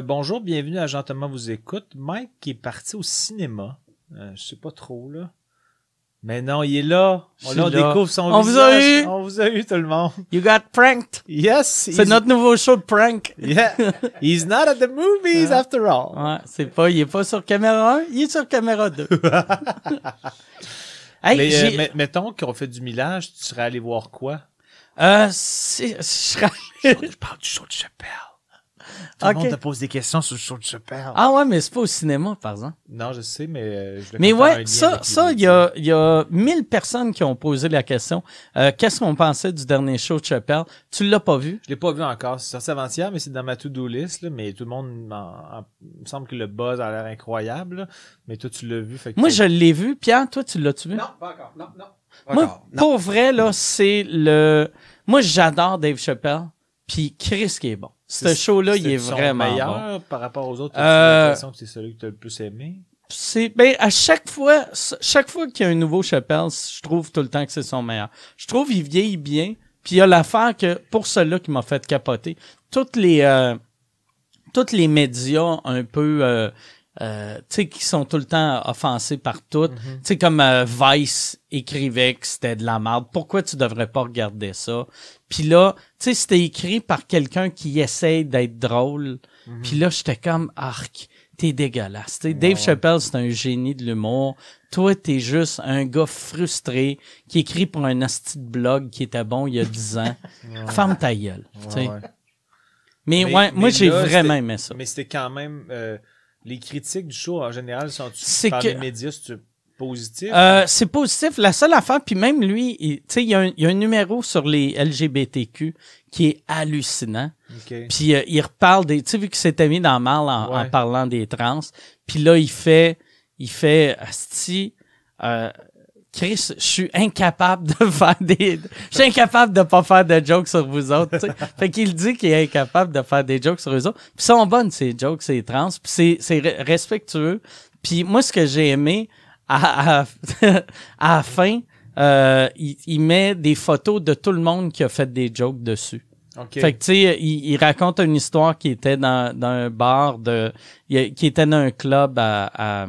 Euh, bonjour, bienvenue à Thomas vous écoute. Mike qui est parti au cinéma. Euh, je sais pas trop là. Mais non, il est là. On, là, on là. découvre son On vous a eu. On vous a eu tout le monde. You got pranked. Yes. C'est notre nouveau show de prank. Yeah. He's not at the movies after all. Ouais, c'est pas, il est pas sur caméra 1, il est sur caméra 2. hey, mais, euh, mais- mettons qu'on fait du millage, tu serais allé voir quoi? euh, c'est- je serais- Je parle du show de Chappelle. Tout le monde te pose des questions sur le show de Chappelle. Ah ouais, mais c'est pas au cinéma, par exemple. Non, je sais, mais euh, je Mais ouais, ça, ça, il y a, il y a mille personnes qui ont posé la question. Euh, Qu'est-ce qu'on pensait du dernier show de Chappelle? Tu l'as pas vu? Je l'ai pas vu encore. C'est sorti avant-hier, mais c'est dans ma to-do list. Là, mais tout le monde, en- en- il me semble que le buzz a l'air incroyable. là. Mais toi, tu l'as vu. Fait que Moi, je l'ai vu. Pierre, toi, tu l'as-tu vu? Non, pas encore. Non, non. Pas Moi, encore. Non. pour vrai, là, c'est le... Moi, j'adore Dave Chappelle, puis Chris qui est bon. Ce show-là, il est vraiment bon. meilleur par rapport aux autres. Euh, l'impression que c'est celui que tu as le plus aimé? C'est ben à chaque fois chaque fois qu'il y a un nouveau Chappelle, je trouve tout le temps que c'est son meilleur. Je trouve qu'il vieillit bien, puis il y a l'affaire que pour cela qui m'a fait capoter, toutes les euh, toutes les médias un peu euh, euh, tu sais qui sont tout le temps offensés par tout, tu sais comme euh, Vice écrivait que c'était de la merde. Pourquoi tu devrais pas regarder ça? Puis là, tu sais c'était écrit par quelqu'un qui essaye d'être drôle. Puis là j'étais comme arc t'es dégueulasse. Tu sais, Dave Chappelle, c'est un génie de l'humour. Toi, t'es juste un gars frustré qui écrit pour un asti de blog qui était bon il y a 10 ans. Ferme ta gueule. Ouais, ouais. Mais, Mais- ouais, moi, j'ai vraiment aimé ça. Mais c'était quand même. euh, les critiques du show en général sont C'est par que- les médias, c'est positif? Euh, c'est positif. La seule affaire, puis même lui, il- tu sais, il y, a un- il y a un numéro sur les LGBTQ qui est hallucinant. Ok. Puis euh, il reparle des, tu sais, vu qu'il s'était mis dans le mal en, parlant des trans. Puis là, il fait, il fait, asti, euh, Chris, je suis incapable de faire des, je suis incapable de pas faire de jokes sur vous autres. tu sais. fait qu'il dit qu'il est incapable de faire des jokes sur eux autres. Puis sont bonnes ces jokes, ces trans. Puis c'est, c'est re- respectueux. Puis moi, ce que j'ai aimé à, à, à la fin, euh, il, il met des photos de tout le monde qui a fait des jokes dessus. Ok. Fait que, tu sais, il, il raconte une histoire qui était dans, dans un bar de... qui était dans un club à, à,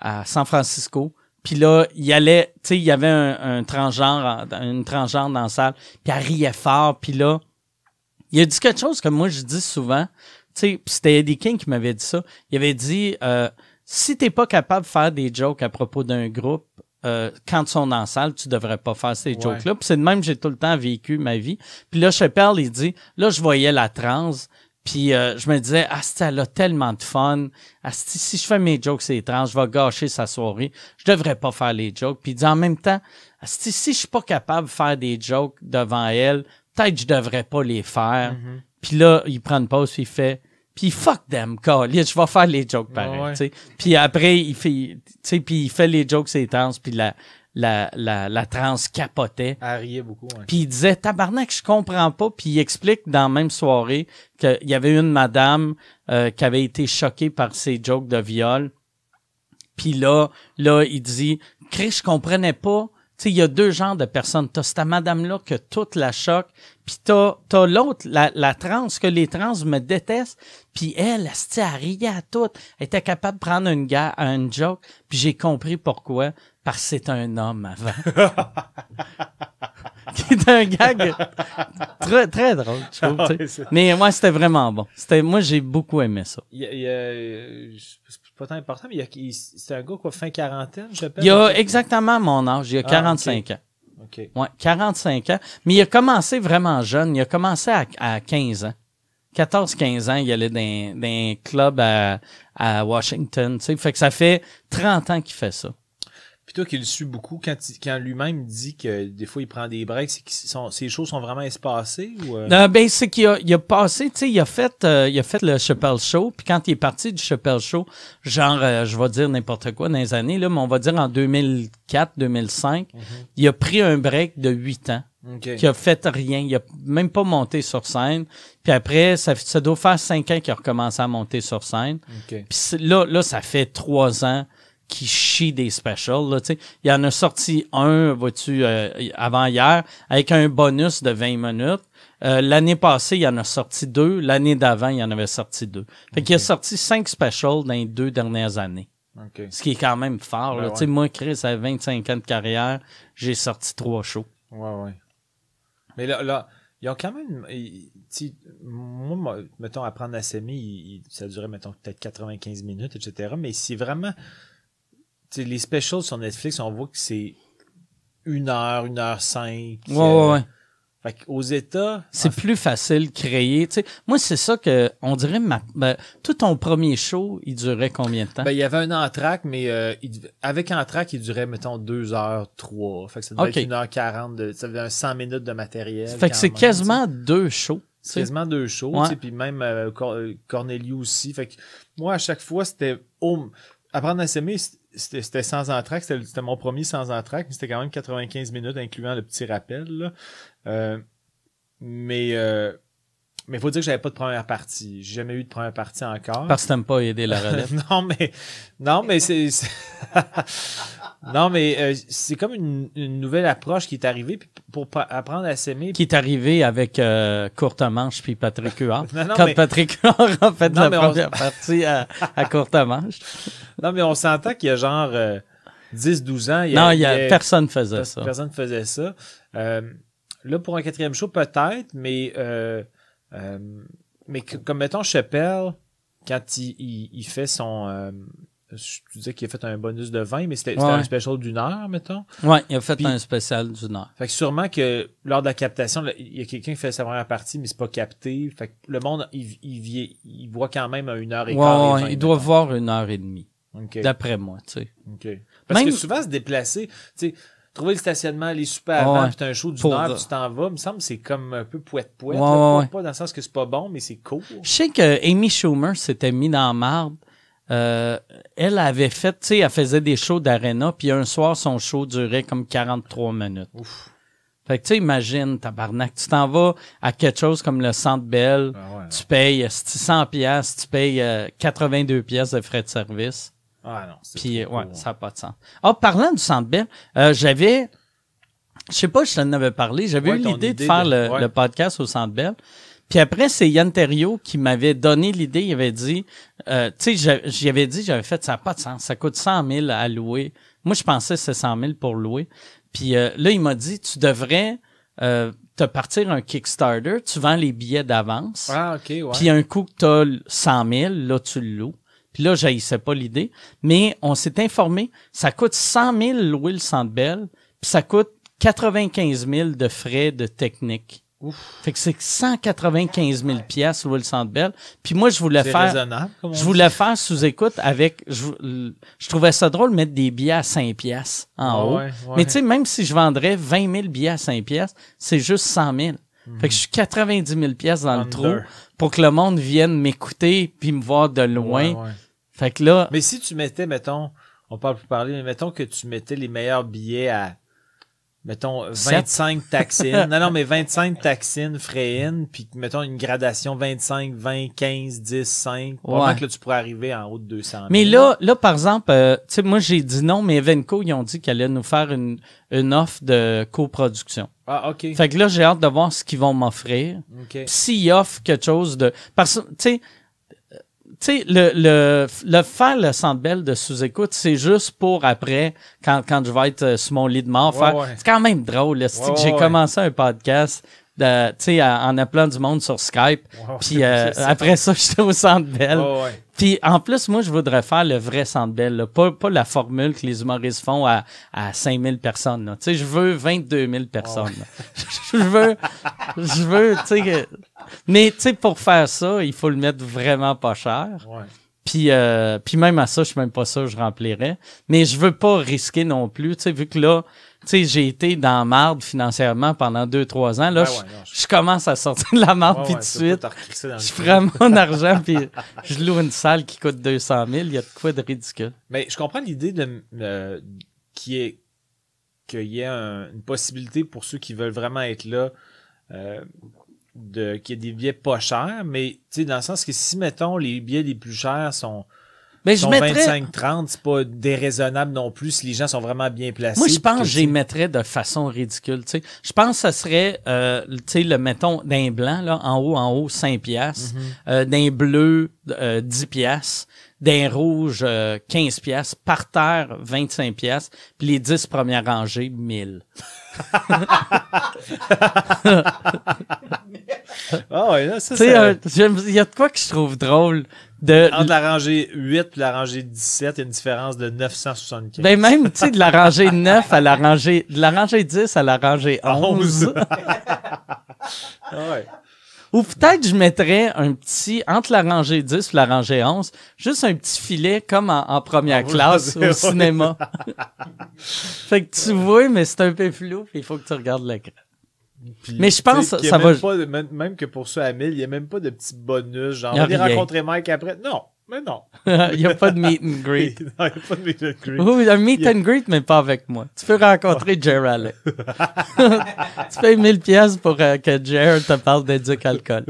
à San Francisco. Puis là, il allait... Tu sais, il y avait un, un transgenre, en- une transgenre dans la salle. Puis elle riait fort. Puis là, il a dit quelque chose que moi, je dis souvent. Tu sais, c'était Eddie King qui m'avait dit ça. Il avait dit... Euh, si t'es pas capable de faire des jokes à propos d'un groupe, euh, quand ils sont dans la salle, tu devrais pas faire ces Ouais. jokes-là. Puis c'est de même que j'ai tout le temps vécu ma vie. Puis là, Chappelle, il dit, là, je voyais la trans, puis euh, je me disais, ah, elle a tellement de fun. Asti, si je fais mes jokes c'est trans, je vais gâcher sa soirée. Je devrais pas faire les jokes. Puis il dit en même temps, asti, si je suis pas capable de faire des jokes devant elle, peut-être je devrais pas les faire. Mhm. Puis là, il prend une pause, puis il fait, puis fuck them, call. Je vais faire les jokes pareil, ouais. Puis après, il fait, puis il fait les jokes c'est trans, puis la, la, la, la trans capotait. Elle riait beaucoup. ouais. Puis il disait tabarnak, je comprends pas. Puis il explique dans la même soirée qu'il y avait une madame euh, qui avait été choquée par ses jokes de viol. Puis là, là, il dit Chris, je comprenais pas. Tu sais, il y a deux genres de personnes. T'as cette madame-là que toute la choque, puis t'as, t'as l'autre, la, la trans, que les trans me détestent. Puis elle, elle, elle riait à tout. Elle était capable de prendre une, ga- une joke, puis j'ai compris pourquoi. Parce que c'est un homme avant. qui est un gag très, très drôle, je trouve. tu sais. Ouais, c'est- Mais moi, c'était vraiment bon. C'était, moi, j'ai beaucoup aimé ça. Il y a, il y a- euh, c'est pas tant important, mais c'est un gars, quoi, fin quarantaine, j'appelle. Il y a exactement mon âge, il y a Ah, 45 ans. Ok. Ouais, 45 ans. Mais il a commencé vraiment jeune. Il a commencé à, à 15 ans. 14-15 ans, il allait dans, dans un club à, à Washington. Tu sais. Fait que ça fait 30 ans qu'il fait ça. Puis toi qui le suis beaucoup, quand, il- quand lui-même dit que des fois il prend des breaks, c'est que ses choses sont vraiment espacées ou. euh? Euh, ben, c'est qu'il a, il a passé, tu sais, il a fait, euh, il a fait le Chappelle Show, puis quand il est parti du Chappelle Show, genre, euh, je vais dire n'importe quoi dans les années, là, mais on va dire en 2004, 2005, il a pris un break de 8 ans, Ok. qui a fait rien, il a même pas monté sur scène, puis après, ça, ça doit faire 5 ans qu'il a recommencé à monter sur scène, Ok. puis là, là, ça fait 3 ans qu'il chie des specials, là. Il en a sorti un, vois-tu, euh, avant hier, avec un bonus de 20 minutes. Euh, l'année passée, il y en a sorti deux. L'année d'avant, il y en avait sorti deux. Fait qu'il a sorti cinq specials dans les deux dernières années. OK. Ce qui est quand même fort. Ben là. ouais. Tu sais, Moi, Chris, à 25 ans de carrière, j'ai sorti trois shows. Ouais, ouais. Mais là, là ils ont quand même. ils- moi, mettons, apprendre à s'aimer, ça durait, mettons, peut-être 95 minutes, etc. Mais c'est vraiment. Les specials sur Netflix, on voit que c'est une heure, une heure cinq. Ouais, ouais, ouais. Fait qu'aux États. C'est plus facile de créer. Moi, c'est ça que on dirait. Ma, ben, tout ton premier show, il durait combien de temps? Ben, il y avait un entraque, mais euh, il avec entraque, il durait, mettons, deux heures, trois. Fait que ça devait Ok. être une heure quarante. De, ça devait être 100 minutes de matériel. fait que c'est quasiment deux shows. C'est quasiment deux shows, Ouais. puis même euh, Cor- euh, Cornelius aussi. Fait que moi, à chaque fois, c'était au- apprendre à s'aimer, c'était sans entraque. C'était c'était mon premier sans entraque, mais c'était quand même 95 minutes, incluant le petit rappel. Là. Euh, mais euh, mais faut dire que j'avais pas de première partie. J'ai jamais eu de première partie encore. Parce que t'aimes pas aider la relève. non, mais non, mais c'est non, mais euh, c'est comme une, une nouvelle approche qui est arrivée pour apprendre à s'aimer. qui est arrivé avec euh, Courte Manche puis Patrick Huard. Non, non, Quand mais- Patrick Huard a fait Non, la mais on- première partie à, à Courte Manche. Non, mais on s'entend qu'il y a genre euh, 10-12 ans. Il y non, il y a, avait- personne faisait ça. Personne faisait ça. Euh, là, pour un quatrième show, peut-être, mais, euh, mais que- comme mettons Chappelle, quand il, il, il fait son. euh, je disais qu'il a fait un bonus de 20, mais c'était Ouais. un special d'une heure, mettons. Ouais, il a fait Puis- un spécial du Nord. Fait que sûrement que lors de la captation, là, il y a quelqu'un qui fait sa première partie, mais c'est pas capté. Fait que le monde, il, il, il voit quand même à une heure et Ouais, quart. il doit voir une heure et demie, Ok. d'après moi, tu sais. OK. Parce Même- que souvent, se déplacer, tu sais, trouver le stationnement, aller super Ouais, avant, puis t'as un show d'une Pour- heure, puis tu t'en vas, il me semble que c'est comme un peu poète-poète. Ouais, ouais, pas, dans le sens que c'est pas bon, mais c'est court. Je sais que Amy Schumer s'était mis dans la marde. Euh, elle avait fait, tu sais, elle faisait des shows d'arena, puis un soir, son show durait comme 43 minutes. Ouf. Fait que, tu sais, imagine, tabarnak, tu t'en vas à quelque chose comme le Centre Bell, Ah ouais, tu payes euh, 100 pièces, tu payes euh, 82 pièces de frais de service. Ah non, Puis, ouais, ça n'a pas de sens. Ah, parlant du Centre Bell, euh, j'avais, je sais pas, je t'en avais parlé, j'avais Ouais, eu l'idée de faire de- le, ouais. le podcast au Centre Bell. Puis après, c'est Yann Terriot qui m'avait donné l'idée. Il avait dit, euh, tu sais, j'y avais dit, j'avais fait, ça n'a pas de sens. Ça coûte 100 000 à louer. Moi, je pensais que c'était 100 000 pour louer. Puis euh, là, il m'a dit, tu devrais euh, te partir un Kickstarter. Tu vends les billets d'avance. Ah, ok, ouais. Puis un coup que tu as 100 000, là, tu le loues. Puis là, j'haïssais pas l'idée. Mais on s'est informé, ça coûte 100 000 louer le Centre Bell, puis ça coûte 95 000 de frais de technique. Ouf. Fait que c'est 195 000 pièces louer le Centre Bell. Puis moi, je voulais faire... Je voulais faire sous écoute avec. Je, je trouvais ça drôle mettre des billets à 5 pièces en Ah haut. ouais, ouais. Mais tu sais, même si je vendrais 20 000 billets à 5 pièces, c'est juste 100 000. Fait que je suis 90 000 pièces dans le trou pour que le monde vienne m'écouter puis me voir de loin. Ouais, ouais. Fait que là, Mais si tu mettais, mettons, on parle plus parler, mais mettons que tu mettais les meilleurs billets à, mettons, Sept? 25 taxines. non, non, mais 25 taxines, in, puis mettons une gradation 25, 20, 15, 10, 5. Probablement Ouais. que là, tu pourrais arriver en haut de 200 000. mais là, là, par exemple, euh, tu sais, moi, j'ai dit non, mais Evenco, ils ont dit qu'ils allaient nous faire une, une offre de coproduction. Ah, OK. Fait que là, j'ai hâte de voir ce qu'ils vont m'offrir. OK. S'ils offrent quelque chose de. Parce que, tu sais, sais, le, le, le faire le centre belle de sous-écoute, c'est juste pour après, quand, quand je vais être euh, sur mon lit de mort, Ouais, faire. ouais. C'est quand même drôle, là, c'est Ouais, que j'ai commencé un podcast, de, en appelant du monde sur Skype. Wow, Puis euh, après ça, j'étais au centre ouais. Puis en plus, moi, je voudrais faire le vrai Centre Bell, là. Pas, pas la formule que les humoristes font à, à 5000 personnes. là. Je veux 22 000 personnes. là. je veux, je veux, tu sais, mais tu sais, pour faire ça, il faut le mettre vraiment pas cher. Ouais. Puis, euh, puis même à ça, je suis même pas sûr que je remplirais. Mais je veux pas risquer non plus, tu sais, vu que là, sais, j'ai été dans marde financièrement pendant 2-3 ans. Là, je, ouais, non, je- je commence à sortir de la marde, puis tout de suite, je prends mon argent puis je loue une salle qui coûte 200 000. Il y a de quoi de ridicule. Mais je comprends l'idée de euh, qui est qu'il y ait un- une possibilité pour ceux qui veulent vraiment être là euh, de qu'il y ait des billets pas chers, mais tu sais dans le sens que si mettons les billets les plus chers sont Ben, je mettrais- 25-30, c'est pas déraisonnable non plus si les gens sont vraiment bien placés. Moi, je pense que j'y mettrais de façon ridicule. tu sais. Je pense que ça serait, euh, tu sais, le mettons d'un blanc, là, en haut, en haut, 5 piastres. Euh, d'un bleu, euh, 10 piastres. D'un rouge, euh, 15 piastres. Par terre, 25 piastres. Puis les 10 premières rangées, 1000. Ah ouais, là, ça, Tu sais, ça- euh, il y a de quoi que je trouve drôle. De, Entre la rangée 8 et la rangée 17, il y a une différence de 975. ben même, tu sais, de la rangée 9 à la rangée, de la rangée 10 à la rangée 11. Ah ouais. Ou peut-être je mettrais un petit, entre la rangée 10 et la rangée 11, juste un petit filet comme en, en première En classe au cinéma. fait que tu vois, mais c'est un peu flou, puis il faut que tu regardes l'écran. Puis, Mais je pense que ça a va- Même, pas de- même, même que pour ça, à 1000, il n'y a même pas de petits bonus. Genre, on va rencontrer Mike après. Non, mais non. Il n'y a pas de meet and greet. non, il n'y a pas de meet and greet. Oui, un meet and greet, mais pas avec moi. Tu peux rencontrer Jer Alley. tu payes 1000 pièces pour euh, que Jer te parle d'éduc alcool.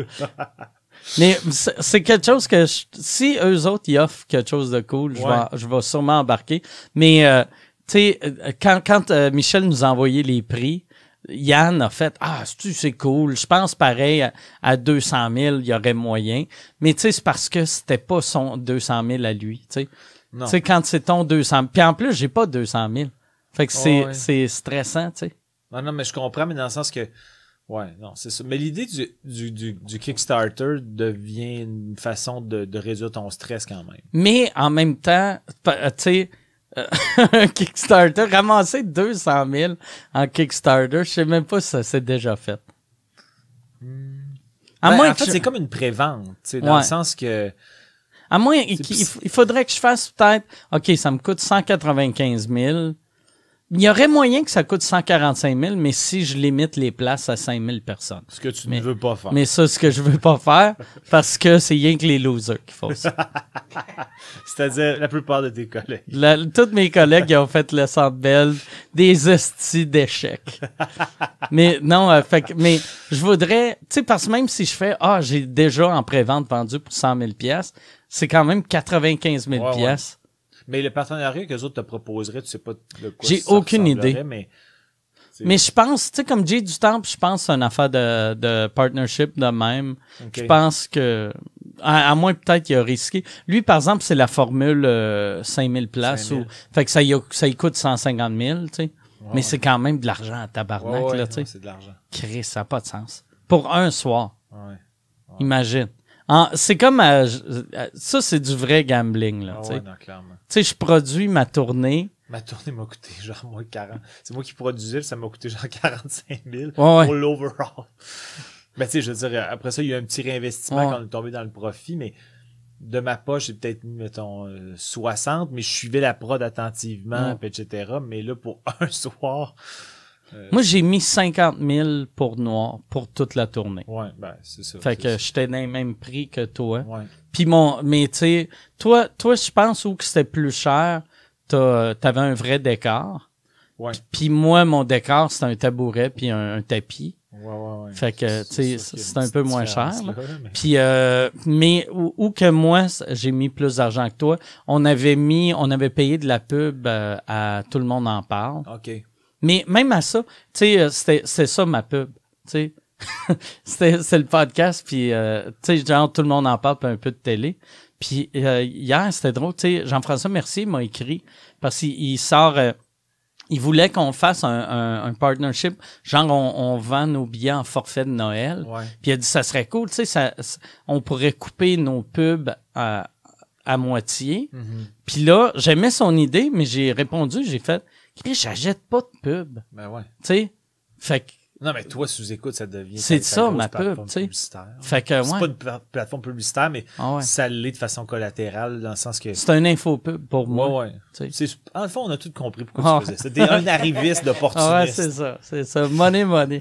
Mais c'est quelque chose que je- si eux autres ils offrent quelque chose de cool, je, vais, je vais sûrement embarquer. Mais euh, tu sais, euh, quand, quand euh, Michel nous a envoyé les prix, Yann a fait Ah, c'est cool. Je pense pareil à, à 200 000, il y aurait moyen. Mais tu sais, c'est parce que c'était pas son 200 000 à lui. Tu sais, quand c'est ton 200 Puis en plus, j'ai pas 200 000. Fait que c'est, Ouais. stressant, tu sais. Non, non, mais je comprends, mais dans le sens que. Ouais, non, c'est ça. Mais l'idée du, du, du, du Kickstarter devient une façon de, de réduire ton stress quand même. Mais en même temps, tu sais, un Kickstarter, ramasser 200 000 en Kickstarter, je sais même pas si ça s'est déjà fait. À Ben, moins en fait, je- c'est comme une prévente, tu sais, dans Ouais. le sens que. À moins il faudrait que je fasse peut-être, OK, ça me coûte 195 000. Il y aurait moyen que ça coûte 145 000, mais si je limite les places à 5 000 personnes. Ce que tu Mais- ne veux pas faire. Mais ça, ce que je veux pas faire, parce que c'est rien que les losers qui font ça. C'est-à-dire la plupart de tes collègues. La- tous mes collègues qui ont fait le centre belle, des estis d'échecs. mais non, euh, fait que- mais je voudrais, tu sais, parce que même si je fais, ah, j'ai déjà en pré-vente vendu pour 100 000 pièces, c'est quand même 95 000 Ouais, ouais. Mais le partenariat que les autres te proposeraient, tu sais pas de quoi J'ai ça aucune idée. Mais, Mais je pense, tu sais, comme Jay du Temple, je pense que c'est une affaire de, de partnership de même. Je pense que, à, à moins peut-être qu'il a risqué. Lui, par exemple, c'est la formule euh, 5000 places. 5000. Ou, fait que ça, y a- ça y coûte 150 000, tu sais. Ouais, Mais ouais. c'est quand même de l'argent à tabarnak, ouais, là, tu sais. c'est de l'argent. Chris, ça n'a pas de sens. Pour un soir, imagine. C'est comme, à- à- ça, c'est du vrai gambling, là, Ah tu sais. Tu sais, je produis ma tournée. Ma tournée m'a coûté genre moins 40. C'est moi qui produisais, ça m'a coûté genre 45 000 Ouais, pour l'overall. Mais tu sais, je veux dire, après ça, il y a eu un petit réinvestissement quand on est tombé dans le profit, mais de ma poche, j'ai peut-être mis, mettons, euh, 60, mais je suivais la prod attentivement, etc. Mais là, pour un soir, euh, Moi, j'ai mis 50 000 pour Noir pour toute la tournée. ouais, ben, c'est ça. Fait que j'étais dans le même prix que toi. Ouais. Puis mon, mais tu sais, toi, toi, je pense où que c'était plus cher, t'as- t'avais un vrai décor. Ouais. Puis moi, mon décor, c'était un tabouret puis un, un tapis. Ouais, ouais, ouais. Fait que, tu sais, c'est un peu moins cher, là. mais- Puis, euh, mais où, où que moi, j'ai mis plus d'argent que toi, on avait mis, on avait payé de la pub euh, à Tout le monde en parle. OK. Mais même à ça, tu sais, euh, c'était c'était ça ma pub, tu sais. c'est le podcast, puis, euh, tu sais, genre, tout le monde en parle, puis un peu de télé. Puis euh, hier, c'était drôle, tu sais, Jean-François Mercier m'a écrit, parce qu'il il sort... euh, il voulait qu'on fasse un, un, un partnership, genre on, on vend nos billets en forfait de Noël. Ouais. Puis il a dit ça serait cool, tu sais, on pourrait couper nos pubs à, à moitié. Mhm. Puis là, j'aimais son idée, mais j'ai répondu, j'ai fait, Chris, j'achète pas de pub, tu Ben ouais. sais? Fait que, Non, mais toi, sous-écoute, ça devient. C'est ça, ma pub, tu sais. fait que, C'est ouais. pas une pla- plateforme publicitaire, mais Ah ouais. ça l'est de façon collatérale, dans le sens que. C'est un info pub pour moi. Ouais, ouais. tu sais. C'est- En fond, on a tout compris pourquoi Ah. tu faisais. C'était un arriviste Ah d'opportuniste. ouais, c'est ça, c'est ça. Money, money.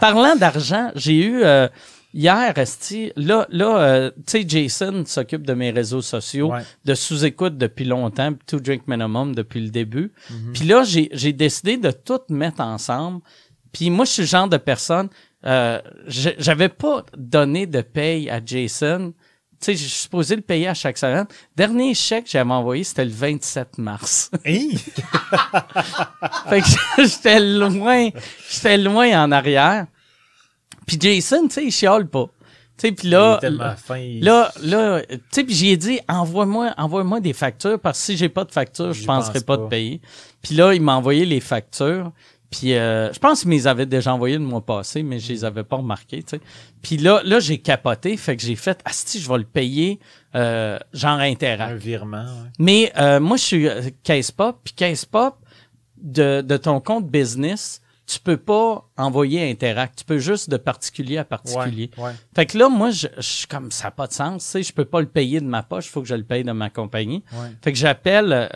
Parlant d'argent, j'ai eu euh, hier, Esti, là, là euh, tu sais, Jason s'occupe de mes réseaux sociaux, Ouais. de sous-écoute depuis longtemps, puis To Drink Minimum depuis le début. Mhm. Puis là, j'ai j'ai décidé de tout mettre ensemble. Puis moi, je suis le genre de personne, euh, je- j'avais pas donné de paye à Jason, tu sais, je suis supposé le payer à chaque semaine. Dernier chèque que j'avais envoyé, c'était le 27 mars. Hey! fait que j'étais loin, j'étais loin en arrière. Puis Jason, tu sais, il chiale pas. Tu sais, puis là, il est tellement fin. il- là, là, tu sais, puis j'ai dit, envoie-moi, envoie-moi des factures parce que si j'ai pas de facture, je penserai pense pas, pas. de payer. Puis là, il m'a envoyé les factures. Puis euh, je pense qu'il me les avait déjà envoyées le mois passé, mais je les avais pas remarquées, tu sais. Puis là, là, j'ai capoté, fait que j'ai fait, asti, je vais le payer, euh, genre un Interact. virement. ouais. Mais euh, moi, je suis euh, Case Pop, puis Case Pop, de, de ton compte business, tu peux pas envoyer Interact. Tu peux juste de particulier à particulier. Ouais, ouais. Fait que là, moi, je, je suis comme ça n'a pas de sens. Tu sais, je peux pas le payer de ma poche, il faut que je le paye de ma compagnie. Ouais. Fait que j'appelle euh,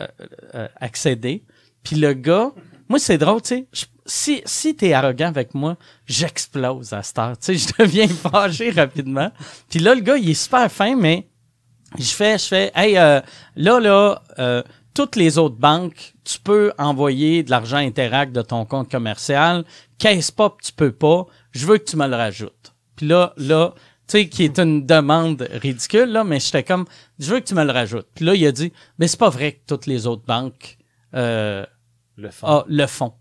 euh, Accéder. Puis le gars, moi, c'est drôle, tu sais. je- Si, si t'es arrogant avec moi, j'explose à cette heure. Tu sais, je deviens fâché rapidement. Puis là, le gars, il est super fin, mais je fais, je fais, hey, euh, là, là, euh, toutes les autres banques, tu peux envoyer de l'argent Interact de ton compte commercial. Case Pop, tu peux pas. Je veux que tu me le rajoutes. Puis là, là, tu sais, qui est une demande ridicule, là, mais j'étais comme, je veux que tu me le rajoutes. Puis là, il a dit, mais c'est pas vrai que toutes les autres banques euh, Le fond. ah, le font.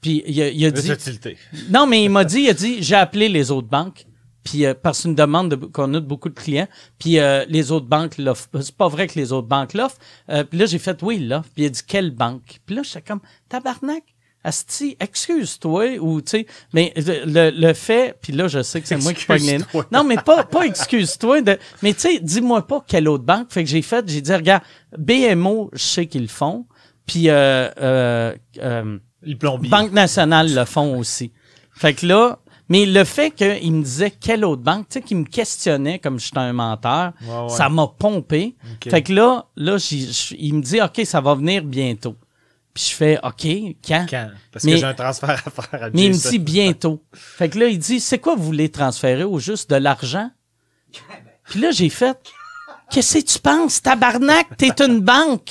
Puis il a, il a dit, subtilité. non, mais il m'a dit, il a dit, j'ai appelé les autres banques, puis euh, parce que c'est une demande de- qu'on a de beaucoup de clients, puis euh, les autres banques l'offrent. C'est pas vrai que les autres banques l'offrent. Euh, puis là, j'ai fait, oui, l'offrent. Puis il a dit, quelle banque? Puis là, j'étais comme, tabarnak, Asti, excuse-toi, ou tu sais, mais le, le fait, puis là, je sais que c'est moi qui pogne les... Non, mais pas, pas excuse-toi, de, mais tu sais, dis-moi pas quelle autre banque. Fait que j'ai fait, j'ai dit, regarde, BMO, je sais qu'ils le font, puis euh, euh, euh. Banque nationale le font aussi. Fait que là, mais le fait qu'il me disait quelle autre banque, tu sais, qu'il me questionnait comme j'étais un menteur, Ouais, ouais. ça m'a pompé. Fait que là, là, j'- il me dit, OK, ça va venir bientôt. Puis je fais, OK, quand? Quand? Parce Mais- que j'ai un transfert à faire à Mais il me dit bientôt. Fait que là, il dit, c'est quoi vous voulez transférer ou juste de l'argent? Puis là, j'ai fait, qu'est-ce que tu penses, tabarnak? T'es une banque.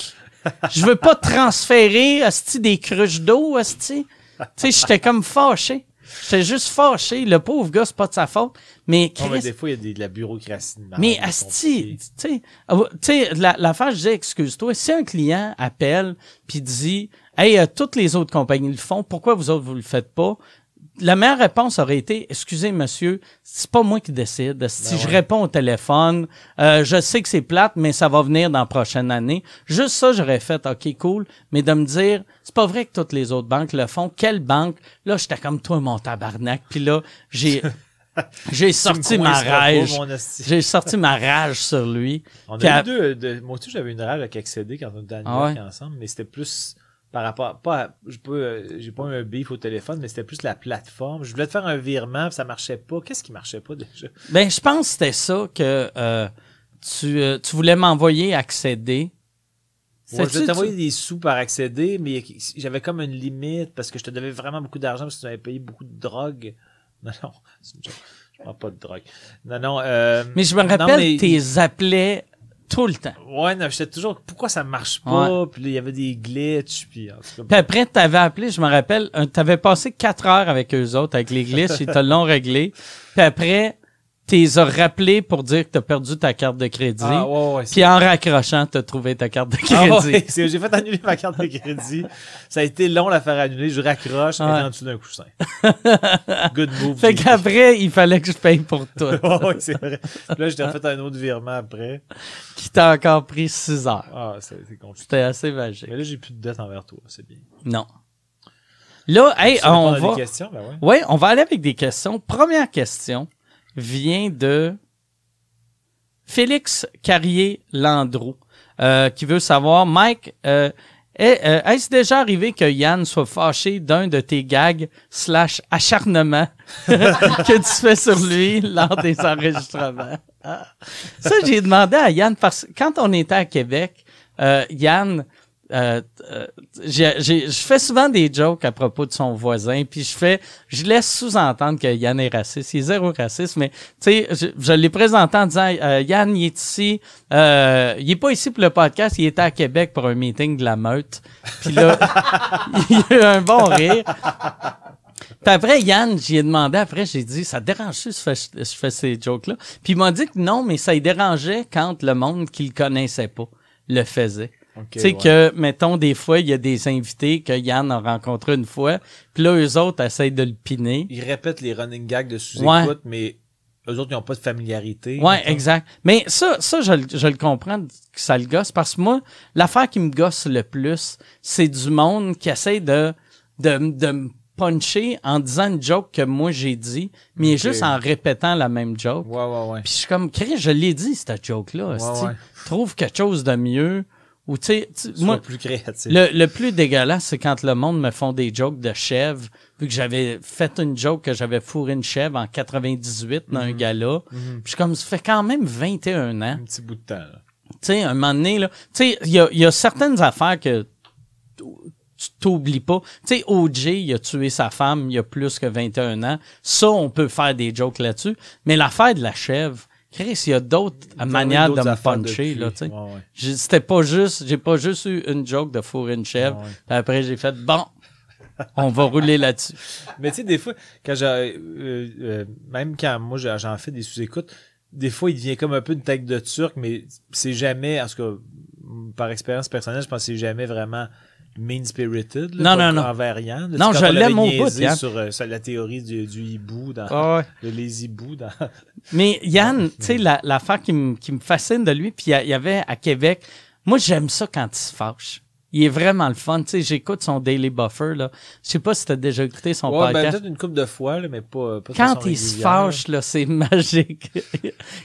Je veux pas transférer, asti, des cruches d'eau, asti. Tu sais, j'étais comme fâché. J'étais juste fâché. Le pauvre gars, c'est pas de sa faute. Mais Non, mais Chris, des fois, il y a des- de la bureaucratie de mais Asti, tu sais, ah, tu sais, la- l'affaire, je disais, excuse-toi, si un client appelle puis dit, hey, euh, toutes les autres compagnies le font, pourquoi vous autres vous le faites pas? La meilleure réponse aurait été, excusez monsieur, c'est pas moi qui décide. Si je Ben réponds au téléphone, euh, je sais que c'est plate, mais ça va venir dans la prochaine année. Juste ça, j'aurais fait, ok, cool. Mais de me dire, c'est pas vrai que toutes les autres banques le font. Quelle banque? Là, j'étais comme toi, mon tabarnak. Puis là, j'ai, j'ai sorti ma rage. J'ai sorti ma rage sur lui. On a à- eu deux, de- moi aussi, j'avais une rage avec accéder quand on était à New Ah ouais? ensemble, mais c'était plus par rapport, pas, à- j'ai pas, euh, j'ai pas eu un beef au téléphone, mais c'était plus la plateforme. Je voulais te faire un virement, ça marchait pas. Qu'est-ce qui marchait pas déjà? Ben, je pense que c'était ça que euh, tu, euh, tu voulais m'envoyer accéder. Ouais, je t'envoyer tu- des sous par accéder, mais j'avais comme une limite parce que je te devais vraiment beaucoup d'argent parce que tu m'avais payé beaucoup de drogue. Non, non, je prends pas de drogue. Non, non. Euh, Mais je me non, rappelle, mais- tes appelais tout le temps. Ouais, non, j'étais toujours, pourquoi ça marche pas? Puis là, il y avait des glitches, puis en tout cas, Puis après, t'avais appelé, je me rappelle, t'avais passé quatre heures avec eux autres, avec les glitches, ils te l'ont réglé. Puis après, t'es rappelé pour dire que t'as perdu ta carte de crédit. Ah, ouais, ouais, Puis en raccrochant, t'as trouvé ta carte de Ah crédit. ouais, c'est- j'ai fait annuler ma carte de crédit. Ça a été long de la faire annuler. Je raccroche, Ouais. est en dessous d'un coussin. Good move. Fait qu'après, il fallait que je paye pour tout. Ouais, ouais, c'est vrai. Puis là, j'ai refait un autre virement après. qui t'a encore pris six heures. Ah, c'est compliqué. C'était assez magique. Mais là, j'ai plus de dette envers toi. C'est bien. Non. Là, hey, on va. des? Ben ouais. Oui, on va aller avec des questions. Première question vient de Félix Carrier-Landreau, euh, qui veut savoir, Mike, euh, euh, est-ce déjà arrivé que Yann soit fâché d'un de tes gags slash acharnement que tu fais sur lui lors des enregistrements? Ah. Ça, j'ai demandé à Yann, parce que quand on était à Québec, euh, Yann, euh, euh, je fais souvent des jokes à propos de son voisin, puis je fais, je laisse sous-entendre que Yann est raciste. Il est zéro raciste, mais tu sais, je, je l'ai présenté en disant, euh, Yann, il est ici, euh, il est pas ici pour le podcast, il était à Québec pour un meeting de la meute. Puis là, il a eu un bon rire. Puis après, Yann, j'y ai demandé, après, j'ai dit, ça dérange-tu si je fais, je fais ces jokes-là? Puis il m'a dit que non, mais ça y dérangeait quand le monde qui le connaissait pas le faisait. Ok, Tu sais ouais. que, mettons, des fois, il y a des invités que Yann a rencontrés une fois, puis là, eux autres essayent de le piner. Ils répètent les running gags de sous-écoute, mais eux autres, ils n'ont pas de familiarité. Ouais, mettons. exact. Mais ça, ça je, le- je le comprends que ça le gosse, parce que moi, l'affaire qui me gosse le plus, c'est du monde qui essaie de, de, de me puncher en disant une joke que moi j'ai dit, mais juste en répétant la même joke. Ouais, ouais, ouais. Puis je suis comme, je l'ai dit, cette joke-là. hostie. ouais. Trouve quelque chose de mieux. Ou tu sais, moi, plus créatif. le, le plus dégueulasse, c'est quand le monde me font des jokes de chèvre, vu que j'avais fait une joke que j'avais fourré une chèvre en 98 dans Mhm. un gala. Puis je suis comme, ça fait quand même 21 ans. Un petit bout de temps, là. Tu sais, un moment donné, là, tu sais, il y a, il y a certaines affaires que tu t'oublies pas. Tu sais, OJ, il a tué sa femme il y a plus que 21 ans. Ça, on peut faire des jokes là-dessus. Mais l'affaire de la chèvre, Chris, il y a d'autres manières de me puncher, là, tu sais. Ouais, ouais. C'était pas juste, j'ai pas juste eu une joke de fourrer une chèvre. Ouais. Puis après, j'ai fait, bon, on va rouler là-dessus. Mais tu sais, des fois, quand j'ai, euh, euh, même quand moi j'en fais des sous-écoutes, des fois il devient comme un peu une tête de turc, mais c'est jamais, en tout cas, par expérience personnelle, je pense que c'est jamais vraiment mean spirited. Non, non, non. Envers Yann. Non, Quand je l'aime au bout, Yann. Sur, euh, sur la théorie du, du hibou, dans, de les hiboux dans. Mais Yann, tu sais, la- l'affaire qui me qui me fascine de lui, puis il y a- il y avait à Québec, moi j'aime ça quand il se fâche. Il est vraiment le fun. Tu sais, j'écoute son Daily Buffer, là. Je sais pas si t'as déjà écouté son Ouais, ben podcast. peut-être une couple de fois, là, mais pas, pas de quand façon il se fâche, là, c'est magique.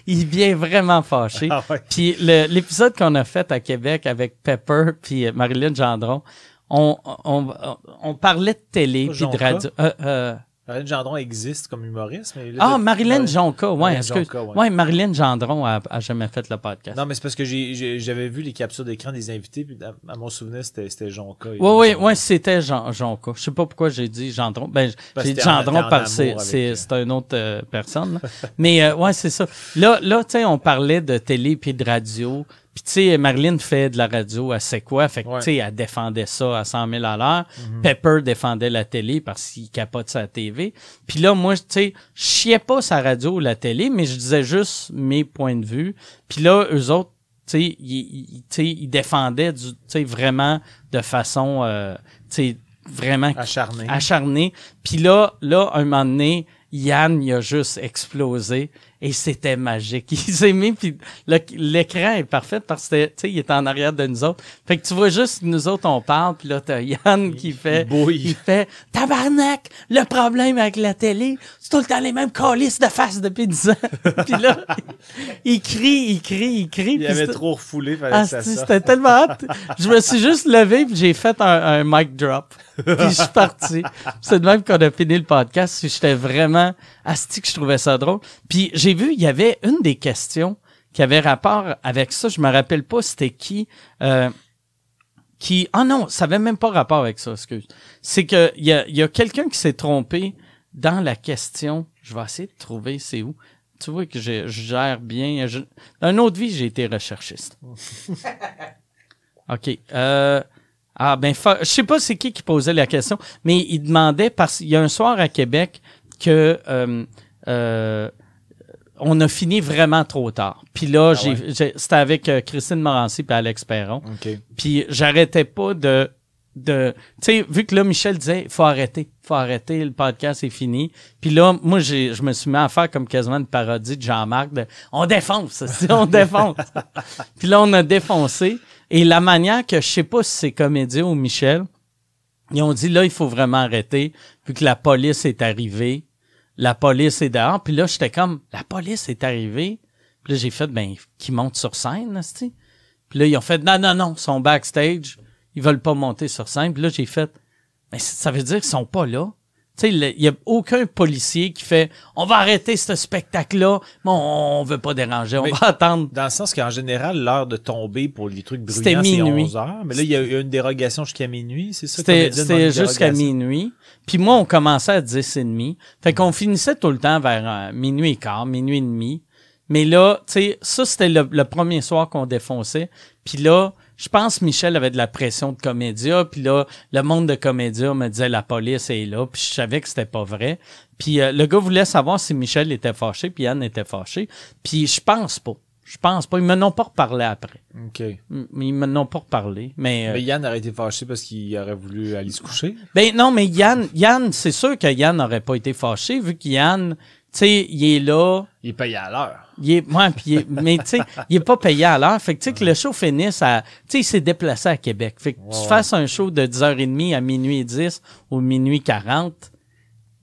il vient vraiment fâché. Ah ouais. Puis le- l'épisode qu'on a fait à Québec avec Pepper puis Marilyn Gendron, on, on, on, on parlait de télé puis de radio. Euh, euh, Marilyn Gendron existe comme humoriste, mais là, ah, Marilyn. Jonca, ouais. Ouais, Marilyn Gendron a, a jamais fait le podcast. Non, mais c'est parce que j'avais vu les captures d'écran des invités, puis à, à mon souvenir, c'était Jonca. Oui, oui, ouais, c'était Jonca. Je sais pas pourquoi j'ai dit Gendron. Ben, j'ai dit Gendron parce que c'est, une autre euh, personne. Mais euh, ouais, c'est ça. Là, là tu sais, on parlait de télé puis de radio. Puis tu sais, Marilyn fait de la radio, elle sait quoi? Fait que Ouais. tu sais, elle défendait ça à 100 000 à l'heure. Pepper défendait la télé parce qu'il capote sa TV. Puis là, moi, tu sais, je chiais pas sa radio ou la télé, mais je disais juste mes points de vue. Puis là, eux autres, tu sais, ils, ils- ils défendaient du, tu sais, vraiment de façon, euh, tu sais, vraiment Acharné. acharné. Puis là, là, un moment donné, Yann, il a juste explosé et c'était magique. Il s'est mis, puis l'écran est parfait parce que, tu sais, il est en arrière de nous autres. Fait que tu vois juste, nous autres, on parle, puis là, t'as Yann qui fait, bouille. il fait, tabarnak, le problème avec la télé, c'est tout le temps les mêmes colisses de face depuis 10 ans. puis là, il crie, il crie, il crie. Il avait trop refoulé, fallait ah, c'était tellement hot. Je me suis juste levé puis j'ai fait un, un mic drop. Puis je suis parti. C'est de même qu'on a fini le podcast. J'étais vraiment asti que je trouvais ça drôle. Puis j'ai vu, il y avait une des questions qui avait rapport avec ça. Je me rappelle pas c'était qui. euh, qui ah non ça avait même pas rapport avec ça excuse c'est que il y a, y a quelqu'un qui s'est trompé dans la question je vais essayer de trouver c'est où tu vois que je, je gère bien je, dans une autre vie j'ai été recherchiste ok euh, ah ben fa- je sais pas c'est qui qui posait la question mais il demandait parce qu'il y a un soir à Québec que euh, euh, on a fini vraiment trop tard. Puis là, ouais? j'ai- c'était avec euh, Christine Morancy et Alex Perron. OK. Puis j'arrêtais pas de de tu sais vu que là Michel disait faut arrêter faut arrêter le podcast est fini puis là moi j'ai je me suis mis à faire comme quasiment une parodie de Jean-Marc de on défonce on défonce puis là on a défoncé et la manière que je sais pas si c'est comédien ou Michel ils ont dit là il faut vraiment arrêter vu que la police est arrivée. La police est dehors. Puis là j'étais comme la police est arrivée. Puis là j'ai fait ben qui monte sur scène tu puis là, ils ont fait non, non, non, ils sont backstage, ils veulent pas monter sur scène. Puis là, j'ai fait mais ça veut dire qu'ils sont pas là. Tu sais, le- il y a aucun policier qui fait on va arrêter ce spectacle-là, mais on, on veut pas déranger, on Mais- va attendre. Dans le sens qu'en général, l'heure de tomber pour les trucs bruyants, c'est minuit. 11 heures. Mais là, il y a eu une dérogation jusqu'à minuit, c'est ça? C'était jusqu'à minuit. Puis moi, on commençait à 10 et demi. Fait qu'on finissait tout le temps vers euh, minuit et quart, minuit et demi. Mais là, tu sais, ça, c'était le, le premier soir qu'on défonçait. Puis là, je pense que Michel avait de la pression de comédia, puis là, le monde de comédia me disait la police est là, puis je savais que c'était pas vrai. Puis euh, le gars voulait savoir si Michel était fâché, puis Yann était fâché. Puis je pense pas. Je pense pas. Ils m'en ont pas reparlé après. OK. Mm, Ils m'en ont pas reparlé. Mais, euh, Mais Yann aurait été fâché parce qu'il aurait voulu aller se coucher. ben non, mais Yann, Yann, c'est sûr que Yann n'aurait pas été fâché, vu que Yann, tu sais, il est là. Il payait à l'heure. Il est, ouais, puis il est- mais tu sais, il est pas payé à l'heure. Fait que tu sais que le show finisse à, tu sais, il s'est déplacé à Québec. Fait que tu fasses un show de 10h30 à minuit 10 ou minuit 40.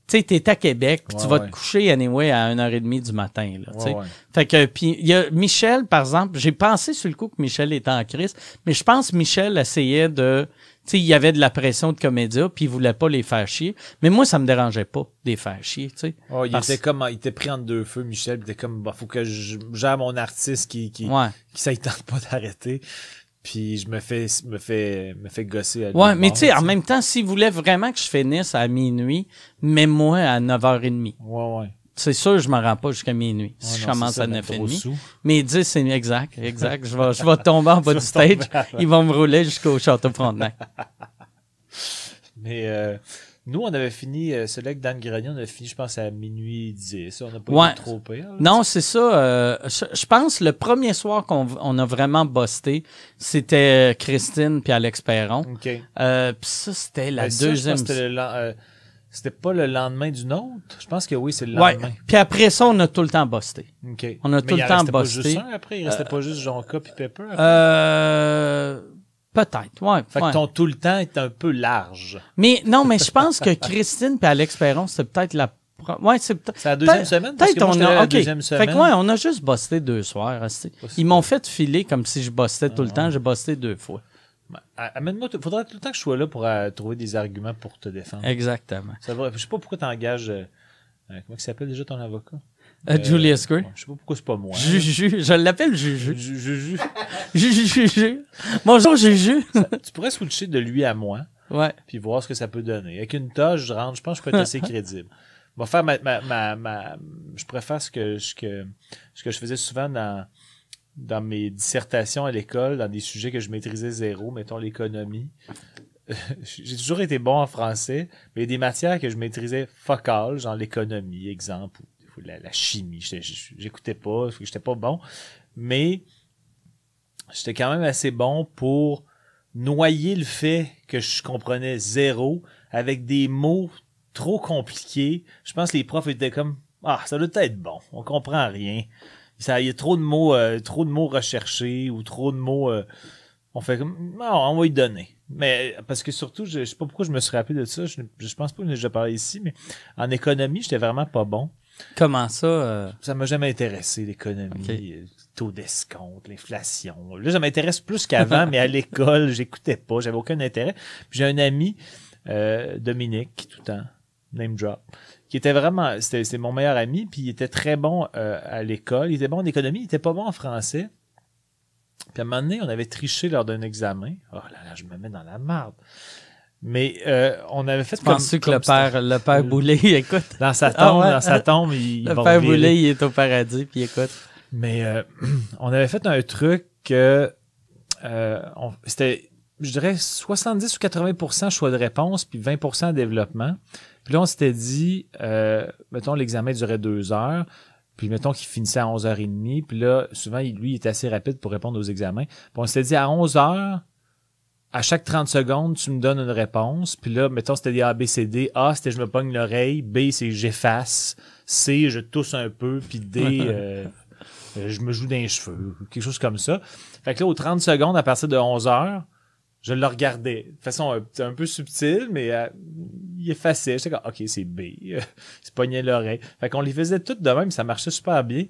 Tu sais, t'es à Québec, puis tu Ouais, vas ouais. te coucher anyway à 1h30 du matin, là, tu sais. Fait que, puis il y a Michel, par exemple, j'ai pensé sur le coup que Michel était en crise, mais je pense que Michel essayait de, tu sais, il y avait de la pression de comédia, puis il voulait pas les faire chier. Mais moi, ça me dérangeait pas, de les faire chier, tu sais. Oh, il Parce- était comme, il était pris entre deux feux, Michel. Il était comme, bah, faut que je gère mon artiste qui, qui, Ouais. qui ça, il tente pas d'arrêter. Puis je me fais, me fait, me fait gosser à lui. Ouais, mais tu sais, en même temps, s'il voulait vraiment que je finisse à minuit, mets-moi à 9h30. Ouais, ouais. C'est sûr, je m'en rends pas jusqu'à minuit. Si Ouais, je non, commence ça, à mettre trop 9h30. sous. Mais 10, c'est exact, exact. Je vais, je vais tomber en bas du stage. Ils vont me rouler jusqu'au Château Frontenac. Mais euh, nous, on avait fini, euh, celui avec Dan Grenier, on avait fini, je pense, à minuit 10. On n'a pas Ouais. trop pire. là. Non, c'est ça. euh, je, je pense le premier soir qu'on on a vraiment busté, c'était Christine puis Alex Perron. OK. Euh, puis ça, c'était la Ben, ça, je deuxième. que C'était euh, pas le lendemain du nôtre? Je pense que oui, c'est le Ouais. lendemain. Puis après ça, on a tout le temps busté. OK. On a Mais tout il le temps restait pas bossé. juste un après? Il restait pas juste Jonca puis Pepper? après? Euh, peut-être, ouais. fait ouais. que ton tout le temps est un peu large. Mais non, mais je pense que Christine puis Alex Perron, c'était peut-être la. Ouais, c'est peut-être. C'est la deuxième semaine? Peut-être on a. la ok. deuxième Fait semaine. que ouais, on a juste busté deux soirs. Ils m'ont fait filer comme si je bustais tout le Ah, temps. J'ai busté deux fois. Ah, Amène-moi, faudrait tout le temps que je sois là pour euh, trouver des arguments pour te défendre. Exactement. Ça va, je sais pas pourquoi t'engages, euh, euh, comment il s'appelle déjà ton avocat? Euh, Julius Gray. je sais pas pourquoi c'est pas moi. Juju. Je l'appelle Juju. Ju- Juju. Juju. Juju. Bonjour, Juju. tu pourrais switcher de lui à moi, Ouais. puis voir ce que ça peut donner. Avec une toge, je rentre, je pense que je peux être assez crédible. On va faire ma, ma, ma, ma- je préfère ce que, ce que, ce que je faisais souvent dans, dans mes dissertations à l'école, dans des sujets que je maîtrisais zéro, mettons l'économie. J'ai toujours été bon en français, mais il y a des matières que je maîtrisais all, genre l'économie, exemple, ou la, la chimie. J'écoutais pas, j'étais pas bon. Mais j'étais quand même assez bon pour noyer le fait que je comprenais zéro avec des mots trop compliqués. Je pense que les profs étaient comme Ah, ça doit être bon, on comprend rien. Ça, il y a trop de mots, euh, trop de mots recherchés ou trop de mots. euh, on fait comme non, on va y donner. Mais parce que surtout, je, je sais pas pourquoi je me suis rappelé de ça. Je, je pense pas que j'ai déjà parlé ici, mais en économie, j'étais vraiment pas bon. Comment ça? euh, Ça m'a jamais intéressé, l'économie, euh, taux d'escompte, l'inflation. Là, ça m'intéresse plus qu'avant, mais à l'école, j'écoutais pas, j'avais aucun intérêt. J'ai un ami, euh, Dominique, tout le temps, name drop, qui était vraiment, c'est mon meilleur ami, puis il était très bon euh, à l'école, il était bon en économie, il était pas bon en français. Puis à un moment donné, on avait triché lors d'un examen. Oh là là, je me mets dans la marde. Mais euh, on avait fait comme... Penses-tu que comme le père, le père Boulay, écoute? Dans sa tombe, Ah ouais. dans sa tombe, il, Le père. Boulay, il est au paradis, puis écoute. Mais euh, on avait fait un truc que euh, on- c'était, je dirais, 70 ou 80% choix de réponse, puis 20% développement. Puis là, on s'était dit, euh, mettons, l'examen durait deux heures, puis mettons qu'il finissait à 11h30, puis là, souvent, lui, il était assez rapide pour répondre aux examens. Puis on s'était dit, à 11h, à chaque 30 secondes, tu me donnes une réponse. Puis là, mettons, c'était des A, B, C, D. A, c'était je me pogne l'oreille. B, c'est j'efface. C, je tousse un peu. Puis D, euh, euh, je me joue d'un cheveux. Quelque chose comme ça. Fait que là, aux 30 secondes, à partir de 11 heures, je le regardais. De façon un, un peu subtile, mais euh, il effaçait. J'étais comme, OK, c'est B. il se pognait l'oreille. Fait qu'on les faisait toutes de même. Ça marchait super bien.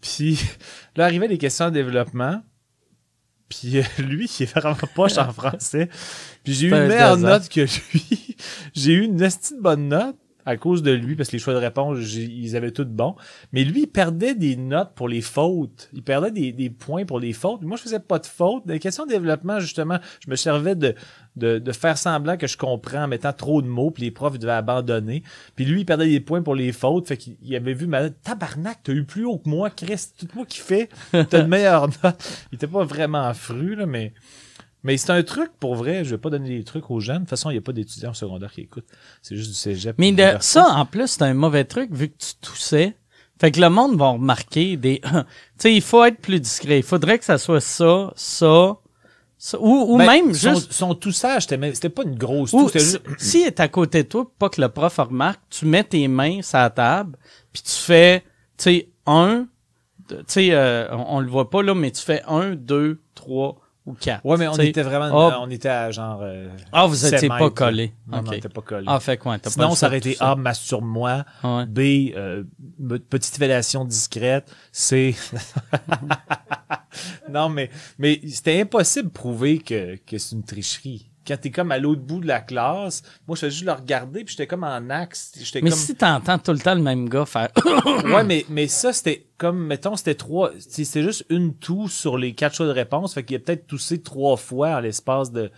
Puis là, arrivaient les questions de développement. Puis euh, lui, il est vraiment poche en français. Puis j'ai eu une un meilleure note que lui. j'ai eu une esti de bonne note à cause de lui, parce que les choix de réponse, ils avaient tout bon. Mais lui, il perdait des notes pour les fautes. Il perdait des, des points pour les fautes. Moi, je faisais pas de fautes. Dans les questions de développement, justement, je me servais de, de, de faire semblant que je comprends en mettant trop de mots, puis les profs devaient abandonner. Puis lui, il perdait des points pour les fautes. Fait qu'il il avait vu ma. Tabarnak, t'as eu plus haut que moi, Chris. Tout moi qui fait, t'as une meilleure note. Il était pas vraiment fru, là, mais. Mais c'est un truc, pour vrai, je vais pas donner des trucs aux jeunes. De toute façon, il n'y a pas d'étudiants au secondaire qui écoutent. C'est juste du cégep. Mais de, ça, en plus, c'est un mauvais truc vu que tu toussais. Fait que le monde va remarquer des. tu sais, il faut être plus discret. Il faudrait que ça soit ça, ça, ça. Ou, ou Ben, même son, juste. son toussage, c'était pas une grosse Ou toux, si- juste... s'il est à côté de toi, pas que le prof remarque, tu mets tes mains sur la table, puis tu fais, tu sais, un, tu sais, euh, on, on le voit pas là, mais tu fais un, deux, trois ou. Ouais, mais on était vraiment... On était à genre... euh, Ah, vous sept étiez pas collés. Non, non, Ok. on était pas collés. Ah, fait quoi, Sinon, ça aurait été. A, masturbe-moi. Ouais. B, euh, petite fellation discrète. C. non, mais, mais c'était impossible de prouver que, que c'est une tricherie. Quand t'es comme à l'autre bout de la classe, moi, je faisais juste le regarder, puis j'étais comme en axe. J'étais Mais comme... si t'entends tout le temps le même gars faire. Ouais, mais, mais ça, c'était comme, mettons, c'était trois, c'était juste une toux sur les quatre choix de réponse. Fait qu'il a peut-être toussé trois fois en l'espace de,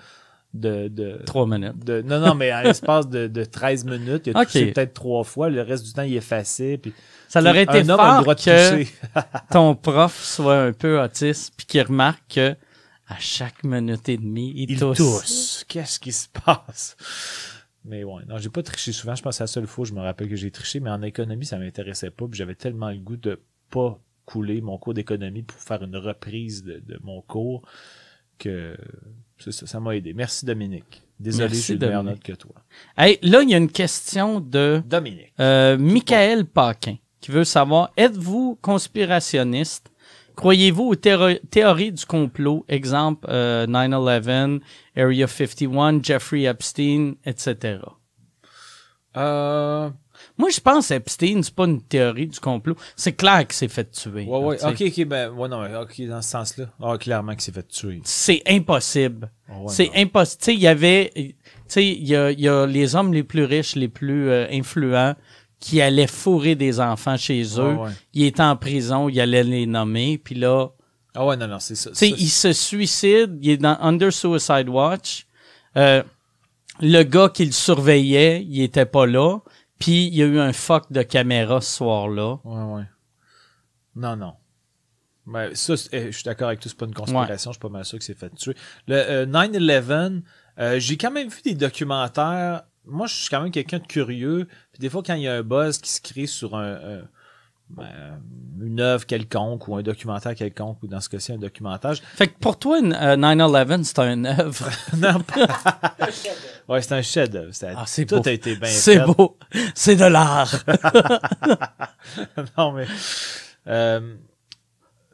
de, de, Trois minutes. de- non, non, mais en l'espace de, de 13 minutes, il a Ok. toussé peut-être trois fois. Le reste du temps, il effaçait. Puis, Ça leur aurait été fort droit de que ton prof soit un peu autiste puis qu'il remarque que à chaque minute et demie, il, Il tousse. tousse. Qu'est-ce qui se passe? Mais ouais, non, j'ai pas triché souvent. Je pense que c'est la seule fois je me rappelle que j'ai triché, mais en économie, ça m'intéressait pas. Puis j'avais tellement le goût de pas couler mon cours d'économie pour faire une reprise de, de mon cours que c'est ça, ça m'a aidé. Merci Dominique. Désolé, j'ai une meilleure note que toi. Hey, là, il y a une question de Dominique. euh, Michael Paquin qui veut savoir êtes-vous conspirationniste? Croyez-vous aux théories du complot, exemple euh, 9/11, Area 51, Jeffrey Epstein, etc. Euh, Moi, je pense que Epstein, c'est pas une théorie du complot. C'est clair qu'il s'est fait tuer. ouais, ouais. là. Ok, ok, ben, ouais, non, ok, dans ce sens-là. Ah, clairement qu'il s'est fait tuer. C'est impossible. Ah, ouais, c'est impossible. Tu sais, il y avait, tu sais, il y a, il y a les hommes les plus riches, les plus euh, influents qui allaient fourrer des enfants chez eux. Ouais, ouais. Ils étaient en prison, ils allaient les nommer, puis là, Ah ouais, non, non, c'est ça. tu sais, il se suicide, il est dans Under Suicide Watch. Euh, le gars qui le surveillait, il était pas là. Puis il y a eu un fuck de caméra ce soir-là. Ouais, ouais. Non, non. Ben, ça, eh, je suis d'accord avec toi, c'est pas une conspiration, je suis pas mal sûr que c'est fait tuer. Le euh, 9-11, euh, j'ai quand même vu des documentaires. Moi, je suis quand même quelqu'un de curieux. Puis des fois, quand il y a un buzz qui se crée sur un, un- ben, une œuvre quelconque ou un documentaire quelconque, ou dans ce cas-ci, un documentaire. Fait que pour toi, une, euh, 9-11, c'est un œuvre. non, pas- ouais, c'est un chef-d'œuvre. C'est- Ah, c'est Tout beau. a été bien c'est beau. C'est de l'art. non, mais. euh,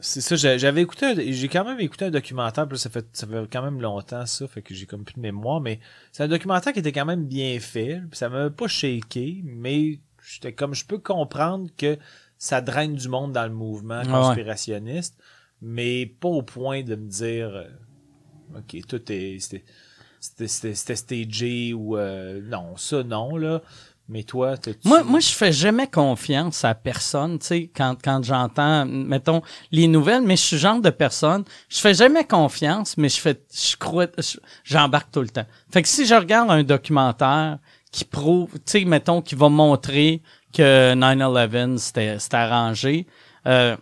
c'est ça, j'avais écouté, j'ai quand même écouté un documentaire, puis ça fait, ça fait quand même longtemps ça, fait que j'ai comme plus de mémoire, mais c'est un documentaire qui était quand même bien fait, puis ça m'a pas shaké, mais j'étais comme, je peux comprendre que ça draine du monde dans le mouvement Ah ouais. conspirationniste, mais pas au point de me dire, euh, ok, tout est, c'était, c'était, c'était, c'était stagé ou, euh, non, ça non, là, mais toi, t'as Moi, moi, je fais jamais confiance à personne, tu sais, quand, quand j'entends, mettons, les nouvelles, mais je suis genre de personne, je fais jamais confiance, mais je fais, je crois, je- j'embarque tout le temps. Fait que si je regarde un documentaire qui prouve, tu sais, mettons, qui va montrer que 9-11, c'était, c'était arrangé, euh,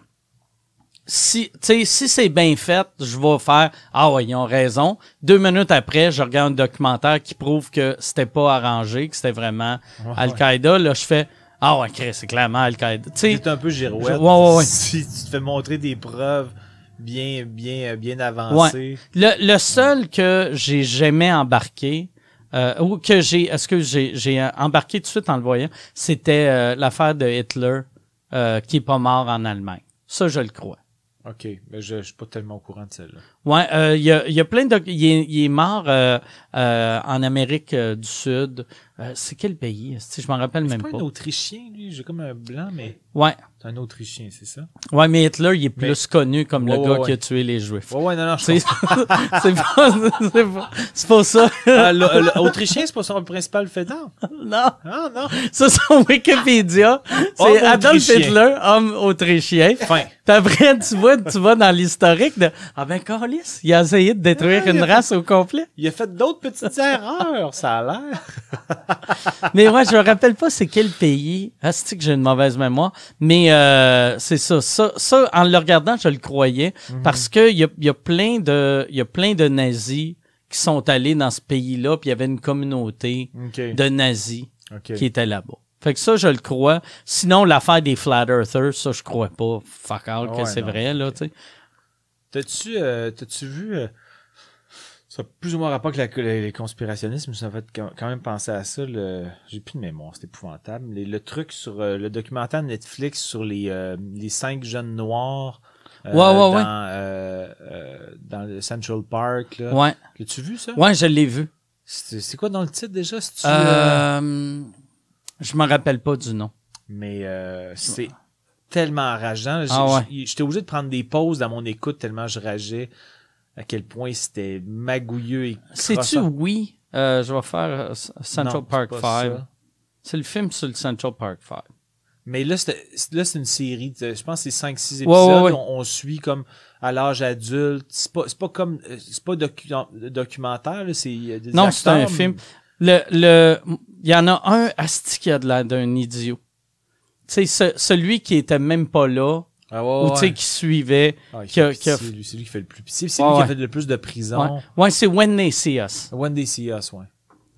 si, tu sais, si c'est bien fait, je vais faire Ah ouais, ils ont raison. Deux minutes après, je regarde un documentaire qui prouve que c'était pas arrangé, que c'était vraiment Ouais. Al-Qaïda. Là, je fais Ah ouais, c'est clairement Al-Qaïda. Tu sais, C'est un peu girouette. Ouais, ouais, ouais. Si tu te fais montrer des preuves bien, bien, bien avancées. le, le seul que j'ai jamais embarqué, euh, ou que j'ai, est-ce que j'ai, j'ai euh, embarqué tout de suite en le voyant, c'était euh, l'affaire de Hitler euh, qui est pas mort en Allemagne. Ça, je le crois. OK, mais je, je suis pas tellement au courant de celle-là. Ouais, euh, il y, a, y a plein de. Il est, il est mort euh, euh, en Amérique euh, du Sud. Euh, c'est quel pays? Si je m'en rappelle C'est même pas pas. un Autrichien, lui? J'ai comme un blanc, mais Ouais, c'est un Autrichien, c'est ça? ouais, mais Hitler, il est Mais- plus connu comme Ouais, le ouais, gars qui a tué les Juifs. Ouais, ouais, non, non, je C'est pas, c'est pas, c'est pas ça. Ah, le- le- Autrichien, c'est pas son principal fait d'armes. non. Ah, non. Ça, son Wikipédia, c'est Adolf. Hitler, homme autrichien. Fin. Puis après, tu vois, tu vas dans l'historique de Ah ben, Carlis? Il a essayé de détruire Ah, une fait- race au complet? Il a fait d'autres petites erreurs, ça a l'air. Mais ouais, je me rappelle pas c'est quel pays. Ah, c'est que j'ai une mauvaise mémoire? Mais euh, c'est ça, ça. Ça, en le regardant, je le croyais. Mhm. Parce que il y a, y a plein de. Y a plein de nazis qui sont allés dans ce pays-là, puis il y avait une communauté de nazis qui était là-bas. Fait que ça, je le crois. Sinon, l'affaire des Flat Earthers, ça, je crois pas. Fuck all que Ouais, c'est vrai, là, tu sais. T'as-tu euh, t'as-tu vu euh, ça a plus ou moins rapport avec la- les, mais ça fait quand même penser à ça. le- J'ai plus de mémoire, c'est épouvantable. Les- le truc sur euh, le documentaire Netflix sur les, euh, les cinq jeunes noirs euh, Ouais, ouais, dans, ouais. dans le Central Park. Là. Ouais. L'as-tu vu ça? Ouais, je l'ai vu. C'est quoi dans le titre déjà? Je me rappelle pas du nom. Mais euh, c'est tellement enrageant. J'ai- Ah J'étais obligé de prendre des pauses dans mon écoute tellement je rageais à quel point c'était magouilleux et Sais-tu, oui, euh, je vais faire euh, Central Non, Park c'est pas 5. ça. C'est le film sur le Central Park 5. Mais là, c'est une série. de- je pense que c'est 5-6 Ouais, épisodes. ouais, ouais. On, on suit comme à l'âge adulte. C'est pas, c'est pas comme. euh, C'est pas docu- documentaire, là, c'est euh, Non, c'est un film. Le, le, il y en a un, Asti, qui a de l'air d'un idiot. Tu sais, ce- celui qui était même pas là, Ah, ouais, ou tu sais, ouais. qui suivait. Ah, qui a- fait qui a- pitié, lui. C'est lui qui fait le plus pitié. C'est lui qui a ouais. fait le plus de prison. Ouais, ouais c'est When They See Us. One Day See Us, ouais.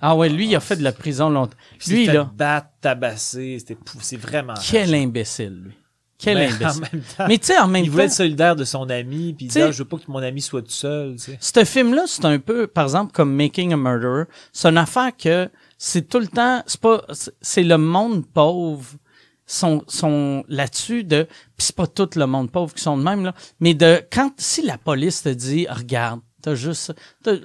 Ah ouais, lui, il a fait de la prison longtemps. Puis Lui, il s'est fait là, battre, tabasser. C'était pou- C'est vraiment. quel imbécile, lui. Quel Mais en imbécile. même temps, Mais tu sais, en même il voulait temps, être solidaire de son ami, puis il dit T'sais- ah, je veux pas que mon ami soit tout seul, tu sais. Ce film-là, c'est un peu, par exemple, comme Making a Murderer. C'est une affaire que c'est tout le temps, c'est pas, c'est- c'est le monde pauvre sont, sont là-dessus de, puis c'est pas tout le monde pauvre qui sont de même, là, mais de, quand, si la police te dit, regarde, t'as juste,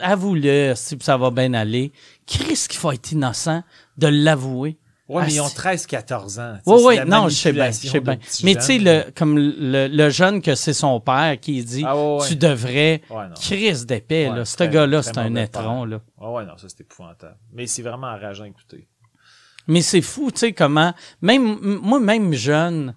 avoue-le, si ça va bien aller, Chris qu'il faut être innocent de l'avouer. Ouais, Ah, mais ils ont c'est- 13-14 ans. Oui, oui, non, je sais bien, je sais bien. Mais tu sais, le, comme le, le jeune que c'est son père qui dit, Ah ouais, ouais. tu devrais, Ouais, non. Chris d'épais, là, ce gars-là, c'est un étron, là. Ah ouais, non, ça c'est épouvantable. Mais c'est vraiment enrageant à écouter. Mais c'est fou, tu sais, comment. Même, moi, même jeune,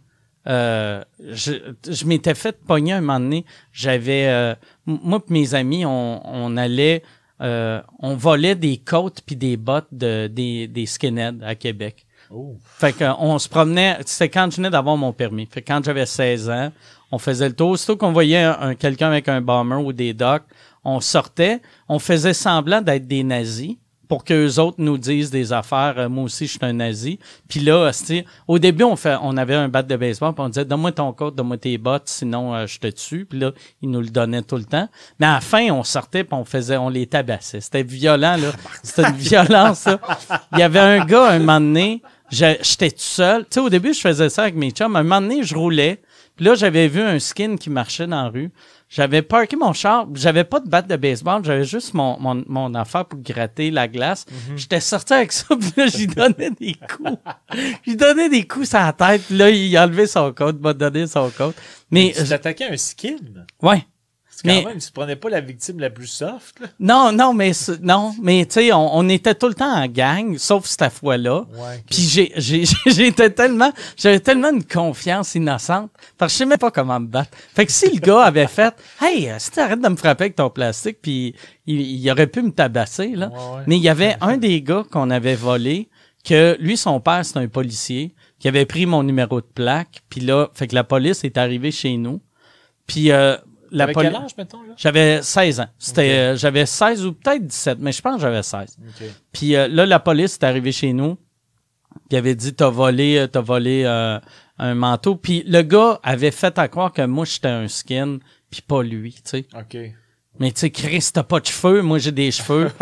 euh, je, je m'étais fait pogner un moment donné. J'avais. euh, moi et mes amis, on, on allait. euh, on volait des côtes puis des bottes de, des, des skinheads à Québec. Oh. Fait qu'on se promenait. C'était quand je venais d'avoir mon permis. Fait que quand j'avais 16 ans, on faisait le tour. Aussitôt qu'on voyait un, un- quelqu'un avec un bomber ou des docks, on sortait. On faisait semblant d'être des nazis pour qu'eux autres nous disent des affaires. Euh, moi aussi, je suis un nazi. Puis là, au début, on, fait, on avait un bat de baseball, puis on disait Donne-moi ton côte, donne-moi tes bottes, sinon euh, je te tue. Puis là, ils nous le donnaient tout le temps. Mais à la fin, on sortait, puis on faisait, on les tabassait. C'était violent, là. C'était une violence, là. Il y avait un gars, un moment donné, je- j'étais tout seul. Tu sais, au début, je faisais ça avec mes chums. Un moment donné, je roulais. Puis là, j'avais vu un skin qui marchait dans la rue. J'avais parké mon char. J'avais pas de batte de baseball. J'avais juste mon, mon, mon affaire pour gratter la glace. J'étais sorti avec ça. Puis là, j'y donnais des coups. j'y donnais des coups sur la tête. Puis là, il a enlevé son code, m'a donné son code. Mais, tu t'attaquais à un skin. ouais. Quand Mais- même, tu prenais pas la victime la plus soft, là. Non, non, mais, non, mais tu sais, on, on était tout le temps en gang, sauf cette fois-là. Ouais. Puis j'ai, j'ai, j'étais tellement, j'avais tellement une confiance innocente, parce que je sais même pas comment me battre. Fait que si le gars avait fait, hey, euh, si t'arrêtes de me frapper avec ton plastique, puis il, il aurait pu me tabasser là. Ouais, ouais. Mais il y avait un des gars qu'on avait volé, que lui, son père, c'est un policier, qui avait pris mon numéro de plaque, puis là, fait que la police est arrivée chez nous, puis euh, la quel âge, mettons? J'avais 16 ans. C'était, euh, j'avais 16 ou peut-être 17, mais je pense que j'avais 16. OK. Puis euh, là, la police est arrivée chez nous. Puis avait dit T'as volé, euh, t'as volé euh, un manteau. Puis le gars avait fait à croire que moi j'étais un skin, puis pas lui, tu sais. OK. Mais tu sais, Chris, t'as pas de cheveux, moi j'ai des cheveux.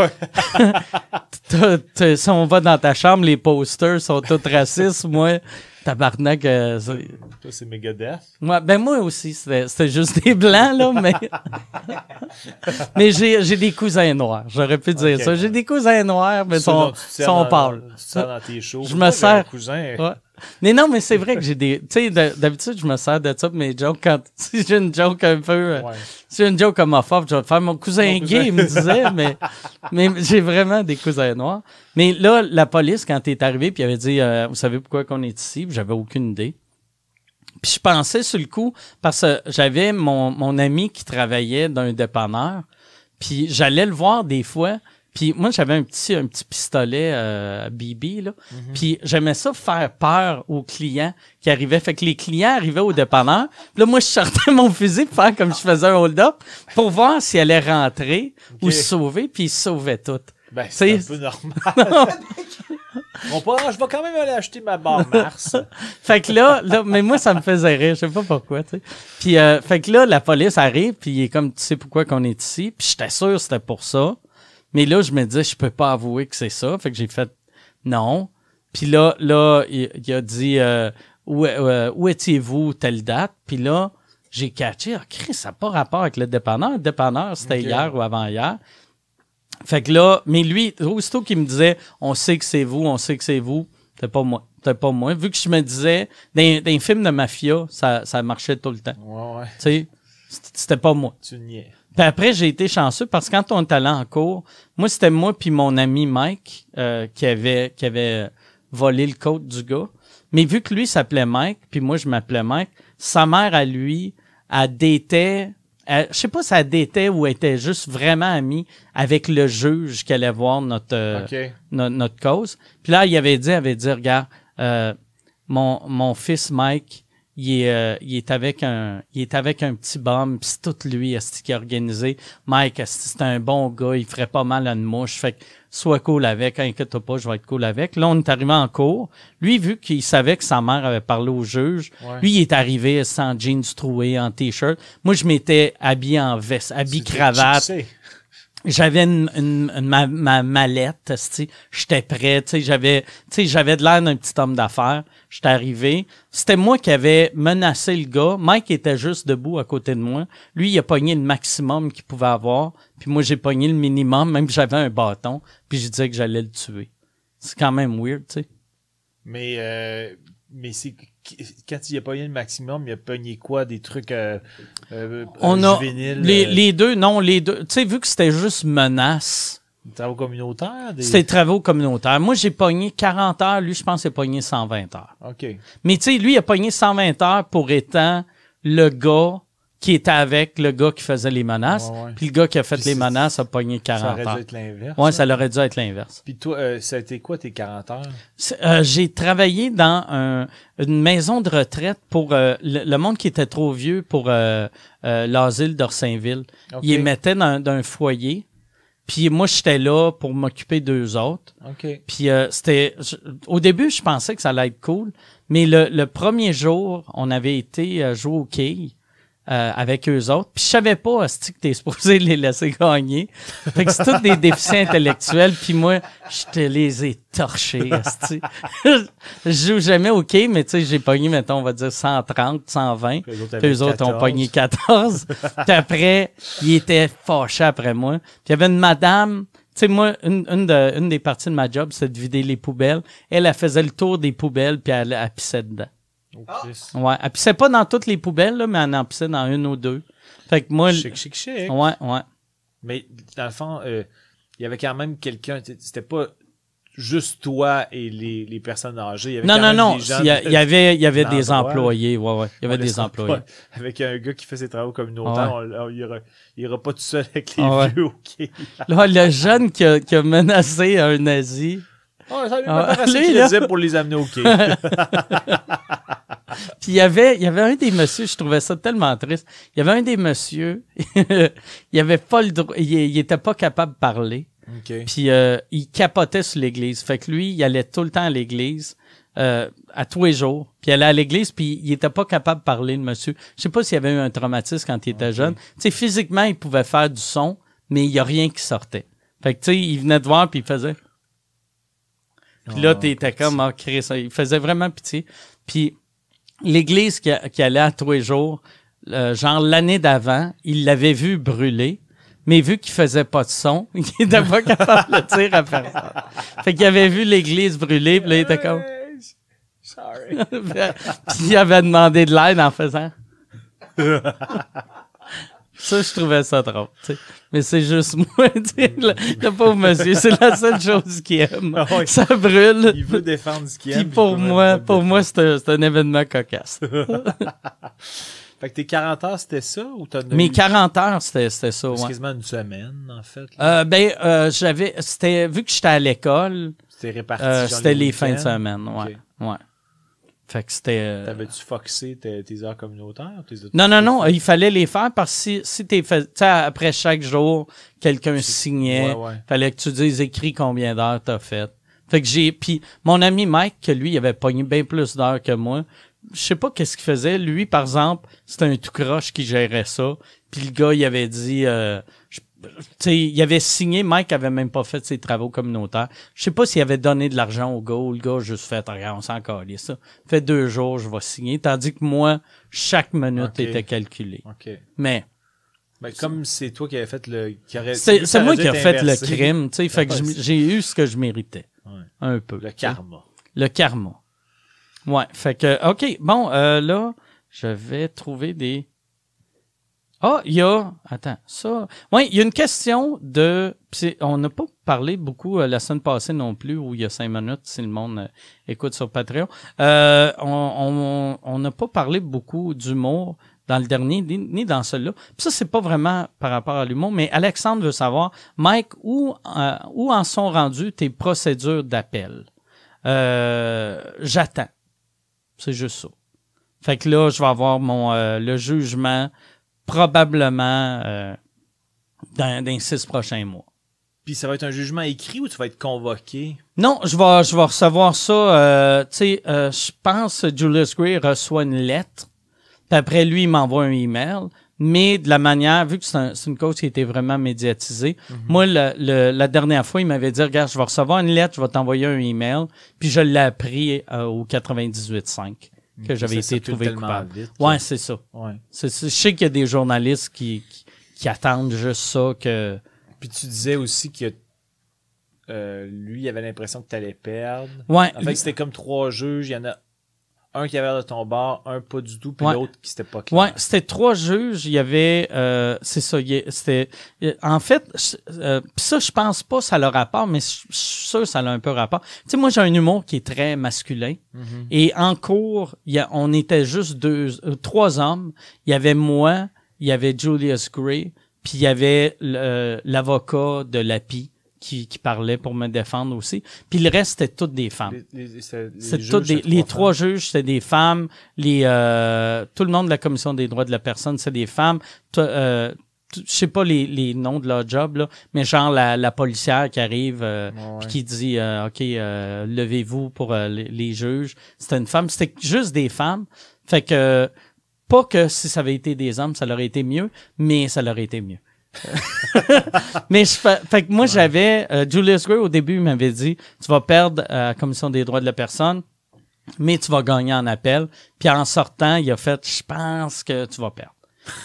T'as- t'as- si on va dans ta chambre, les posters sont tous racistes, moi. Tabarnak, euh, Toi, c'est Megadeth? moi, ben moi aussi, c'était juste des blancs, là, mais. mais j'ai des cousins noirs. J'aurais pu dire ça. J'ai des cousins noirs, mais sont, sont pâles. Tu dans tes shows. Je me sers- cousin. Ouais. Mais non, mais c'est vrai que j'ai des. Tu sais, d'habitude, je me sers de ça pour mes jokes quand. Si j'ai une joke un peu. euh, Ouais. J'ai une joke homophobe, je vais le faire. Mon cousin Mon cousin. gay, il me disait, mais, mais j'ai vraiment des cousins noirs. Mais là, la police, quand est arrivée, puis il avait dit euh, Vous savez pourquoi qu'on est ici? J'avais aucune idée. Puis je pensais sur le coup, parce que j'avais mon, mon ami qui travaillait dans un dépanneur, puis j'allais le voir des fois, puis moi, j'avais un petit, un petit pistolet euh, BB, là. Puis j'aimais ça faire peur aux clients qui arrivaient. Fait que les clients arrivaient au dépanneur. Puis là, moi, je sortais mon fusil pour faire comme je faisais un hold-up pour voir s'ils allaient rentrer ou se sauver. Puis ils se sauvaient tout. Ben, c'est un peu normal. Bon, pas, je vais quand même aller acheter ma barre Mars. Fait que là, là, mais moi, ça me faisait rire. Je sais pas pourquoi, tu sais. Puis, euh, fait que là, la police arrive, puis il est comme, tu sais pourquoi qu'on est ici? Puis j'étais sûr que c'était pour ça. Mais là, je me disais, je peux pas avouer que c'est ça. Fait que j'ai fait non. Puis là, là, il, il a dit, euh, où, euh, où étiez-vous telle date? Puis là, j'ai catché, ah, Chris, ça n'a pas rapport avec le dépanneur. Le dépanneur, c'était hier ou avant-hier. Fait que là, mais lui, aussitôt qu'il me disait, on sait que c'est vous, on sait que c'est vous, c'était pas moi. C'était pas moi. Vu que je me disais, dans, dans les films de mafia, ça, ça marchait tout le temps. Ouais, ouais. Tu sais, c'était c'était pas moi. Tu niais. Puis après, j'ai été chanceux parce que quand on est allé en cours, moi, c'était moi puis mon ami Mike euh, qui avait qui avait volé le code du gars. Mais vu que lui s'appelait Mike, puis moi, je m'appelais Mike, sa mère à lui, elle datait... elle- Je sais pas si elle datait ou elle était juste vraiment amie avec le juge qui allait voir notre, euh, no- notre cause. Puis là, il avait dit, il avait dit, regarde, euh, mon, mon fils Mike, il est, euh, il est avec un, il est avec un petit bum, puis c'est tout lui, esti, qui a organisé. Mike, c'est un bon gars, il ferait pas mal à une mouche. Fait que sois cool avec, inquiète pas, je vais être cool avec. Là, on est arrivé en cours. Lui, vu qu'il savait que sa mère avait parlé au juge, Ouais. lui, il est arrivé sans jeans troués, en t-shirt. Moi, je m'étais habillé en veste, habillé cravate. J'avais une, une- une- ma, ma mallette, j'étais prêt, j'avais, j'avais de l'air d'un petit homme d'affaires. J'étais arrivé. C'était moi qui avais menacé le gars. Mike était juste debout à côté de moi. Lui, il a pogné le maximum qu'il pouvait avoir. Puis moi, j'ai pogné le minimum, même si j'avais un bâton. Puis je disais que j'allais le tuer. C'est quand même weird, tu sais. Mais, euh, mais c'est quand il a pogné le maximum, il a pogné quoi? Des trucs euh, euh, On euh, a les, euh, les deux, non, les deux. Tu sais, vu que c'était juste menace. des travaux communautaires? Des... C'était travaux communautaires. Moi, j'ai pogné 40 heures. Lui, je pense qu'il a pogné 120 heures. OK. Mais tu sais, lui, il a pogné 120 heures pour étant le gars qui était avec le gars qui faisait les menaces. Ouais, ouais. Puis le gars qui a fait Puis les menaces a pogné Ça 40 aurait heures. dû être l'inverse. Ouais, ça. ça aurait dû être l'inverse. Puis toi, euh, ça a été quoi tes 40 heures? Euh, j'ai travaillé dans un- une maison de retraite pour euh, le, le monde qui était trop vieux pour euh, euh, l'asile d'Orsainville. Ils les mettaient dans, dans un foyer. Puis moi, j'étais là pour m'occuper d'eux autres. OK. Puis euh, c'était au début, je pensais que ça allait être cool, mais le, le premier jour, on avait été jouer au quilles euh, avec eux autres. Puis je savais pas que t'es supposé les laisser gagner. Fait que c'est tous des déficients intellectuels. Puis moi, je te les ai torchés. je joue jamais quilles, mais tu sais, j'ai pogné, mettons, on va dire 130, 120. Puis eux autres, ont 14. pogné 14. puis après, ils étaient fâchés après moi. Puis il y avait une madame, tu sais, moi, une, une, de- une des parties de ma job, c'est de vider les poubelles. Elle, elle faisait le tour des poubelles, puis elle, elle pissait dedans. Oh, Chris. Ouais, elle pissait pas dans toutes les poubelles, là, mais elle en pissait dans une ou deux. Fait que moi... le- Chic, chic, chic. Ouais, ouais. Mais dans le fond, euh, il y avait quand même quelqu'un. C'était pas juste toi et les, les personnes âgées. Il y avait Non, non, non. Il y, a- y avait, il y avait des employés. Ouais, ouais. Il y avait des employés. Avec un gars qui fait ses travaux communautaires, on- on- il ira, pas tout seul avec les Ah ouais. vieux, OK. Là, le jeune qui a, qui a menacé un nazi. Oh, ça lui Ah, lui, là. pour les amener au quai. Puis il y avait, il y avait un des messieurs, je trouvais ça tellement triste. Il y avait un des messieurs, il avait pas le droit, il, il était pas capable de parler. OK. Puis euh, il capotait sur l'église. Fait que lui, il allait tout le temps à l'église, euh, à tous les jours. Puis il allait à l'église, puis il était pas capable de parler, le monsieur. Je sais pas s'il avait eu un traumatisme quand il était jeune. Tu sais, physiquement, il pouvait faire du son, mais il y a rien qui sortait. Fait que tu sais, il venait te voir, puis il faisait... Puis là, Oh, t'étais comme, ah, Chris, il faisait vraiment pitié. Puis l'église qui, qui allait à tous les jours, euh, genre l'année d'avant, il l'avait vu brûler, mais vu qu'il faisait pas de son, il était pas capable de dire à personne. Fait qu'il avait vu l'église brûler, puis là, il était comme... Sorry. puis il avait demandé de l'aide en faisant... Ça, je trouvais ça drôle. tu sais. Mais c'est juste moi, le, le pauvre monsieur, c'est la seule chose qu'il aime. Ah ouais. Ça brûle. Il veut défendre ce qu'il Puis aime. pour moi, pour moi, c'est un, événement cocasse. Fait que tes 40 heures, c'était ça ou t'en as Mes eu- 40 heures, c'était ça, ouais. quasiment une semaine, en fait. Euh, ben, euh, j'avais, c'était, vu que j'étais à l'école, C'était réparti. euh, c'était les fins de semaine, ouais. Ouais. Fait que c'était. euh, T'avais-tu foxé tes, tes heures communautaires? Tes autres- Non, non, non, il fallait les faire parce que si, si t'es fait, tu sais, après chaque jour, quelqu'un signait, Ouais, ouais. fallait que tu dises écrit combien d'heures t'as fait. Fait que j'ai, puis mon ami Mike, que lui, il avait pogné bien plus d'heures que moi. Je sais pas qu'est-ce qu'il faisait. Lui, par exemple, c'était un tout croche qui gérait ça. Puis le gars, il avait dit, euh, je- il avait signé. Mike avait même pas fait ses travaux communautaires. Je sais pas s'il avait donné de l'argent au gars ou le gars a juste fait, regarde, on s'en calait ça. Fait deux jours, je vais signer. Tandis que moi, chaque minute était calculée. OK. Mais Ben, comme c'est toi qui avais fait le. c'est moi qui ai fait le crime, tu sais. Fait que j'ai eu ce que je méritais. Ouais. Un peu. Le karma. Le karma. Ouais, fait que, OK, bon, euh, là, je vais trouver des... Ah, il y a... Attends, ça... Ouais, il y a une question de... on n'a pas parlé beaucoup euh, la semaine passée non plus, où il y a cinq minutes, si le monde euh, écoute sur Patreon. Euh, on n'a pas parlé beaucoup d'humour dans le dernier, ni, dans celui-là. Puis ça, c'est pas vraiment par rapport à l'humour, mais Alexandre veut savoir, Mike, où, euh, où en sont rendues tes procédures d'appel? Euh, j'attends. C'est juste ça. Fait que là, je vais avoir mon le jugement probablement euh, dans, dans les six prochains mois. Puis ça va être un jugement écrit ou tu vas être convoqué? Non, je vais, je vais recevoir ça. euh, tu sais, euh, je pense que Julius Gray reçoit une lettre. Puis après, lui, il m'envoie un email. Mais de la manière, vu que c'est un- c'est une cause qui a été vraiment médiatisée, moi, le- le- la dernière fois, il m'avait dit, regarde, je vais recevoir une lettre, je vais t'envoyer un email. Puis je l'ai appris euh, au 98.5 que j'avais été trouvé coupable. vite Ouais, c'est ça. ouais. C'est- c'est- je sais qu'il y a des journalistes qui, qui, qui attendent juste ça que... Puis tu disais aussi que euh, lui, il avait l'impression que tu allais perdre. Ouais, En fait, c'était comme trois juges. Il y en a un qui avait l'air de ton bord, un pas du tout, puis Ouais. l'autre qui c'était pas clair. Ouais, c'était trois juges. Il y avait, euh, c'est ça. il y a- C'était, euh, en fait, euh, pis ça, je pense pas ça a le rapport, mais je suis sûr ça a un peu rapport. Tu sais, moi, j'ai un humour qui est très masculin. Mhm. Et en cours, il y a, on était juste deux, euh, trois hommes. Il y avait moi, il y avait Julius Gray, puis il y avait le- l'avocat de l'API qui, qui parlait pour me défendre aussi. Puis le reste, c'était toutes des femmes. Les, les- c'est- les C'est juges, toutes des- les trois juges, c'est des femmes. Les, euh, tout le monde de la commission des droits de la personne, c'est des femmes. Euh, je sais pas les, les noms de leur job là, mais genre la, la policière qui arrive euh, Ouais, qui dit euh, ok euh, levez-vous pour euh, les, les juges. C'était une femme. C'était juste des femmes. Fait que pas que si ça avait été des hommes, ça aurait été mieux, mais ça aurait été mieux. mais je fais, fait que moi j'avais euh, Julius Gray au début il m'avait dit tu vas perdre à la commission des droits de la personne mais tu vas gagner en appel. Puis en sortant il a fait je pense que tu vas perdre.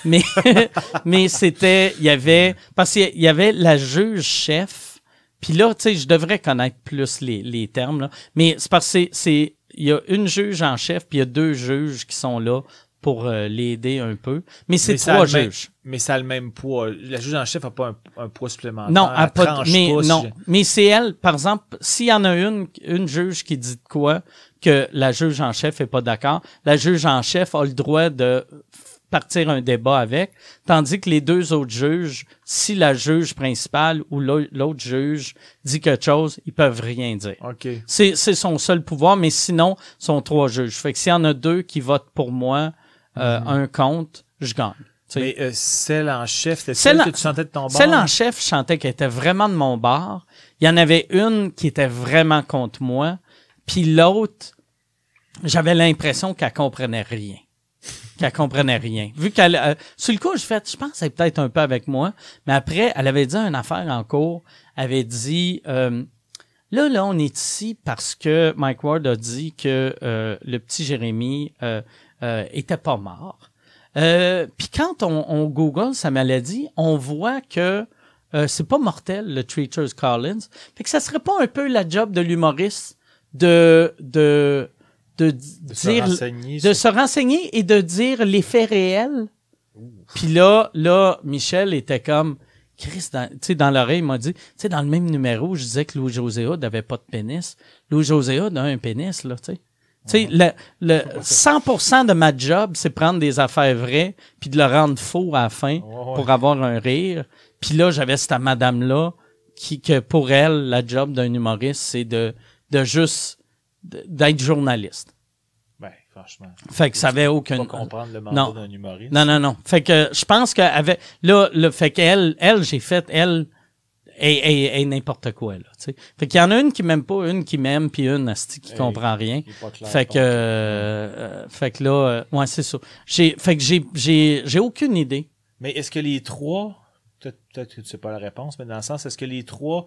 Mais mais c'était il y avait parce qu'il y avait la juge chef puis là tu sais je devrais connaître plus les, les termes là. Mais c'est parce que c'est il y a une juge en chef puis il y a deux juges qui sont là pour euh, l'aider un peu mais c'est trois juges Mais ça a le même poids. La juge en chef n'a pas un, un poids supplémentaire. Non, elle pas mais pas non, mais c'est elle. Par exemple, s'il y en a une, une juge qui dit de quoi que la juge en chef est pas d'accord, la juge en chef a le droit de partir un débat avec, tandis que les deux autres juges, si la juge principale ou l'au- l'autre juge dit quelque chose, ils peuvent rien dire. OK. C'est c'est son seul pouvoir, mais sinon, sont trois juges. Fait que s'il y en a deux qui votent pour moi, euh, un compte, je gagne. Tu sais. Mais euh, celle en chef, c'était Celle que tu sentais de ton bord? Celle en chef, je sentais qu'elle était vraiment de mon bord. Il y en avait une qui était vraiment contre moi. Puis l'autre, j'avais l'impression qu'elle comprenait rien. Qu'elle comprenait rien. Vu qu'elle, euh, sur le coup, je fait, je pense qu'elle est peut-être un peu avec moi. Mais après, elle avait dit une affaire en cours. Elle avait dit, euh, là, là, on est ici parce que Mike Ward a dit que euh, le petit Jérémy euh, était pas mort. Euh, Puis quand on, on google sa maladie, on voit que euh, c'est pas mortel, le Treacher's Collins. Fait que ça serait pas un peu la job de l'humoriste de, de, de, De se dire, renseigner de se renseigner et de dire les faits réels. Puis là, là, Michel était comme, Chris, dans, tu sais, dans l'oreille, il m'a dit, tu sais, dans le même numéro, je disais que Louis José Hood n'avait pas de pénis. Louis José Hood a un pénis, là, tu sais. Tu sais, le, le 100% de ma job, c'est prendre des affaires vraies puis de le rendre faux à la fin ouais. pour avoir un rire. Puis là, j'avais cette madame-là qui, que pour elle, la job d'un humoriste, c'est de, de juste, d'être journaliste. Ben, franchement. Fait que ça avait Pas aucun... comprendre le mandat d'un humoriste. Non, non, non. Fait que je pense qu'avec là, le fait qu'elle, elle, j'ai fait, elle, est n'importe quoi, là, tu sais. Fait qu'il y en a une qui m'aime pas, une qui m'aime, puis une, asti, qui Hey, comprend rien. clair, Fait que, euh, fait que là, euh, ouais, c'est ça. J'ai, fait que j'ai, j'ai, j'ai aucune idée. Mais est-ce que les trois, peut-être peut-être que tu sais pas la réponse, mais dans le sens, est-ce que les trois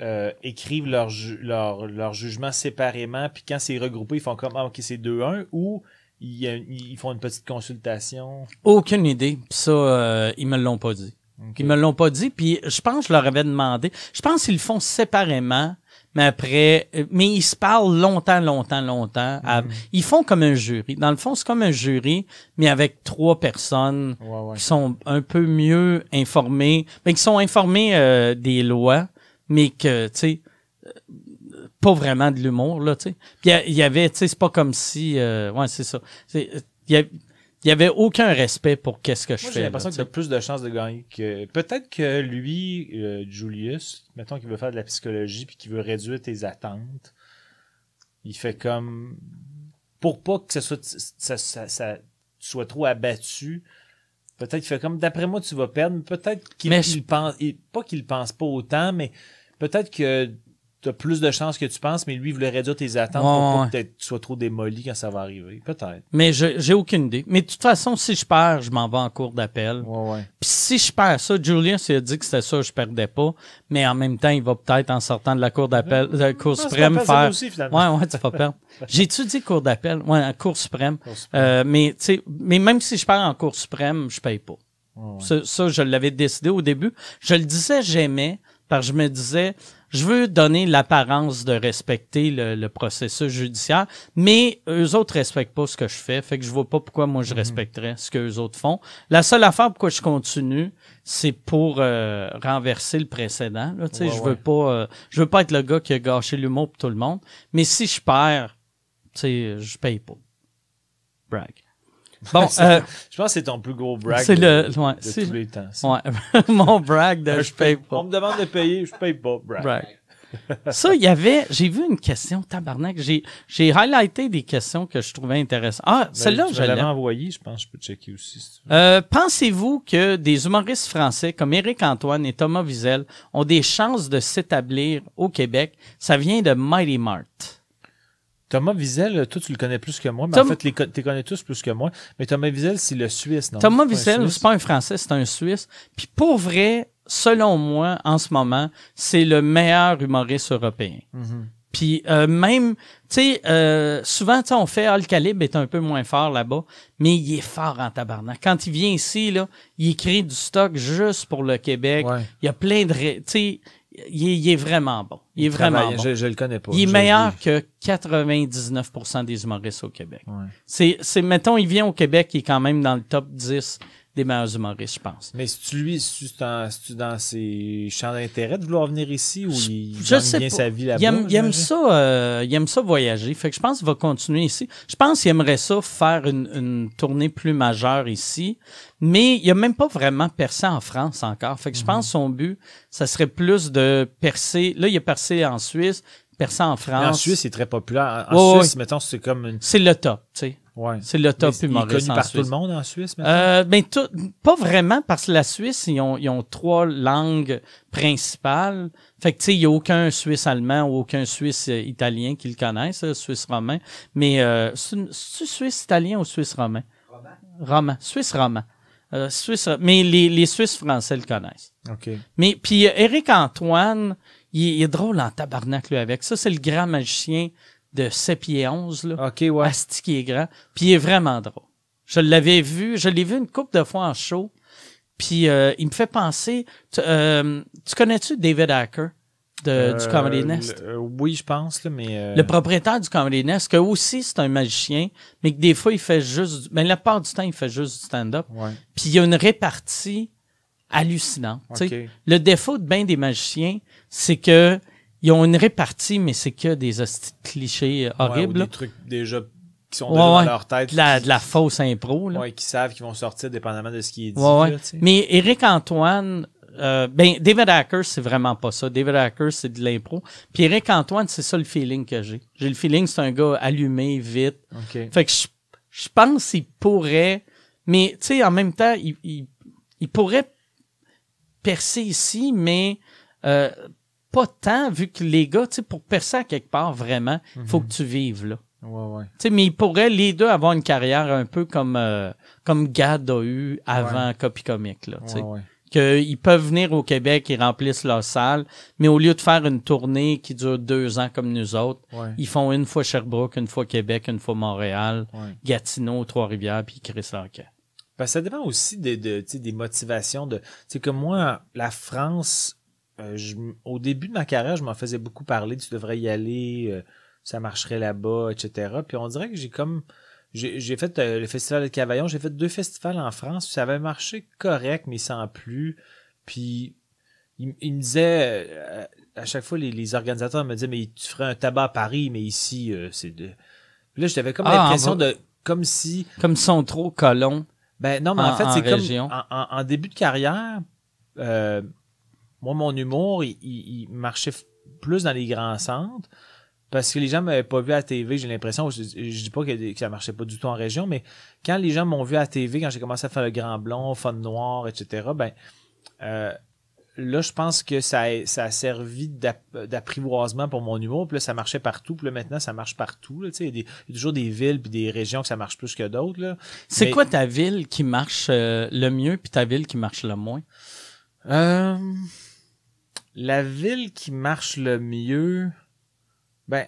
euh, écrivent leur, ju- leur, leur jugement séparément, puis quand c'est regroupé, ils font comme, ah, ok, c'est 2-1, ou ils, ils font une petite consultation? Aucune idée. Puis ça, euh, ils me l'ont pas dit. Ok. Ils me l'ont pas dit, puis je pense que je leur avais demandé. Je pense qu'ils le font séparément, mais après, euh, mais ils se parlent longtemps, longtemps, longtemps. à- Ils font comme un jury. Dans le fond, c'est comme un jury, mais avec trois personnes Ouais, ouais. qui sont un peu mieux informés, mais qui sont informés euh, des lois, mais que, tu sais, euh, pas vraiment de l'humour, là, tu sais. Puis il y avait, tu sais, c'est pas comme si... euh, ouais, c'est ça. Il y, a- il y avait aucun respect pour qu'est-ce que je Moi, fais. j'ai l'impression tu as plus de chances de gagner que. Peut-être que lui, euh, Julius, mettons qu'il veut faire de la psychologie puis qu'il veut réduire tes attentes, il fait comme. Pour pas que ça soit, ça, ça, ça- tu sois trop abattu, peut-être qu'il fait comme. D'après moi, tu vas perdre, mais peut-être qu'il je- pense. il- pas qu'il pense pas autant, mais peut-être que tu as plus de chances que tu penses, mais lui, il voulait réduire tes attentes Ouais, pour pas ouais. que tu sois trop démoli quand ça va arriver. Peut-être. Mais j'ai aucune idée. Mais de toute façon, si je perds, je m'en vais en cours d'appel. Ouais, ouais. Puis si je perds ça, Julius il a dit que c'était ça, je perdais pas. Mais en même temps, il va peut-être, en sortant de la cour d'appel, de la cour c'est suprême, faire... aussi, finalement. Ouais, ouais, tu vas perdre. J'ai-tu dit cour d'appel? Ouais, en cour suprême. Cour suprême. Euh, mais, tu sais, mais même si je perds en cour suprême, je paye pas. Ça, ça, je l'avais décidé au début. Je le disais, j'aimais, parce que je me disais, je veux donner l'apparence de respecter le, le processus judiciaire, mais eux autres respectent pas ce que je fais, fait que je vois pas pourquoi moi Mhm. je respecterais ce que eux autres font. La seule affaire pourquoi je continue, c'est pour euh, renverser le précédent. Là, tu sais, Ouais, je ouais. veux pas, euh, je veux pas être le gars qui a gâché l'humour pour tout le monde. Mais si je perds, tu sais, je paye pas. Brag. Bon, euh, Je pense que c'est ton plus gros brag C'est de, le- ouais, de c'est- tous les temps. ouais, mon brag de je paye pas. On me demande de payer, je paye pas. Brag. Brag. Ça, il y avait, j'ai vu une question, tabarnak. J'ai, j'ai highlighté des questions que je trouvais intéressantes. Ah, Ben, celle-là, je l'avais l'aime. envoyé, je pense que je peux checker aussi. si tu veux. Euh, pensez-vous que des humoristes français comme Éric Antoine et Thomas Wiesel ont des chances de s'établir au Québec? Ça vient de Mighty Mart. Thomas Wiesel, toi, tu le connais plus que moi, mais Tom- en fait, les tu les connais tous plus que moi. Mais Thomas Wiesel, c'est le Suisse, non? Thomas Wiesel, c'est pas un Français, c'est un Suisse. Puis pour vrai, selon moi, en ce moment, c'est le meilleur humoriste européen. Mhm. Puis euh, même, tu sais, euh, souvent, tu sais, on fait, ah, le calibre est un peu moins fort là-bas, mais il est fort en tabarnak. Quand il vient ici, là, il crée du stock juste pour le Québec. Ouais. Il y a plein de... Tu sais, il, est- il est vraiment bon. Il est vraiment travaille, bon. Je, je le connais pas. il est meilleur que 99% des humoristes au Québec. Ouais. C'est, c'est, mettons, il vient au Québec, il est quand même dans le top 10 des meilleurs humoristes, je pense. Mais si tu lui, si tu dans, si tu dans ses champs d'intérêt de vouloir venir ici ou il Je gagne sais bien pas. sa vie là-bas? Il aime, il aime j'imagine? ça, euh, il aime ça voyager. Fait que je pense qu'il va continuer ici. Je pense qu'il aimerait ça faire une, une tournée plus majeure ici. Mais il a même pas vraiment percé en France encore. Fait que je pense que son but, ça serait plus de percer. Là, il a percé en Suisse, percé en Mais France. En Suisse, c'est très populaire. En, Suisse, mettons, c'est comme une. C'est le top, tu sais. Ouais. C'est le top Mais il est humoriste connu en par Suisse. tout le monde en Suisse, mettons? Euh, ben, tout- pas vraiment, parce que la Suisse, ils ont, ils ont trois langues principales. Fait que, tu sais, il n'y a aucun Suisse allemand ou aucun Suisse euh, italien qui le connaisse, euh, Suisse romain. Mais, euh, c'est Suisse italien ou Suisse romain? Romain. Romain. Suisse romain. Euh, Suisse, mais les, les Suisses français le connaissent. OK. Mais, puis, euh, Éric Antoine, il, il est drôle en tabarnak, lui, avec ça. C'est le grand magicien de 7 pieds 11, là. OK, ouais. Asti qui est grand. Puis il est vraiment drôle. Je l'avais vu, je l'ai vu une couple de fois en show. Puis euh, il me fait penser. Tu, euh, tu connais-tu David Hacker? de, du Euh, Comedy Nest? le- euh, oui, je pense, là, mais. euh, Le propriétaire du Comedy Nest, que aussi c'est un magicien, mais que des fois il fait juste, du- ben la part du temps il fait juste du stand-up. Ouais. Puis il y a une répartie hallucinante. Le défaut de bien des magiciens, c'est que ils ont une répartie, mais c'est que des clichés euh, Ouais, ou horribles. des trucs déjà qui sont Ouais, dans ouais. leur tête. de, la, qui- de la fausse impro. Là. Ouais, qui savent qu'ils vont sortir dépendamment de ce qui est dit. Ouais, ouais. là, tu sais. Mais Eric Antoine, euh, ben David Hacker, c'est vraiment pas ça. David Hacker, c'est de l'impro. Puis Eric Antoine, c'est ça le feeling que j'ai. J'ai le feeling que c'est un gars allumé, vite. Ok. Fait que je, je pense qu'il pourrait, mais tu sais, en même temps, il, il, il pourrait percer ici, mais euh, pas tant, vu que les gars, tu sais, pour percer à quelque part, vraiment, il faut que tu vives là. Ouais, ouais. Tu sais, mais ils pourraient les deux avoir une carrière un peu comme euh, comme Gad a eu avant Copy Comic là, tu sais. Ouais, ouais. qu'ils peuvent venir au Québec, ils remplissent leur salle, mais au lieu de faire une tournée qui dure deux ans comme nous autres, ils font une fois Sherbrooke, une fois Québec, une fois Montréal. Gatineau, Trois-Rivières, puis Chris Larquet. Ben, ça dépend aussi de, de, tu sais, des motivations. de C'est comme moi, la France, euh, je au début de ma carrière, je m'en faisais beaucoup parler. Tu devrais y aller, euh, ça marcherait là-bas, etc. Puis on dirait que j'ai comme. J'ai j'ai fait euh, le festival de Cavaillon, j'ai fait deux festivals en France, ça avait marché correct, mais sans plus. Puis il, il me disait, euh, à chaque fois, les, les organisateurs me disaient, mais tu ferais un tabac à Paris, mais ici, euh, c'est de. Puis là, j'avais comme Ah, l'impression de. Comme si. Comme ils sont trop colons. Ben non, mais en, En- fait, c'est comme en, en- en début de carrière, euh, moi, mon humour, il, il- il marchait plus dans les grands centres parce que les gens m'avaient pas vu à TV, j'ai l'impression. Je, je dis pas que, que ça marchait pas du tout en région, mais quand les gens m'ont vu à TV, quand j'ai commencé à faire le grand blond, fun noir, etc., ben euh, là, je pense que ça a, ça a servi d'app- d'apprivoisement pour mon humour. Puis là, ça marchait partout. Puis là, maintenant, ça marche partout. là, tu sais, Il y, a des- il y a toujours des villes puis des régions que ça marche plus que d'autres. là. C'est Mais- quoi ta ville qui marche euh, le mieux, puis ta ville qui marche le moins? Euh, la ville qui marche le mieux, ben,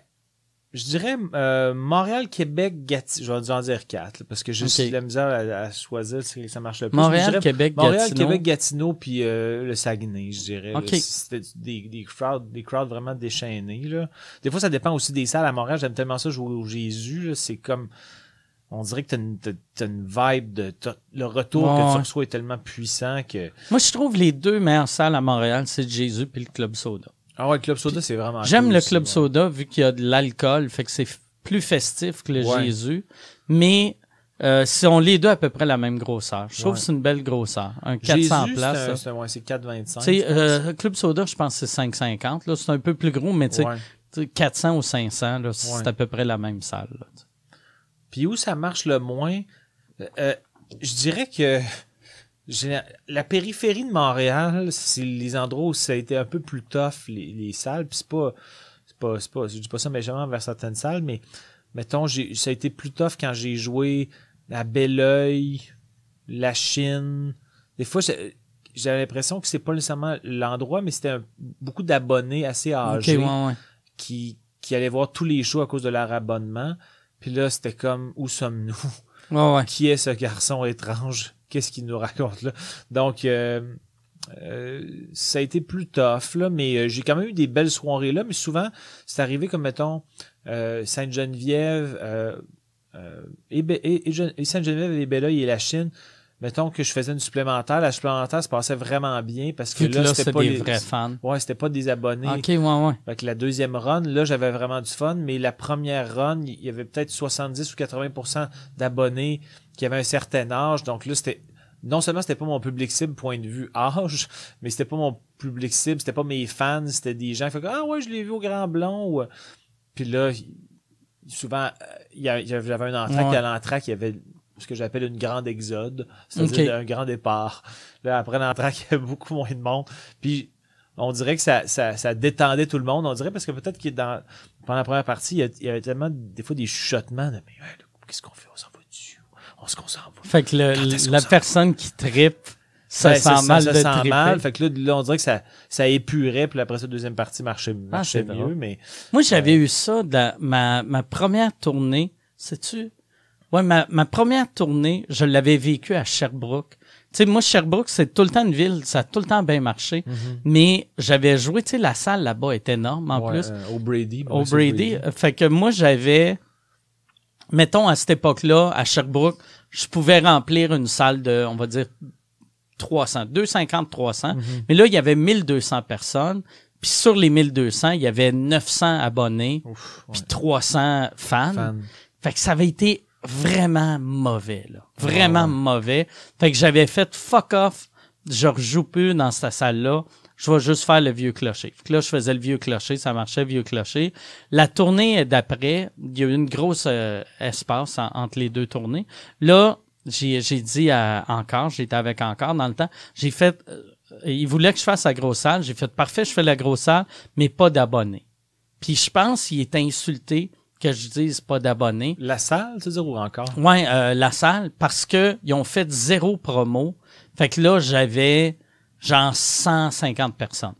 je dirais euh, Montréal, Québec, Gatineau. Je vais en dire quatre, là, parce que j'ai Ok. de la misère à, à choisir que ça marche le plus. Montréal, dirais Québec, Montréal, Gatineau. Québec, Gatineau, puis euh, le Saguenay, je dirais. là. Ok. C'était des, des, crowds, des crowds vraiment déchaînés. Là. Des fois, ça dépend aussi des salles. À Montréal, j'aime tellement ça jouer au Jésus. là. C'est comme... On dirait que t'as une, t'as- une vibe de... Le retour que tu reçois est tellement puissant que... Moi, je trouve les deux meilleures salles à Montréal, c'est le Jésus puis le Club Soda. Ah ouais, Club Soda, c'est vraiment J'aime cool le aussi, Club ouais. Soda vu qu'il y a de l'alcool, fait que c'est plus festif que le Ouais. Jésus. Mais euh, si on les deux à peu près la même grosseur. Je trouve Ouais. que c'est une belle grosseur. Un 400 Jésus, places. c'est un- c'est ouais, c'est 4,25. Tu sais, je pense. euh, Club Soda, je pense que c'est 5,50. Là, c'est un peu plus gros, mais tu sais, Ouais. tu sais, 400 ou 500, là, c'est à peu près la même salle. là. Puis où ça marche le moins, euh, euh, je dirais que la périphérie de Montréal, c'est les endroits où ça a été un peu plus tough, les, les salles. Puis c'est pas, c'est pas, c'est pas, je dis pas ça méchamment vers certaines salles, mais mettons, j'ai, ça a été plus tough quand j'ai joué à Belleuil, la Chine. Des fois, j'ai- j'avais l'impression que c'est pas nécessairement l'endroit, mais c'était beaucoup d'abonnés assez âgés ouais, ouais. qui, qui allaient voir tous les shows à cause de leur abonnement. Puis là, c'était comme, où sommes-nous? Ouais, ouais. Qui est ce garçon étrange? Qu'est-ce qu'il nous raconte là? Donc, euh, euh, ça a été plus tough, là, mais euh, j'ai quand même eu des belles soirées là, mais souvent, c'est arrivé comme, mettons, euh, Sainte-Geneviève, euh, euh, et, et, et et Sainte-Geneviève et Belleuil et la Chine. Mettons que je faisais une supplémentaire, la supplémentaire se passait vraiment bien parce que là, c'était pas des les- vrais fans. Ouais, c'était pas des abonnés. Ok, ouais, ouais. Fait que la deuxième run, là, j'avais vraiment du fun, mais la première run, il y avait peut-être 70 ou 80% d'abonnés qui avaient un certain âge. Donc là, c'était. Non seulement c'était pas mon public cible point de vue âge, mais c'était pas mon public cible, c'était pas mes fans, c'était des gens qui faisaient Ah ouais, je l'ai vu au Grand Blond. ou- Puis là, souvent, euh, il y a- j'avais un entraque, Ouais. à l'entraque, il y avait ce que j'appelle une grande exode, c'est-à-dire Ok. un grand départ. Là, après l'entraque, il y avait beaucoup moins de monde. Puis on dirait que ça, ça, ça détendait tout le monde. On dirait parce que peut-être que dans, pendant la première partie, il y, a- il y avait tellement des fois des chuchotements de mais qu'est-ce qu'on fait? On s'en va dessus. On se va. Fait que le- la personne qui se Ben, sent ça- mal ça de sent mal. Fait que là, là, on dirait que ça, ça épurait, puis après ça, la deuxième partie marchait, marchait c'est mieux, mais Moi, j'avais eu ça la- ma, ma première tournée. Sais-tu? Ouais, ma, ma première tournée, je l'avais vécu à Sherbrooke. sais, moi, Sherbrooke, c'est tout le temps une ville, ça a tout le temps bien marché. Mais j'avais joué, tu sais, la salle là-bas est énorme en Ouais, plus. euh, au Brady. Au Brady. Fait que moi, j'avais, mettons, à cette époque-là, à Sherbrooke, je pouvais remplir une salle de, on va dire, 300, 250, 300. Mhm. Mais là, il y avait 1200 personnes. Puis sur les 1200, il y avait 900 abonnés, puis 300 fans. Fan. Fait que ça avait été vraiment mauvais, là. Vraiment mauvais. Fait que j'avais fait fuck off. Je rejoue plus dans cette salle-là. Je vais juste faire le vieux clocher. Fait que là, je faisais le vieux clocher. Ça marchait, vieux clocher. La tournée d'après, il y a eu une grosse euh, espace en- entre les deux tournées. Là, j'ai j'ai dit à Encore, j'étais avec Encore dans le temps, j'ai fait, euh, il voulait que je fasse la grosse salle. J'ai fait, parfait, je fais la grosse salle, mais pas d'abonnés. Puis je pense qu'il est insulté que je dise pas d'abonnés. La salle, tu veux dire, ou encore? Ouais, euh, la salle, parce que ils ont fait zéro promo. Fait que là, j'avais genre 150 personnes.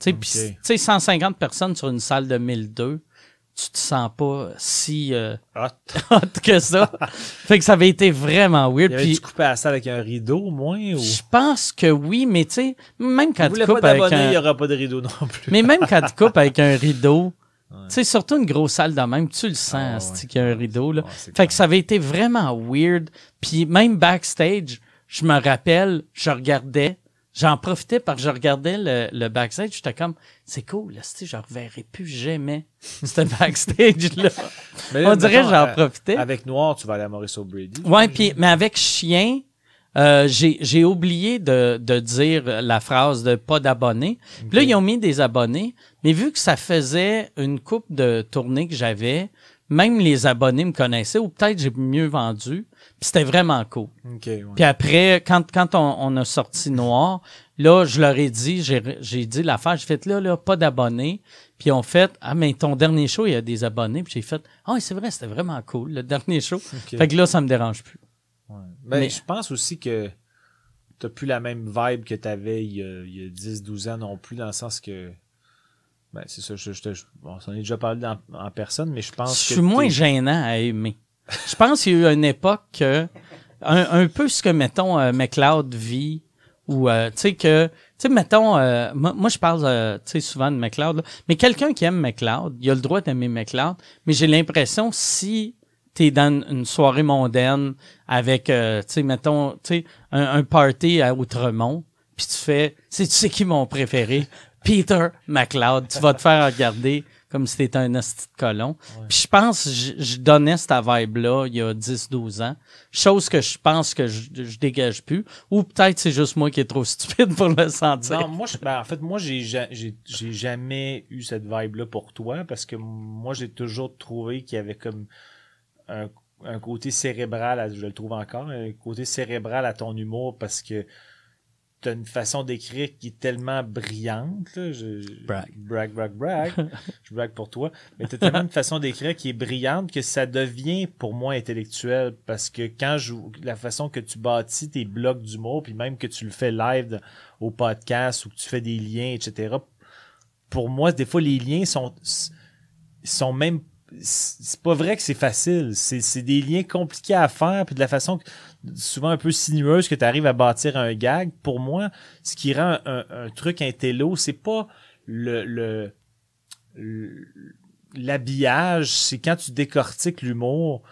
Tu sais, Ok. puis, tu sais, 150 personnes sur une salle de 1002, tu te sens pas si euh, Ah, hot que ça. fait que ça avait été vraiment weird. y avait Puis tu coupé la salle avec un rideau, au moins? Ou... je pense que oui, mais tu sais, même quand Tu coupes pas avec d'abonnés, il un... n'y aura pas de rideau non plus. Mais même quand tu coupes avec un rideau, Sais, surtout une grosse salle de même, tu le sens, Ah, ouais. c'est qu'il y a un rideau, là. Ouais, c'est Fait clair. que ça avait été vraiment weird. Puis même backstage, je me rappelle, je regardais, j'en profitais parce que je regardais le, le backstage, j'étais comme, c'est cool, là, je reverrai plus jamais ce backstage-là. On dirait que j'en euh, profitais. Avec Noir, tu vas aller à Maurice O'Brady. Ouais, puis mais avec chien, euh, j'ai j'ai oublié de, de dire la phrase de pas d'abonnés. Puis là, ils ont mis des abonnés, mais vu que ça faisait une coupe de tournées que j'avais, même les abonnés me connaissaient, ou peut-être j'ai mieux vendu. Puis c'était vraiment cool. OK, ouais. Puis après, quand, quand on, on a sorti Noir, là, je leur ai dit, j'ai dit l'affaire, j'ai fait là, là, pas d'abonnés. Puis on fait, ah, mais ton dernier show, il y a des abonnés. Puis j'ai fait, ah, oui, c'est vrai, c'était vraiment cool, le dernier show. OK. Fait que là, ça me dérange plus. Ouais. Ben, Mais- je pense aussi que t'as plus la même vibe que t'avais il y a, il y a 10-12 ans non plus, dans le sens que. Ben, c'est ça, je, je, te- je- bon, on en a déjà parlé en, en personne, mais je pense Je que. suis moins gênant à aimer. Je pense qu'il y a eu une époque que, un, un peu ce que, mettons, euh, McLeod vit, ou, euh, tu sais, que, tu sais, mettons, euh, moi, moi, je parle, euh, tu sais, souvent de McLeod, là, mais quelqu'un qui aime McLeod, il a le droit d'aimer McLeod, mais j'ai l'impression, si t'es dans une soirée mondaine avec, euh, tu sais, mettons, tu sais, un, un party à Outremont, puis tu fais, c'est tu sais qui mon préféré? Peter McLeod. Tu vas te faire regarder comme si t'étais un hostie de colon. Puis je pense, je, je donnais cette vibe-là il y a 10-12 ans. Chose que je pense que je, dégage plus. Ou peut-être c'est juste moi qui est trop stupide pour le sentir. Non, moi, je- ben, en fait, moi, j'ai ja- j'ai j'ai jamais eu cette vibe-là pour toi parce que moi, j'ai toujours trouvé qu'il y avait comme un, un côté cérébral, à- je le trouve encore, un côté cérébral à ton humour parce que t'as une façon d'écrire qui est tellement brillante. Là, je, Brag. Brag, brag, brag. je brag pour toi. Mais t'as tellement une façon d'écrire qui est brillante que ça devient pour moi intellectuel parce que quand je la façon que tu bâtis tes blocs d'humour puis même que tu le fais live de- au podcast ou que tu fais des liens etc pour moi des fois les liens sont sont même c'est pas vrai que c'est facile c'est c'est des liens compliqués à faire puis de la façon que- souvent un peu sinueuse que tu arrives à bâtir un gag pour moi ce qui rend un, un truc intello c'est pas le, le l'habillage, c'est quand tu décortiques l'humour.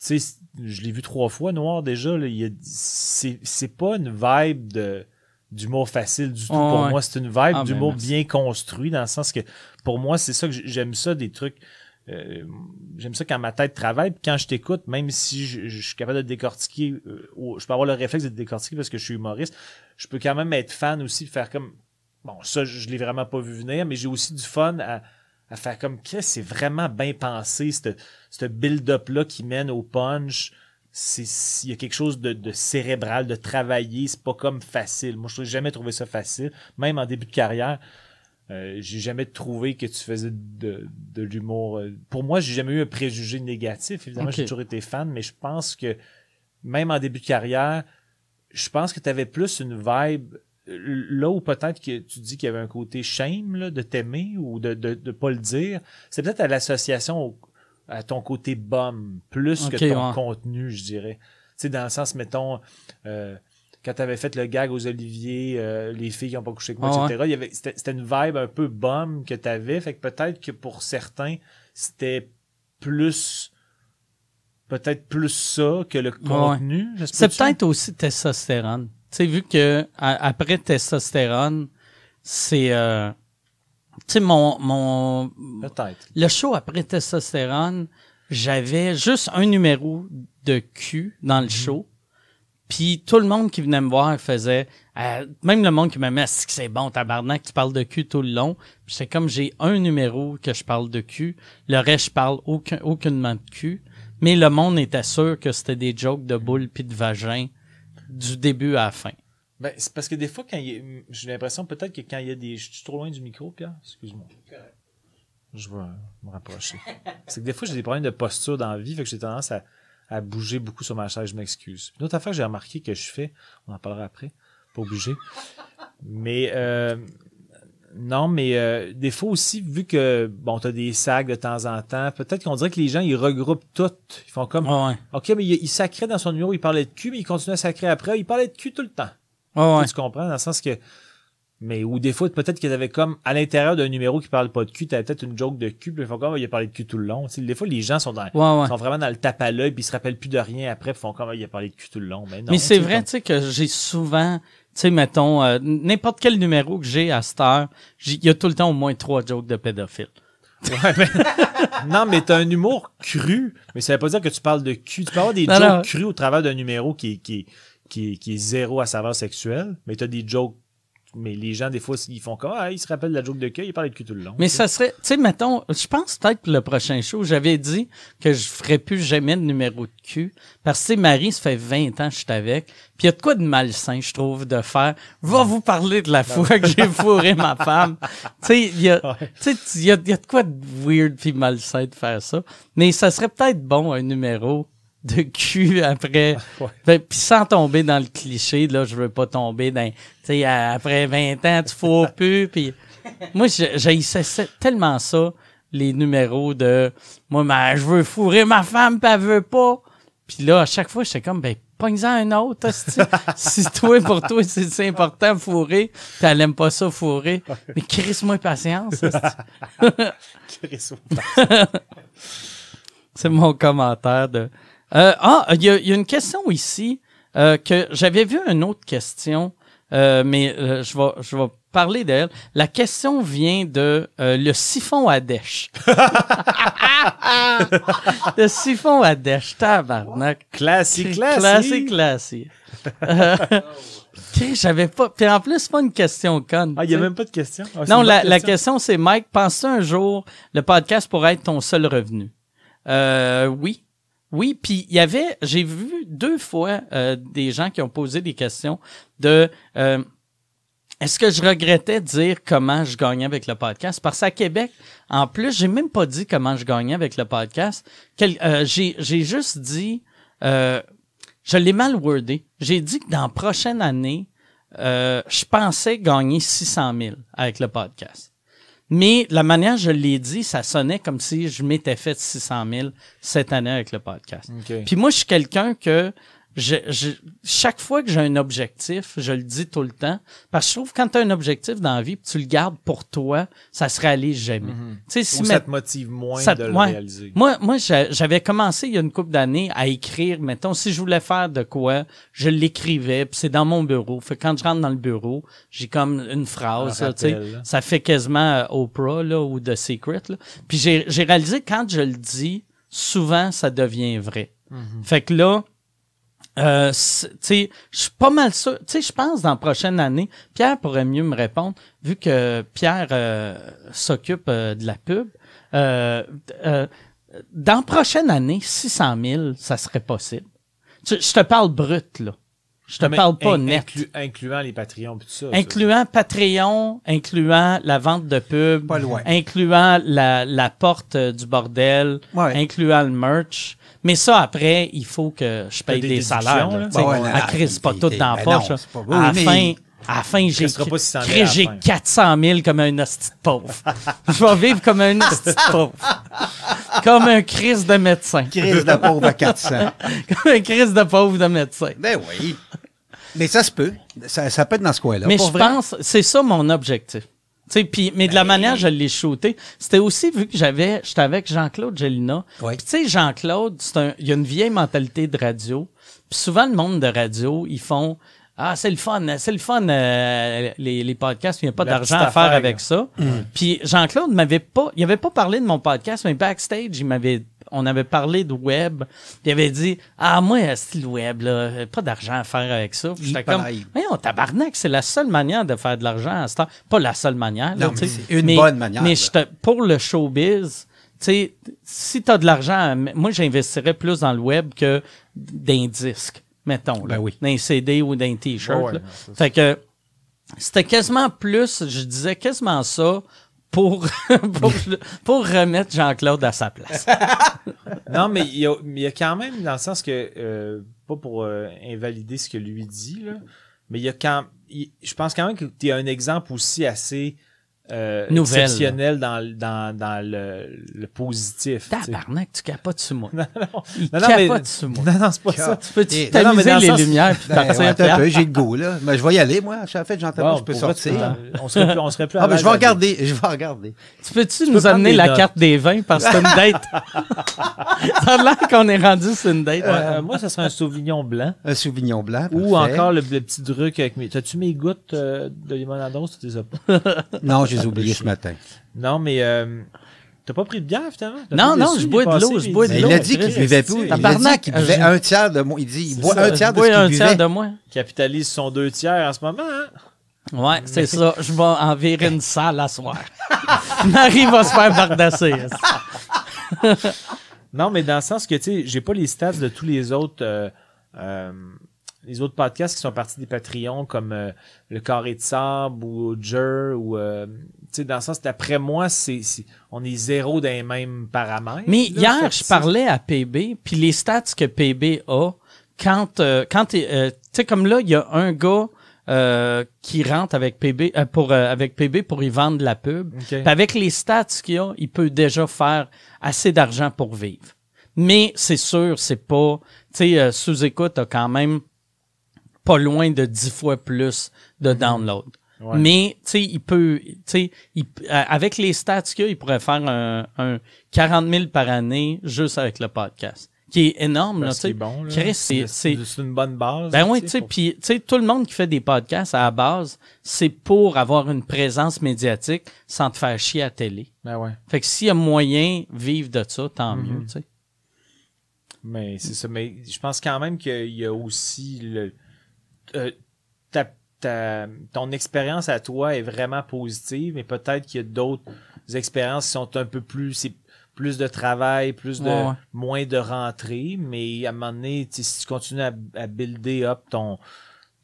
Tu sais, je l'ai vu trois fois, Noir, déjà. C'est c'est pas une vibe de d'humour facile du tout. Oh, pour ouais. moi, c'est une vibe Ah, ben, d'humour bien construit, dans le sens que pour moi, c'est ça que j'aime ça, des trucs. Euh, j'aime ça quand ma tête travaille, puis quand je t'écoute, même si je, suis capable de décortiquer, euh, je peux avoir le réflexe de décortiquer parce que je suis humoriste, je peux quand même être fan aussi, faire comme bon, ça, je, l'ai vraiment pas vu venir, mais j'ai aussi du fun à, faire comme Chris, c'est vraiment bien pensé, ce build-up-là qui mène au punch? Il y a quelque chose de, de cérébral, de travailler, c'est pas comme facile. Moi, je n'ai jamais trouvé ça facile. Même en début de carrière, euh, j'ai jamais trouvé que tu faisais de, de l'humour. euh, Pour moi, j'ai jamais eu un préjugé négatif. Évidemment, j'ai toujours été fan, mais je pense que même en début de carrière, je pense que tu avais plus une vibe euh, là où peut-être que tu dis qu'il y avait un côté shame là, de t'aimer ou de ne de, de pas le dire. C'est peut-être à l'association à ton côté bum plus que ton ouais. contenu, je dirais. Tu sais, dans le sens, mettons, euh, quand t'avais fait le gag aux Oliviers, euh, les filles qui ont pas couché avec moi, Ah ouais. etc. il y avait- C'était une vibe un peu bum que t'avais. Fait que peut-être que pour certains, c'était plus. Peut-être plus ça que le contenu. C'est peut-être aussi testostérone. Tu sais, vu que à- après testostérone, c'est. euh, tu sais, mon, mon. Peut-être. Le show après testostérone, j'avais juste un numéro de cul dans le show. Puis tout le monde qui venait me voir faisait. euh, même le monde qui m'aimait, c'est que c'est bon, tabarnak, tu parles de cul tout le long. C'est comme j'ai un numéro que je parle de cul. Le reste, je parle aucun, aucunement de cul. Mais le monde était sûr que c'était des jokes de boule puis de vagin du début à la fin. Ben, c'est parce que des fois, quand il y a- j'ai l'impression peut-être que quand il y a des. Je suis trop loin du micro, Pierre? Excuse-moi. Je vais me rapprocher. c'est que des fois, j'ai des problèmes de posture dans la vie, fait que j'ai tendance à, à bouger beaucoup sur ma chaise, je m'excuse. Une autre affaire que j'ai remarqué que je fais, on en parlera après, pas obligé. Mais euh, non, mais euh, des fois aussi, vu que bon, t'as des sacs de temps en temps, peut-être qu'on dirait que les gens ils regroupent tout. Ils font comme Ouais, ouais. OK, mais il, il sacrait dans son numéro, il parlait de cul, mais il continuait à sacrer après. Il parlait de cul tout le temps. Ouais. Tu comprends? Dans le sens que. Mais ou des fois, peut-être qu'il y avait comme à l'intérieur d'un numéro qui parle pas de cul, t'avais peut-être une joke de cul, puis ils font comme il a parlé de cul tout le long. Tu sais, des fois, les gens sont dans. Ouais, ouais. sont vraiment dans le tape à l'œil, puis ils se rappellent plus de rien après, puis ils font comme il a parlé de cul tout le long. Mais, non, Mais c'est vrai, comme- tu sais, que j'ai souvent, tu sais, mettons, euh, n'importe quel numéro que j'ai à cette heure, j'ai- il y a tout le temps au moins trois jokes de pédophiles. Ouais, mais- non, mais t'as un humour cru, mais ça veut pas dire que tu parles de cul. Tu peux avoir des Non, jokes non. crus au travers d'un numéro qui, est- qui, qui, qui est zéro à saveur sexuelle, mais t'as des jokes. Mais les gens, des fois, ils font comme Ah, ils se rappellent de la joke de cul, ils parlaient de cul tout le long. Mais ça serait, tu sais, mettons, je pense peut-être pour le prochain show, j'avais dit que je ferais plus jamais de numéro de cul. Parce que, Marie, ça fait 20 ans que je suis avec. Puis il y a de quoi de malsain, je trouve, de faire. Va vous parler de la fois que j'ai fourré ma femme. Tu sais, il y a, tu sais, il y a, y a de quoi de weird puis malsain de faire ça. Mais ça serait peut-être bon, un numéro de cul après. Ouais. Ben, puis sans tomber dans le cliché, là, je veux pas tomber dans, tu sais, après 20 ans, tu fourres plus, puis moi, j'haïssais ça- tellement ça, les numéros de, moi, ben, je veux fourrer ma femme, puis elle veut pas. Puis là, à chaque fois, j'étais comme, ben, pogne-en un autre, si toi, pour toi, c'est important fourrer, puis elle aime pas ça fourrer, mais crisse-moi patience. Chris, ouais. C'est mon commentaire de. Euh, ah, il y, y a une question ici euh, que j'avais vu une autre question, euh, mais euh, je vais je vais parler d'elle. La question vient de euh, le siphon à dèche. le siphon à dèche, tabarnak. Classique, classique. Classique, classique. Euh, j'avais pas. Puis en plus, c'est pas une question conne. Ah, il n'y a même pas de question? Ah, Non, la, bonne la question, c'est Mike, penses-tu un jour le podcast pourrait être ton seul revenu? Euh, oui. Oui, puis il y avait, j'ai vu deux fois euh, des gens qui ont posé des questions de euh, est-ce que je regrettais dire comment je gagnais avec le podcast? Parce qu'à Québec, en plus, j'ai même pas dit comment je gagnais avec le podcast. Euh, j'ai, juste dit, je l'ai mal wordé. J'ai dit que dans la prochaine année, je pensais gagner 600 000 avec le podcast. Mais la manière je l'ai dit, ça sonnait comme si je m'étais fait 600 000 cette année avec le podcast. Puis moi, je suis quelqu'un que je, je- chaque fois que j'ai un objectif, je le dis tout le temps, parce que je trouve que quand tu as un objectif dans la vie, puis tu le gardes pour toi, ça se réalise jamais. Tu sais, si Ou ça te motive moins ça- de le ouais. réaliser. moi, moi j'a- j'avais commencé il y a une couple d'années à écrire, mettons, si je voulais faire de quoi, je l'écrivais, puis c'est dans mon bureau. Fait que quand je rentre dans le bureau, j'ai comme une phrase, là, ça fait quasiment euh, Oprah là, ou The Secret. Là. Puis j'ai j'ai réalisé quand je le dis, souvent ça devient vrai. Mhm. Fait que là, euh, c'est- tu sais, je suis pas mal sûr. Tu sais, je pense dans la prochaine année, Pierre pourrait mieux me répondre, vu que Pierre euh, s'occupe euh, de la pub. Euh, euh, dans la prochaine année, 600 000, ça serait possible. Tu- je te parle brut, là. Je te Mais parle pas in- net. inclu- incluant les Patreons et tout ça. ça. Incluant Patreon, incluant la vente de pub, Pas loin. incluant la, la porte euh, du bordel, Ouais. incluant le merch. Mais ça, après, il faut que je paye des salaires. là. Bah ouais, là, c'est pas tout dans la ben poche. à, la oui, fin, mais- à la fin, j'ai restera pas 600 000 Chris, à la j'ai fin. 400 000 comme un hostie de pauvre. je vais vivre comme un hostie de pauvre. comme un Chris de médecin. Crise de pauvre à 400. comme un Chris de pauvre de médecin. ben oui. Mais ça se peut. Ça, ça peut être dans ce coin-là. Mais je vrai. pense, c'est ça mon objectif. Puis, mais de la manière je l'ai shooté, c'était aussi vu que j'avais, j'étais avec Jean-Claude Gélina. Oui. Puis tu sais, Jean-Claude, c'est un, il y a une vieille mentalité de radio. Puis souvent le monde de radio, ils font ah c'est le fun, c'est le fun euh, les, les podcasts, il n'y a pas d'argent à faire avec là. ça. Puis Jean-Claude m'avait pas, il avait pas parlé de mon podcast, mais backstage, il m'avait on avait parlé de web, il avait dit ah moi style web là, pas d'argent à faire avec ça. J'étais comme. Voyons, tabarnak, c'est la seule manière de faire de l'argent à ce temps. Pas la seule manière. là, Non, mais c'est une bonne manière, Mais pour le showbiz, tu sais, si tu as de l'argent, moi, j'investirais plus dans le web que d'un disque, mettons. là. Ben oui. D'un CD ou d'un T-shirt. Ouais, ouais, fait que c'était quasiment plus, je disais quasiment ça pour, pour, pour remettre Jean-Claude à sa place. Non, mais il y, a, il y a quand même, dans le sens que, euh, pas pour euh, invalider ce que lui dit, là, mais il y a quand il- je pense quand même que tu as un exemple aussi assez euh, Nouvelle. exceptionnel dans, le- dans, dans le, le positif. Tabarnak, tu capotes sur moi. Non, non, Il non, non, mais- capote sur moi. non, non, c'est pas ça. Tu mais t'amuser les sens- lumières puis Ben, partir ouais, un peu, j'ai le goût, là. Mais je vais y aller, moi. En fait, j'entends Bon, je peux sortir. vrai, on serait plus, on serait plus à Ah, l'aise je vais regarder. Je vais regarder. Tu peux-tu peux nous amener la carte des vins parce que c'est une date? Ça a l'air qu'on est rendu sur une date. Euh, moi, ça serait un Sauvignon blanc. Un Sauvignon blanc. Ou encore le, le petit truc avec mes. T'as-tu mes gouttes euh, de limonade tu les as pas? Non, je les ai oubliés ce matin. Non, mais euh, t'as pas pris de bière finalement? Non, non, je bois de l'eau, je bois de dit- il l'eau, a dit qu'il buvait plus. Il a dit qu'il buvait un tiers de moi. Il dit, il boit un tiers de ce un qu'il tiers buvait. de moi. capitalise son deux tiers en ce moment. Hein? Ouais, c'est ça. Je vais en virer une salle à soir. Marie va se faire bardasser. Non, mais dans le sens que, tu sais, j'ai pas les stats de tous les autres, euh, euh, les autres podcasts qui sont partis des Patreons, comme euh, Le Carré de Sable ou Jer, ou, euh, tu sais, dans le sens, d'après moi, c'est, c'est- on est zéro dans les mêmes paramètres. Mais là. hier, je parlais à PB, puis les stats que PB a, quand, euh, quand euh, tu sais, comme là, il y a un gars euh, qui rentre avec PB, euh, pour, euh, avec PB pour y vendre de la pub. Avec les stats qu'il a, il peut déjà faire assez d'argent pour vivre. Mais c'est sûr, c'est pas, tu sais, euh, sous-écoute a quand même pas loin de 10 fois plus de download. Ouais. Mais, tu sais, il peut, tu sais, euh, avec les stats qu'il a, il pourrait faire un, un 40 000 par année juste avec le podcast. Qui est énorme, là, Parce tu sais. bon, c'est, c'est, une bonne base. ben oui, tu sais, puis tu sais, tout le monde qui fait des podcasts à la base, c'est pour avoir une présence médiatique sans te faire chier à télé. Ben ouais. Fait que s'il y a moyen de vivre de ça, tant Mhm. mieux, tu sais. Mais c'est ça. Mais je pense quand même qu'il y a aussi le. Euh, ta, ta- ton expérience à toi est vraiment positive, mais peut-être qu'il y a d'autres expériences qui sont un peu plus. C'est plus de travail, plus de Ouais, ouais. moins de rentrée, mais à un moment donné, si tu continues à, à builder up ton.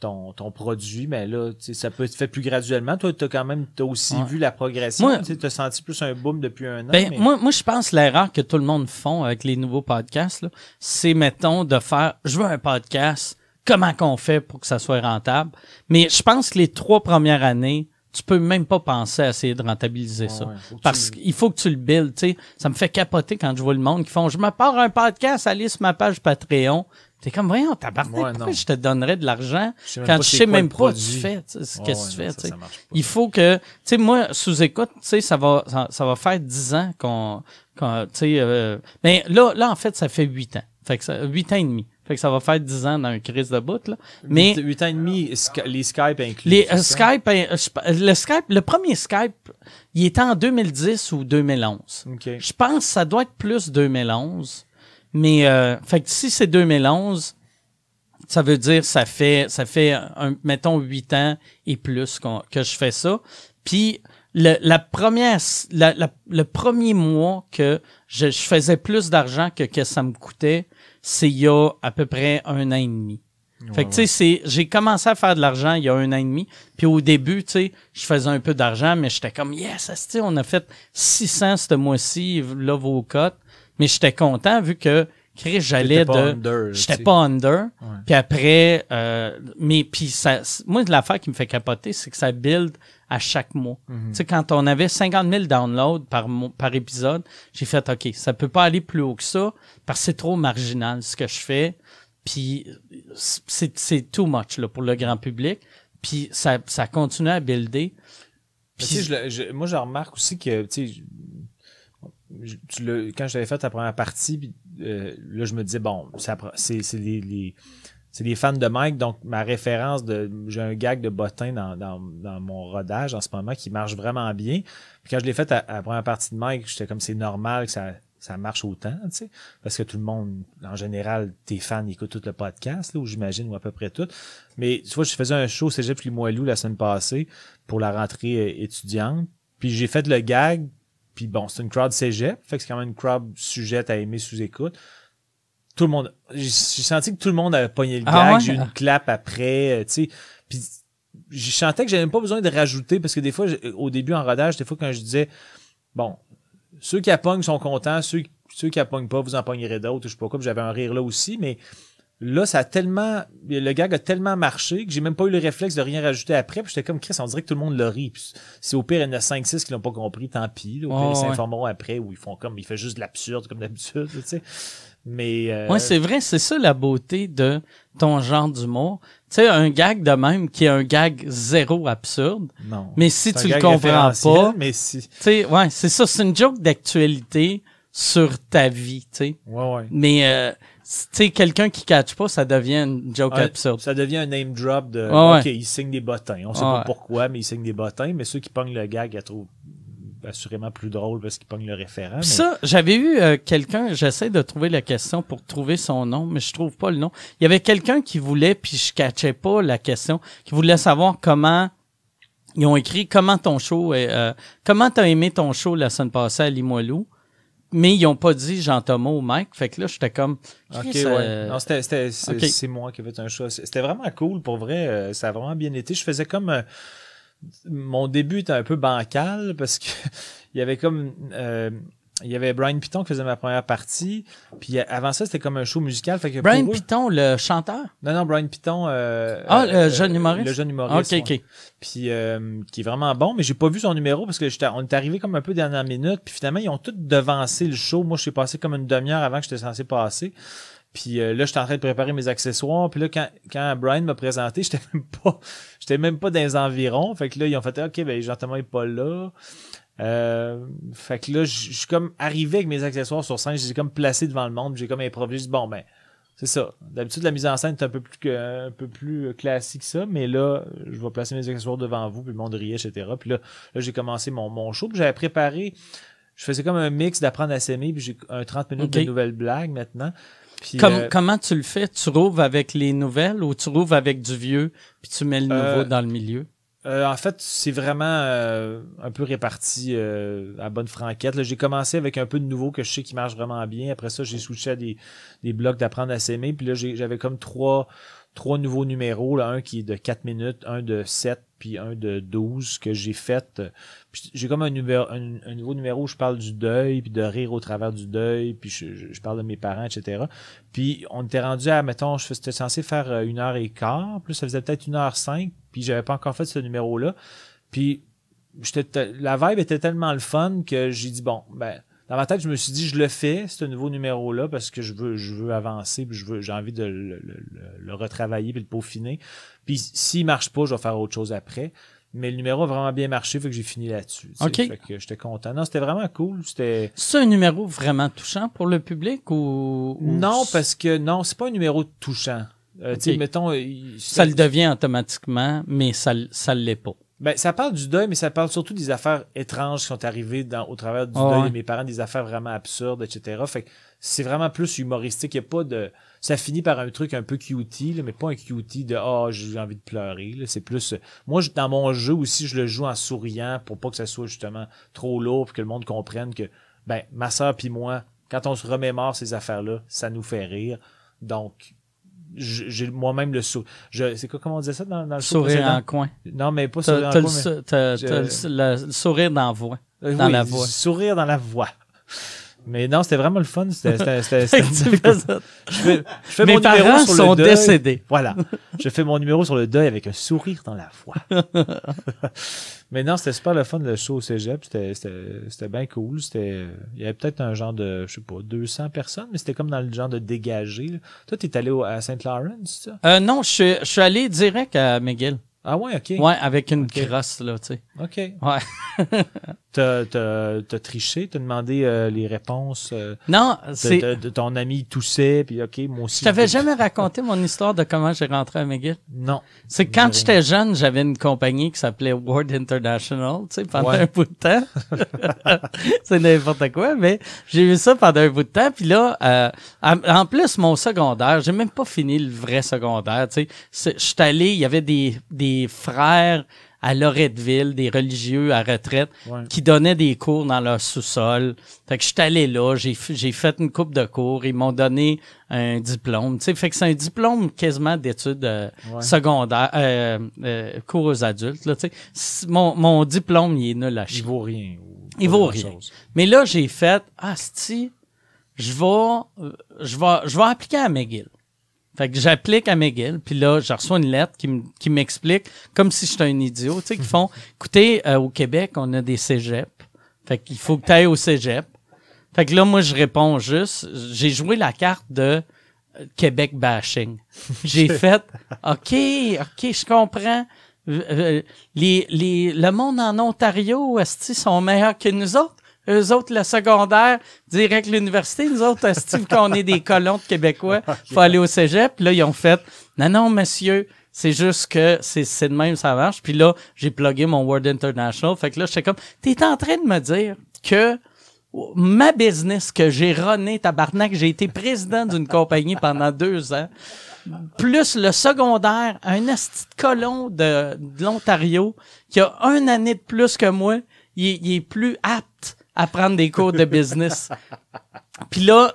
Ton, ton produit, mais là, tu sais, ça peut être fait plus graduellement. Toi, tu as quand même t'as aussi Ouais. vu la progression. Tu as senti plus un boom depuis un an. Ben, mais- moi, moi, je pense que l'erreur que tout le monde font avec les nouveaux podcasts, là, c'est, mettons, de faire, je veux un podcast, comment qu'on fait pour que ça soit rentable? Mais je pense que les trois premières années, tu peux même pas penser à essayer de rentabiliser Ouais, ça. Parce tu- qu'il faut que tu le builds, tu sais. Ça me fait capoter quand je vois le monde qui font, je me pars un podcast, allez sur ma page Patreon. T'es comme, voyons, tabarnak, Ouais, pourquoi je te donnerais de l'argent Je sais même quand pas sais même pas ce que tu fais, Ouais, qu'est-ce que tu fais, ça, ça. Il faut que, tu sais, moi, sous écoute, tu sais, ça va, ça, ça va faire 10 ans qu'on, qu'on tu sais, euh, mais là, là, en fait, ça fait 8 ans. Fait que ça, 8 ans et demi. Fait que ça va faire 10 ans dans un crise de bout, là. Mais, 8 ans et demi, les Skype inclus. les euh? Skype, euh, je- le Skype, le premier Skype, il était en 2010 ou 2011. OK. Je pense que ça doit être plus 2011. Mais euh, fait que si c'est 2011, ça veut dire ça fait ça fait un, mettons 8 ans et plus qu'on- que je fais ça. Puis le, la première la- la- le premier mois que je, je faisais plus d'argent que que ça me coûtait, c'est il y a à peu près un an et demi. Fait que, tu sais, c'est, j'ai commencé à faire de l'argent il y a un an et demi. Puis au début, tu sais, je faisais un peu d'argent, mais j'étais comme, yes, on a fait 600 ce mois-ci, là, vos cotes. Mais j'étais content vu que, Chris, j'allais de, j'étais pas under. Puis après, euh, mais puis ça, moi, l'affaire qui me fait capoter, c'est que ça build à chaque mois. Mhm. Tu sais, quand on avait 50 000 downloads par, par épisode, j'ai fait, OK, ça peut pas aller plus haut que ça parce que c'est trop marginal ce que je fais. Puis c'est too much là, pour le grand public. Puis ça, ça continue à builder. Sais, je je- moi, je remarque aussi que, tu sais, tu l'as- quand j'avais fait la première partie, euh, là, je me disais, bon, c'est les, les- fans de Mike, donc ma référence de. J'ai un gag de bottin dans, dans, dans mon rodage en ce moment qui marche vraiment bien. Puis quand je l'ai fait à, à la première partie de Mike, j'étais comme c'est normal que ça, ça marche autant, tu sais. Parce que tout le monde, en général, tes fans écoutent tout le podcast, là, ou j'imagine, ou à peu près tout. Mais tu vois, je faisais un show Cégep Limoilou la semaine passée pour la rentrée euh, étudiante. Puis j'ai fait le gag. Puis bon, c'est une crowd cégep. Fait que c'est quand même une crowd sujette à aimer sous écoute. Tout le monde. J'ai senti que tout le monde avait pogné le gag. Ah ouais? J'ai eu une clap après. euh, tu sais. Puis je sentais que j'avais même pas besoin de rajouter parce que des fois, au début en rodage, des fois quand je disais bon, ceux qui appognent sont contents, ceux, ceux qui appognent pas, vous en pognerez d'autres, je sais pas quoi. J'avais un rire là aussi, mais là, ça a tellement. Le gag a tellement marché que j'ai même pas eu le réflexe de rien rajouter après. Puis j'étais comme Chris, on dirait que tout le monde le rit. Puis si au pire, il y en a 5-6 qui l'ont pas compris, tant pis. là. Au pire, ils ouais. s'informeront après ou ils font comme. Il fait juste de l'absurde comme d'habitude, tu sais. Mais. euh, Ouais, c'est vrai, c'est ça la beauté de ton genre d'humour. Tu sais, un gag de même qui est un gag zéro absurde. non. Mais si C'est tu le comprends pas, Mais si. tu sais, ouais, c'est ça, c'est une joke d'actualité sur ta vie, tu sais. Ouais, ouais. Mais, euh, sais, quelqu'un qui catch pas, ça devient une joke Ouais, absurde. Ça devient un name drop de. Ok, ouais. il signe des bottins. On sait pas pourquoi, mais il signe des bottins. Mais ceux qui pognent le gag, ils trouvent assurément plus drôle parce qu'ils pognent le référent. Mais- ça, j'avais eu euh, quelqu'un, j'essaie de trouver la question pour trouver son nom, mais je trouve pas le nom. Il y avait quelqu'un qui voulait, puis je catchais pas la question, qui voulait savoir comment ils ont écrit comment ton show est, euh, comment t'as aimé ton show la semaine passée à Limoilou, mais ils ont pas dit Jean-Thomas ou Mike, fait que là j'étais comme Ok, Chris, ouais. euh, Non, c'était, c'était, c'est, ok. c'est moi qui ai fait un choix. C'était vraiment cool, pour vrai. euh, Ça a vraiment bien été. Je faisais comme. euh, mon début était un peu bancal parce que il y avait comme. euh, il y avait Brian Piton qui faisait ma première partie. Puis euh, avant ça, c'était comme un show musical. Fait que Brian Piton, le chanteur? Non, non, Brian Piton. euh, Ah, euh, le jeune humoriste? Le jeune humoriste. ok, ouais. ok. puis euh, qui est vraiment bon, mais j'ai pas vu son numéro parce que on est arrivé comme un peu dernière minute, puis finalement ils ont tous devancé le show. Moi, je suis passé comme une demi-heure avant que j'étais censé passer. Puis euh, là, j'étais en train de préparer mes accessoires. Puis là, quand, quand Brian m'a présenté, j'étais même pas, j'étais même pas dans les environs. Fait que là, ils ont fait, ok, ben Jean-Thomas est pas là. Euh, fait que là, je suis comme arrivé avec mes accessoires sur scène, je les ai comme placés devant le monde, j'ai comme improvisé, j'ai dit, bon ben, c'est ça. D'habitude, la mise en scène est un peu plus que, un peu plus euh, classique que ça, mais là, je vais placer mes accessoires devant vous, puis le monde riait, etc. Puis là, là j'ai commencé mon, mon show, puis j'avais préparé, je faisais comme un mix d'apprendre à s'aimer, puis j'ai un 30 minutes de nouvelles blagues maintenant. Puis, Comme- euh, Comment tu le fais? Tu rouvres avec les nouvelles ou tu rouvres avec du vieux, puis tu mets le nouveau Euh, dans le milieu? Euh, en fait, c'est vraiment euh, un peu réparti euh, à bonne franquette. Là, J'ai commencé avec un peu de nouveau que je sais qui marche vraiment bien. Après ça, j'ai switché à des, des blocs d'apprendre à s'aimer. Puis là, j'avais comme trois, trois nouveaux numéros. Là, un qui est de 4 minutes, un de 7, puis un de 12 que j'ai fait. J'ai comme un, un, nouveau numéro où je parle du deuil, puis de rire au travers du deuil, puis je, je- parle de mes parents, etc. Puis on était rendu à, mettons, je j'étais censé faire euh, une heure et quart, plus ça faisait peut-être une heure cinq, puis j'avais pas encore fait ce numéro-là. Puis la vibe était tellement le fun que j'ai dit bon, ben dans ma tête, je me suis dit je le fais ce nouveau numéro-là parce que je veux je veux avancer, puis je veux j'ai envie de le, le- le- le retravailler puis le peaufiner. Puis s'il marche pas, je vais faire autre chose après. Mais le numéro a vraiment bien marché, fait que j'ai fini là-dessus. tu sais. Ok. Fait que j'étais content. Non, c'était vraiment cool. C'était C'est un numéro vraiment touchant pour le public ou, non parce que non, c'est pas un numéro touchant. Euh, mettons, ça le devient automatiquement, mais ça ça l'est pas. Ben, ça parle du deuil, mais ça parle surtout des affaires étranges qui sont arrivées dans, au travers du Ah deuil ouais. de mes parents, des affaires vraiment absurdes, etc. Fait que c'est vraiment plus humoristique. Il a pas de. Ça finit par un truc un peu cutie, là, mais pas un cutie de Ah, j'ai envie de pleurer. C'est plus. Moi, je- dans mon jeu aussi, je le joue en souriant pour pas que ça soit justement trop lourd, pour que le monde comprenne que ben, ma soeur puis moi, quand on se remémore ces affaires-là, ça nous fait rire. Donc, j'ai moi-même le sourire. C'est quoi, comment on disait ça dans, dans le Sourire précédent? en coin. Non, mais pas sourire en t'as le, coin, mais- t'as- le- le, le sourire dans la voix. Euh, Dans oui, la voix. Sourire dans la voix. Mais non, c'était vraiment le fun. C'était, je fais, je fais Mes mon numéro parents sur le sont deuil. décédés. Voilà. Je fais mon numéro sur le deuil avec un sourire dans la voix. Mais non, c'était super le fun, le show au cégep. C'était, c'était, c'était bien cool. C'était, il y avait peut-être un genre de, je sais pas, 200 personnes, mais c'était comme dans le genre de dégagé. là. Toi, t'es allé au- à Saint Lawrence, c'est ça? Euh, non, je suis- je suis allé direct à McGill. Ah ouais, ok. Ouais, avec une Ok. crosse, là, tu sais. Ok. Ouais. T'as, t'as, t'as triché, t'as demandé euh, les réponses. euh, Non, de, c'est. de- ton ami toussait, puis ok, moi aussi. Je t'avais jamais raconté mon histoire de comment j'ai rentré à McGill. Non. C'est quand j'étais jeune, j'avais une compagnie qui s'appelait Ward International, tu sais, pendant Ouais. un bout de temps. c'est n'importe quoi, mais j'ai vu ça pendant un bout de temps. Puis là, euh, en plus, mon secondaire, j'ai même pas fini le vrai secondaire, tu sais. Je suis allé, il y avait des, des frères à Loretteville, des religieux à retraite, Ouais. qui donnaient des cours dans leur sous-sol. Fait que je suis allé là, j'ai fait une coupe de cours, ils m'ont donné un diplôme. Tu sais, fait que c'est un diplôme quasiment d'études euh, Ouais. secondaires, euh, euh, cours aux adultes. Là, mon, mon diplôme, il est nul à chier. Il vaut rien. Il vaut rien. Mais là, j'ai fait, ah, si, je vais, euh, je vais, je vais appliquer à McGill. Fait que j'applique à McGill, puis là, je reçois une lettre qui, m'explique, comme si j'étais un idiot, tu sais, qui font, écoutez, euh, au Québec, on a des cégeps. Fait qu'il faut que tu ailles au cégep. Fait que là, moi, je réponds juste, j'ai joué la carte de euh, Québec bashing. J'ai fait, OK, OK, je comprends. Euh, euh, les, les, le monde en Ontario, esti, sont meilleurs que nous autres? Eux autres, le secondaire, direct l'université. Nous autres, esti, vu qu'on est des colons de Québécois, faut aller au cégep. Puis là, ils ont fait, non, non, monsieur, c'est juste que c'est, c'est de même, ça marche. Puis là, j'ai plugué mon Word International. Fait que là, j'étais comme, t'es en train de me dire que ma business que j'ai runné, tabarnak, j'ai été président d'une compagnie pendant deux ans, plus le secondaire, un asti de colon de, de l'Ontario qui a une année de plus que moi, il il est plus apte à prendre des cours de business. Puis là,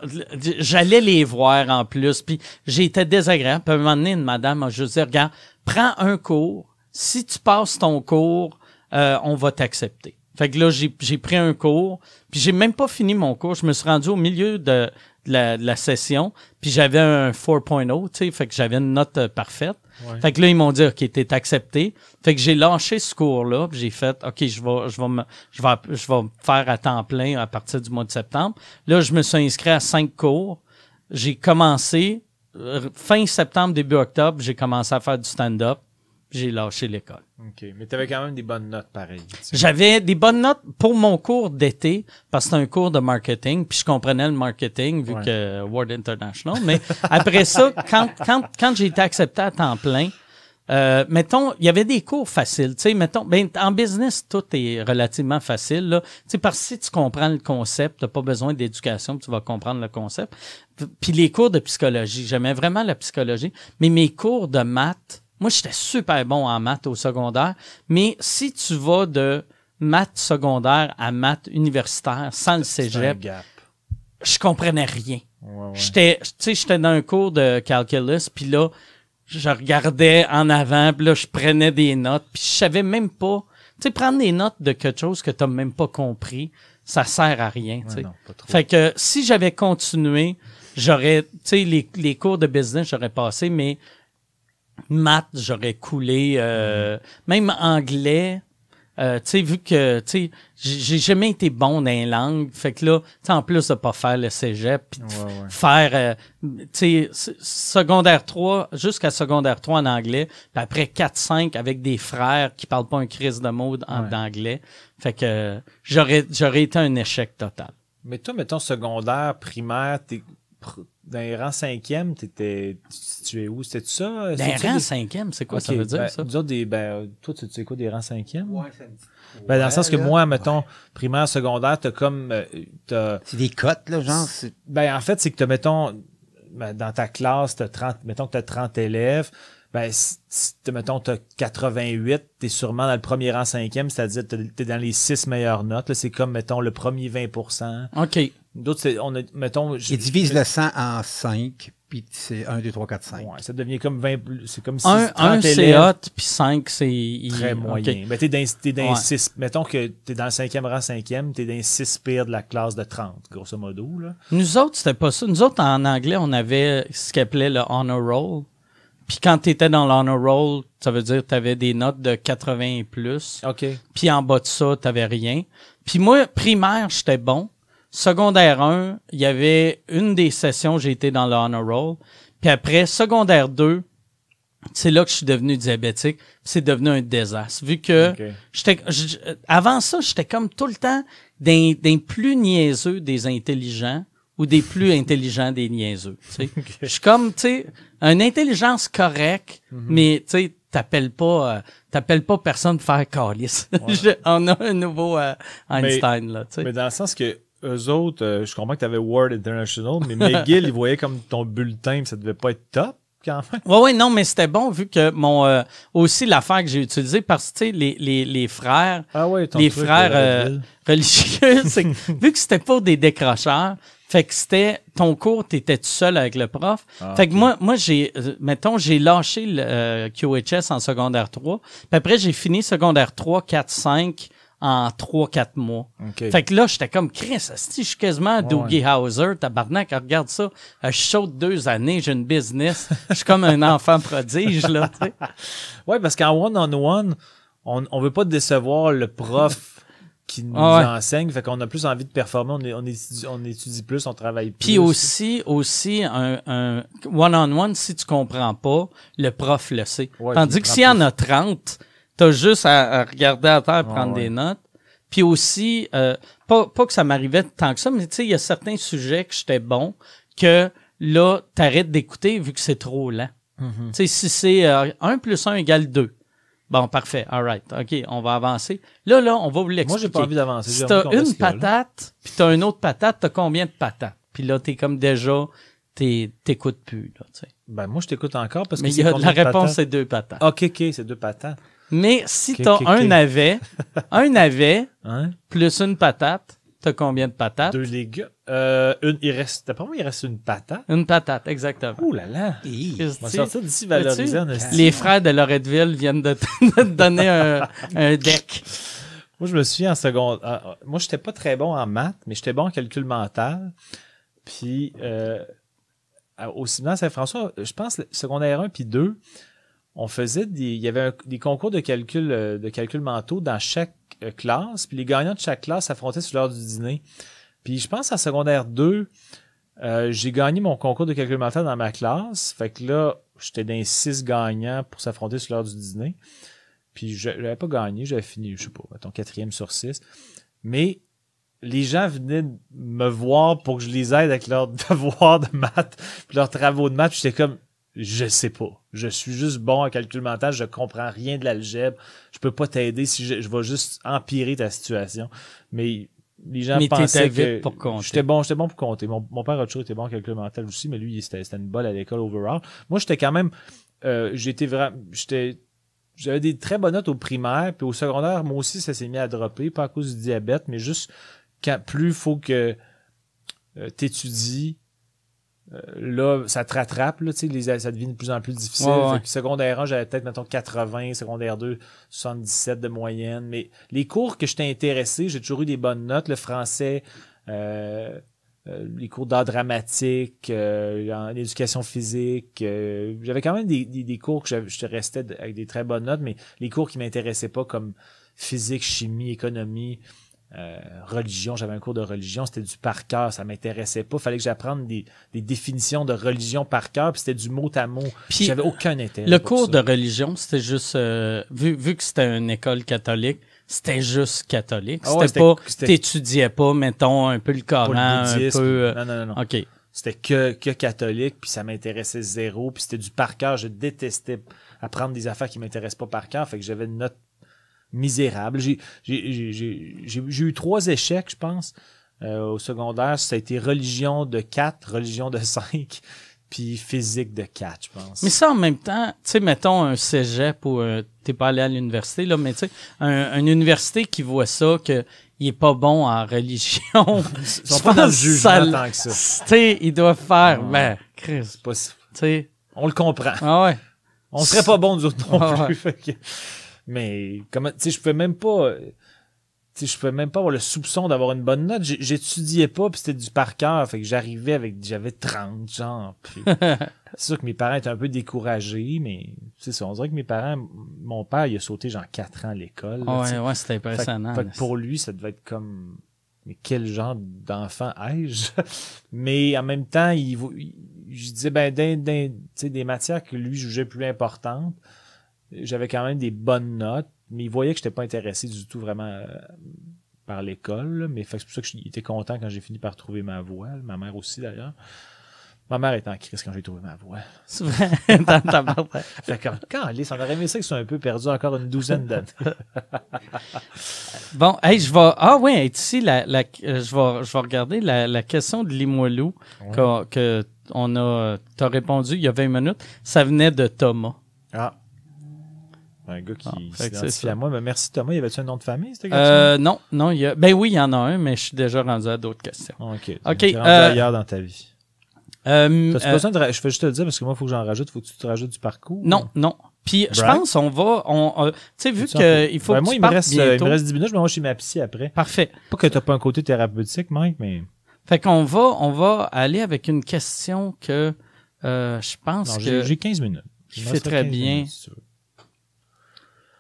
j'allais les voir en plus, puis j'étais désagréable. Puis à un moment donné, une madame m'a juste dit, regarde, prends un cours. Si tu passes ton cours, euh, on va t'accepter. Fait que là, j'ai pris un cours, puis j'ai même pas fini mon cours. Je me suis rendu au milieu de la, de la session, puis j'avais un 4.0, tu sais, fait que j'avais une note euh, parfaite. Ouais. Fait que là, ils m'ont dit, OK, t'es accepté. Fait que j'ai lâché ce cours-là, puis j'ai fait, OK, je vais, je vais me, je vais, je vais me faire à temps plein à partir du mois de septembre. Là, je me suis inscrit à cinq cours. J'ai commencé, euh, fin septembre, début octobre, j'ai commencé à faire du stand-up. J'ai lâché l'école. OK. Mais t'avais quand même des bonnes notes pareilles. tu sais. J'avais des bonnes notes pour mon cours d'été, parce que c'était un cours de marketing, puis je comprenais le marketing vu Ouais. que World International. Mais après ça, quand, quand, quand j'ai été accepté à temps plein, euh, mettons, il y avait des cours faciles. Tu sais, mettons, ben, en business, tout est relativement facile. Là. Tu sais, parce que si tu comprends le concept, tu n'as pas besoin d'éducation, tu vas comprendre le concept. Puis les cours de psychologie, j'aimais vraiment la psychologie, mais mes cours de maths, moi, j'étais super bon en maths au secondaire, mais si tu vas de maths secondaire à maths universitaire sans le cégep, gap. je comprenais rien. Ouais, ouais. J'étais, tu sais, j'étais dans un cours de calculus, puis là, je regardais en avant, puis là, je prenais des notes, puis je savais même pas. Tu sais, prendre des notes de quelque chose que tu même pas compris, ça sert à rien, tu sais. Ouais, non, pas trop. Fait que si j'avais continué, j'aurais, tu sais, les, les cours de business, j'aurais passé, mais maths, j'aurais coulé, euh, même anglais. Euh, tu sais, vu que, tu sais, j'ai jamais été bon dans les langues, fait que là, tu sais, en plus de pas faire le cégep, puis de Ouais, ouais. faire, euh, tu sais, secondaire 3, jusqu'à secondaire 3 en anglais, puis après 4-5 avec des frères qui parlent pas un crise de mode en Ouais. d'anglais. Fait que j'aurais j'aurais été un échec total. Mais toi, mettons, secondaire, primaire, t'es dans les rangs cinquième, t'étais tu es où? C'était ça? Dans C'est-tu rang des- cinquième, c'est quoi ça veut dire, ben, ça? nous autres, des, ben, toi, tu sais quoi des rangs cinquième? Ouais, ça me dit- Ben, dans le sens que là. moi, mettons, primaire, secondaire, t'as comme, euh, t'as, C'est des cotes, là, genre. ben, en fait, c'est que t'as, mettons, ben, dans ta classe, t'as 30, mettons que t'as 30 élèves, ben, si, mettons, t'as 88, t'es sûrement dans le premier rang cinquième, c'est-à-dire t'es t'es dans les six meilleures notes, là, c'est comme, mettons, le premier 20%. OK. D'autres, c'est, on a, mettons, Ils divisent le 100 en 5, Puis c'est 1, 2, 3, 4, 5. Ouais, ça devient comme 20 plus- C'est comme si Un, 30 un c'est élèves, hot, puis cinq, c'est... il- Très moyen. Mais t'es dans, t'es dans Ouais. 6. Mettons que t'es dans le cinquième rang, cinquième, t'es dans les 6 pires de la classe de 30, grosso modo. Là. Nous autres, c'était pas ça. Nous autres, en anglais, on avait ce qu'on appelait le honor roll. Puis quand tu étais dans l'honor roll, ça veut dire que tu avais des notes de 80 et plus. OK. Puis en bas de ça, tu rien. Puis moi, primaire, j'étais bon. Secondaire 1, il y avait une des sessions, j'ai été dans le honor roll. Puis après, secondaire 2, c'est là que je suis devenu diabétique. C'est devenu un désastre. Vu que j'étais, avant ça, j'étais comme tout le temps d'un, d'un plus niaiseux des intelligents ou des plus intelligents des niaiseux. sais. Je suis comme, tu sais, une intelligence correcte, mais tu sais, t'appelles pas, euh, t'appelles pas personne pour faire calice. On a un nouveau euh, Einstein, là, tu sais. Mais dans le sens que eux autres, euh, je comprends que t'avais Word International, mais McGill, il voyait comme ton bulletin, ça devait pas être top, quand même. Ouais, ouais, non, mais c'était bon vu que mon, euh, aussi l'affaire que j'ai utilisée parce que, tu sais, les, les, les frères, Ah ouais, ton les truc, frères euh, euh, religieux, vu que c'était pas des décrocheurs, fait que c'était ton cours, t'étais tout seul avec le prof. Ah, fait que moi, moi j'ai, euh, mettons, j'ai lâché le euh, QHS en secondaire 3. Puis après, j'ai fini secondaire 3, 4, 5 en 3, 4 mois. OK. Fait que là, j'étais comme Chris, asti, je suis quasiment Ouais, Doogie Howser, tabarnak, regarde ça. Euh, Je saute deux années, j'ai une business. Je suis comme un enfant prodige, là, tu sais. Ouais, parce qu'en one-on-one, on, on veut pas décevoir le prof qui nous Ah ouais. enseigne, fait qu'on a plus envie de performer, on, est- on, étudie, on étudie plus, on travaille plus. Puis aussi, aussi un, un one-on-one, si tu comprends pas, le prof le sait. Ouais, Tandis que s'il y en a 30, t'as juste à, à regarder à terre, prendre ouais. des notes. Puis aussi, euh, pas, pas que ça m'arrivait tant que ça, mais tu sais, il y a certains sujets que j'étais bon, que là, t'arrêtes d'écouter vu que c'est trop lent. Mhm. Tu sais, si c'est euh, 1 plus 1 égale 2. Bon, parfait. All right. OK, on va avancer. Là, là, on va vous l'expliquer. Moi, j'ai pas envie d'avancer. Si t'as une patate, puis t'as une autre patate, t'as combien de patates? Puis là, t'es comme déjà, t'es- t'écoutes plus, là, tu sais. Ben, moi, je t'écoute encore parce que Mais y a, la réponse, c'est deux patates. OK, OK, c'est deux patates. Mais si ok, un navet, un navet, Hein? plus une patate, t'as combien de patates? Deux légumes. Euh, une, il reste, d'après moi, il reste une patate. Une patate, exactement. Ouh là là. On va sortir d'ici en. Les frères de Loretteville viennent de te, donner un, un deck. Moi, je me souviens en seconde. ah, ah, moi, j'étais pas très bon en maths, mais j'étais bon en calcul mental. Puis, euh, au séminaire Saint-François, je pense, secondaire 1 puis 2, on faisait des. Il y avait des concours de calcul, euh, de calcul mentaux dans chaque euh, classe. Puis les gagnants de chaque classe s'affrontaient sur l'heure du dîner. Puis je pense en secondaire 2, euh, j'ai gagné mon concours de calcul mental dans ma classe. Fait que là, j'étais dans six gagnants pour s'affronter sur l'heure du dîner. Puis je n'avais pas gagné, j'avais fini, je sais pas, mettons quatrième sur six. Mais les gens venaient me voir pour que je les aide avec leurs devoirs de maths, puis leurs travaux de maths. J'étais comme, je sais pas. Je suis juste bon en calcul mental, je comprends rien de l'algèbre. Je peux pas t'aider si je, je vais juste empirer ta situation. Mais les gens Mais pensaient que vite pour compter. j'étais bon, j'étais bon pour compter. Mon, mon père a toujours été bon en calcul mental aussi, mais lui, c'était c'était une balle à l'école overall. Moi, j'étais quand même, euh, j'étais vraiment, j'étais, j'avais des très bonnes notes au primaire, puis au secondaire, moi aussi, ça s'est mis à dropper, pas à cause du diabète, mais juste quand plus faut que euh, t'étudies, là, ça te rattrape, là, les- ça devient de plus en plus difficile. Ouais, secondaire 1, j'avais peut-être, mettons, 80, secondaire 2, 77 de moyenne. Mais les cours que j'étais intéressé, j'ai toujours eu des bonnes notes. Le français, euh, euh, les cours d'art dramatique, euh, en éducation physique. euh, j'avais quand même des, des, des cours que je restais avec des très bonnes notes, mais les cours qui m'intéressaient pas comme physique, chimie, économie, euh, religion, j'avais un cours de religion, c'était du par cœur, ça m'intéressait pas. Fallait que j'apprenne des, des définitions de religion par cœur, puis c'était du mot à mot. Puis, J'avais aucun intérêt. Le cours ça. de religion, c'était juste, euh, vu, vu que c'était une école catholique, c'était juste catholique. Ah ouais, c'était pas, c'était- t'étudiais pas, mettons, un peu le Pas Coran, le un peu... euh, Non, non, non. non. OK. C'était que, que catholique, puis ça m'intéressait zéro, puis c'était du par cœur. Je détestais apprendre des affaires qui m'intéressent pas par cœur, fait que j'avais une note misérable. J'ai j'ai- j'ai- j'ai- j'ai- j'ai eu trois échecs, je pense, euh, au secondaire. Ça a été religion de 4, religion de 5, puis physique de 4, je pense. Mais ça, en même temps, tu sais, mettons un cégep ou un- t'es pas allé à l'université, là, mais tu sais, un, une université qui voit ça, que il est pas bon en religion. Ils sont Je pas dans le jugement ça- tant que ça. Tu sais, il doit faire, Ouais. ben, Chris, C'est sais, On le comprend. ah ouais. On serait pas bons, nous autres non Ah plus. Fait que- Mais, comment, tu sais, je pouvais même pas, euh, tu sais, je pouvais même pas avoir le soupçon d'avoir une bonne note. J'étudiais pas, puis c'était du par cœur. Fait que j'arrivais avec, j'avais 30, genre. c'est sûr que mes parents étaient un peu découragés, mais c'est ça. On dirait que mes parents, mon père, il a sauté genre 4 ans à l'école. là, Ouais, ouais, c'était impressionnant. fait que pour lui, ça devait être comme. Mais quel genre d'enfant ai-je? Mais en même temps, il, je disais, ben, tu sais, des matières que lui jugeait plus importantes, j'avais quand même des bonnes notes, mais il voyait que je n'étais pas intéressé du tout vraiment euh, par l'école. Mais c'est pour ça que était content quand j'ai fini par trouver ma voie. Ma mère aussi, d'ailleurs. Ma mère était en crise quand j'ai trouvé ma voie. C'est vrai, dans ta. Fait Alice, on aurait aimé ça qu'ils soient un peu perdus encore une douzaine d'années. Bon, hey, je vais. Ah ouais, ici, la, la, euh, je, vais, je vais regarder la, la question de Limoilou que, que on a. T'as répondu il y a 20 minutes. Ça venait de Thomas. Ah. Un gars qui Ah, s'identifie à moi. Mais merci Thomas. Y avait-tu un nom de famille, ce gars Euh, non, non, il y a. Ben oui, il y en a un, mais je suis déjà rendu à d'autres questions. Ok. ok, Tu es rendu euh, ailleurs dans ta vie. Euh, T'as-tu euh, besoin de ra- Je fais juste te le dire parce que moi, il faut que j'en rajoute. Faut que tu te rajoutes du parcours. non, non. Puis je pense on va. On, euh, tu sais, vu qu'il faut Ben, que moi, tu il me, reste, il me reste 10 minutes. Je m'en vais chez ma psy après. Parfait. Pas que t'as pas un côté thérapeutique, Mike, mais. Fait qu'on va, on va aller avec une question que euh, je pense Non, que. j'ai 15 minutes. qui fait très 15 bien. minutes,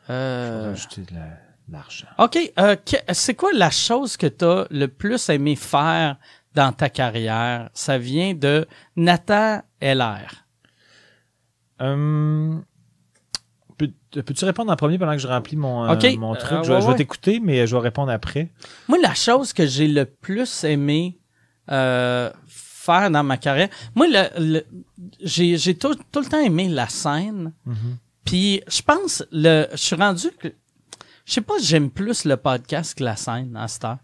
Je euh, rajouter de la- de l'argent. OK. euh, que- c'est quoi la chose que tu as le plus aimé faire dans ta carrière? Ça vient de Nathan LR. Hum, peux- Peux-tu répondre en premier pendant que je remplis mon, euh, Ok, mon euh, truc? je, ouais, vais- je vais ouais. t'écouter, mais je vais répondre après. Moi, la chose que j'ai le plus aimé euh, faire dans ma carrière, moi, le, le- j'ai, j'ai tout, tout le temps aimé la scène. Puis, je pense, le, je suis rendu que. Je sais pas, j'aime plus le podcast que la scène à cette heure.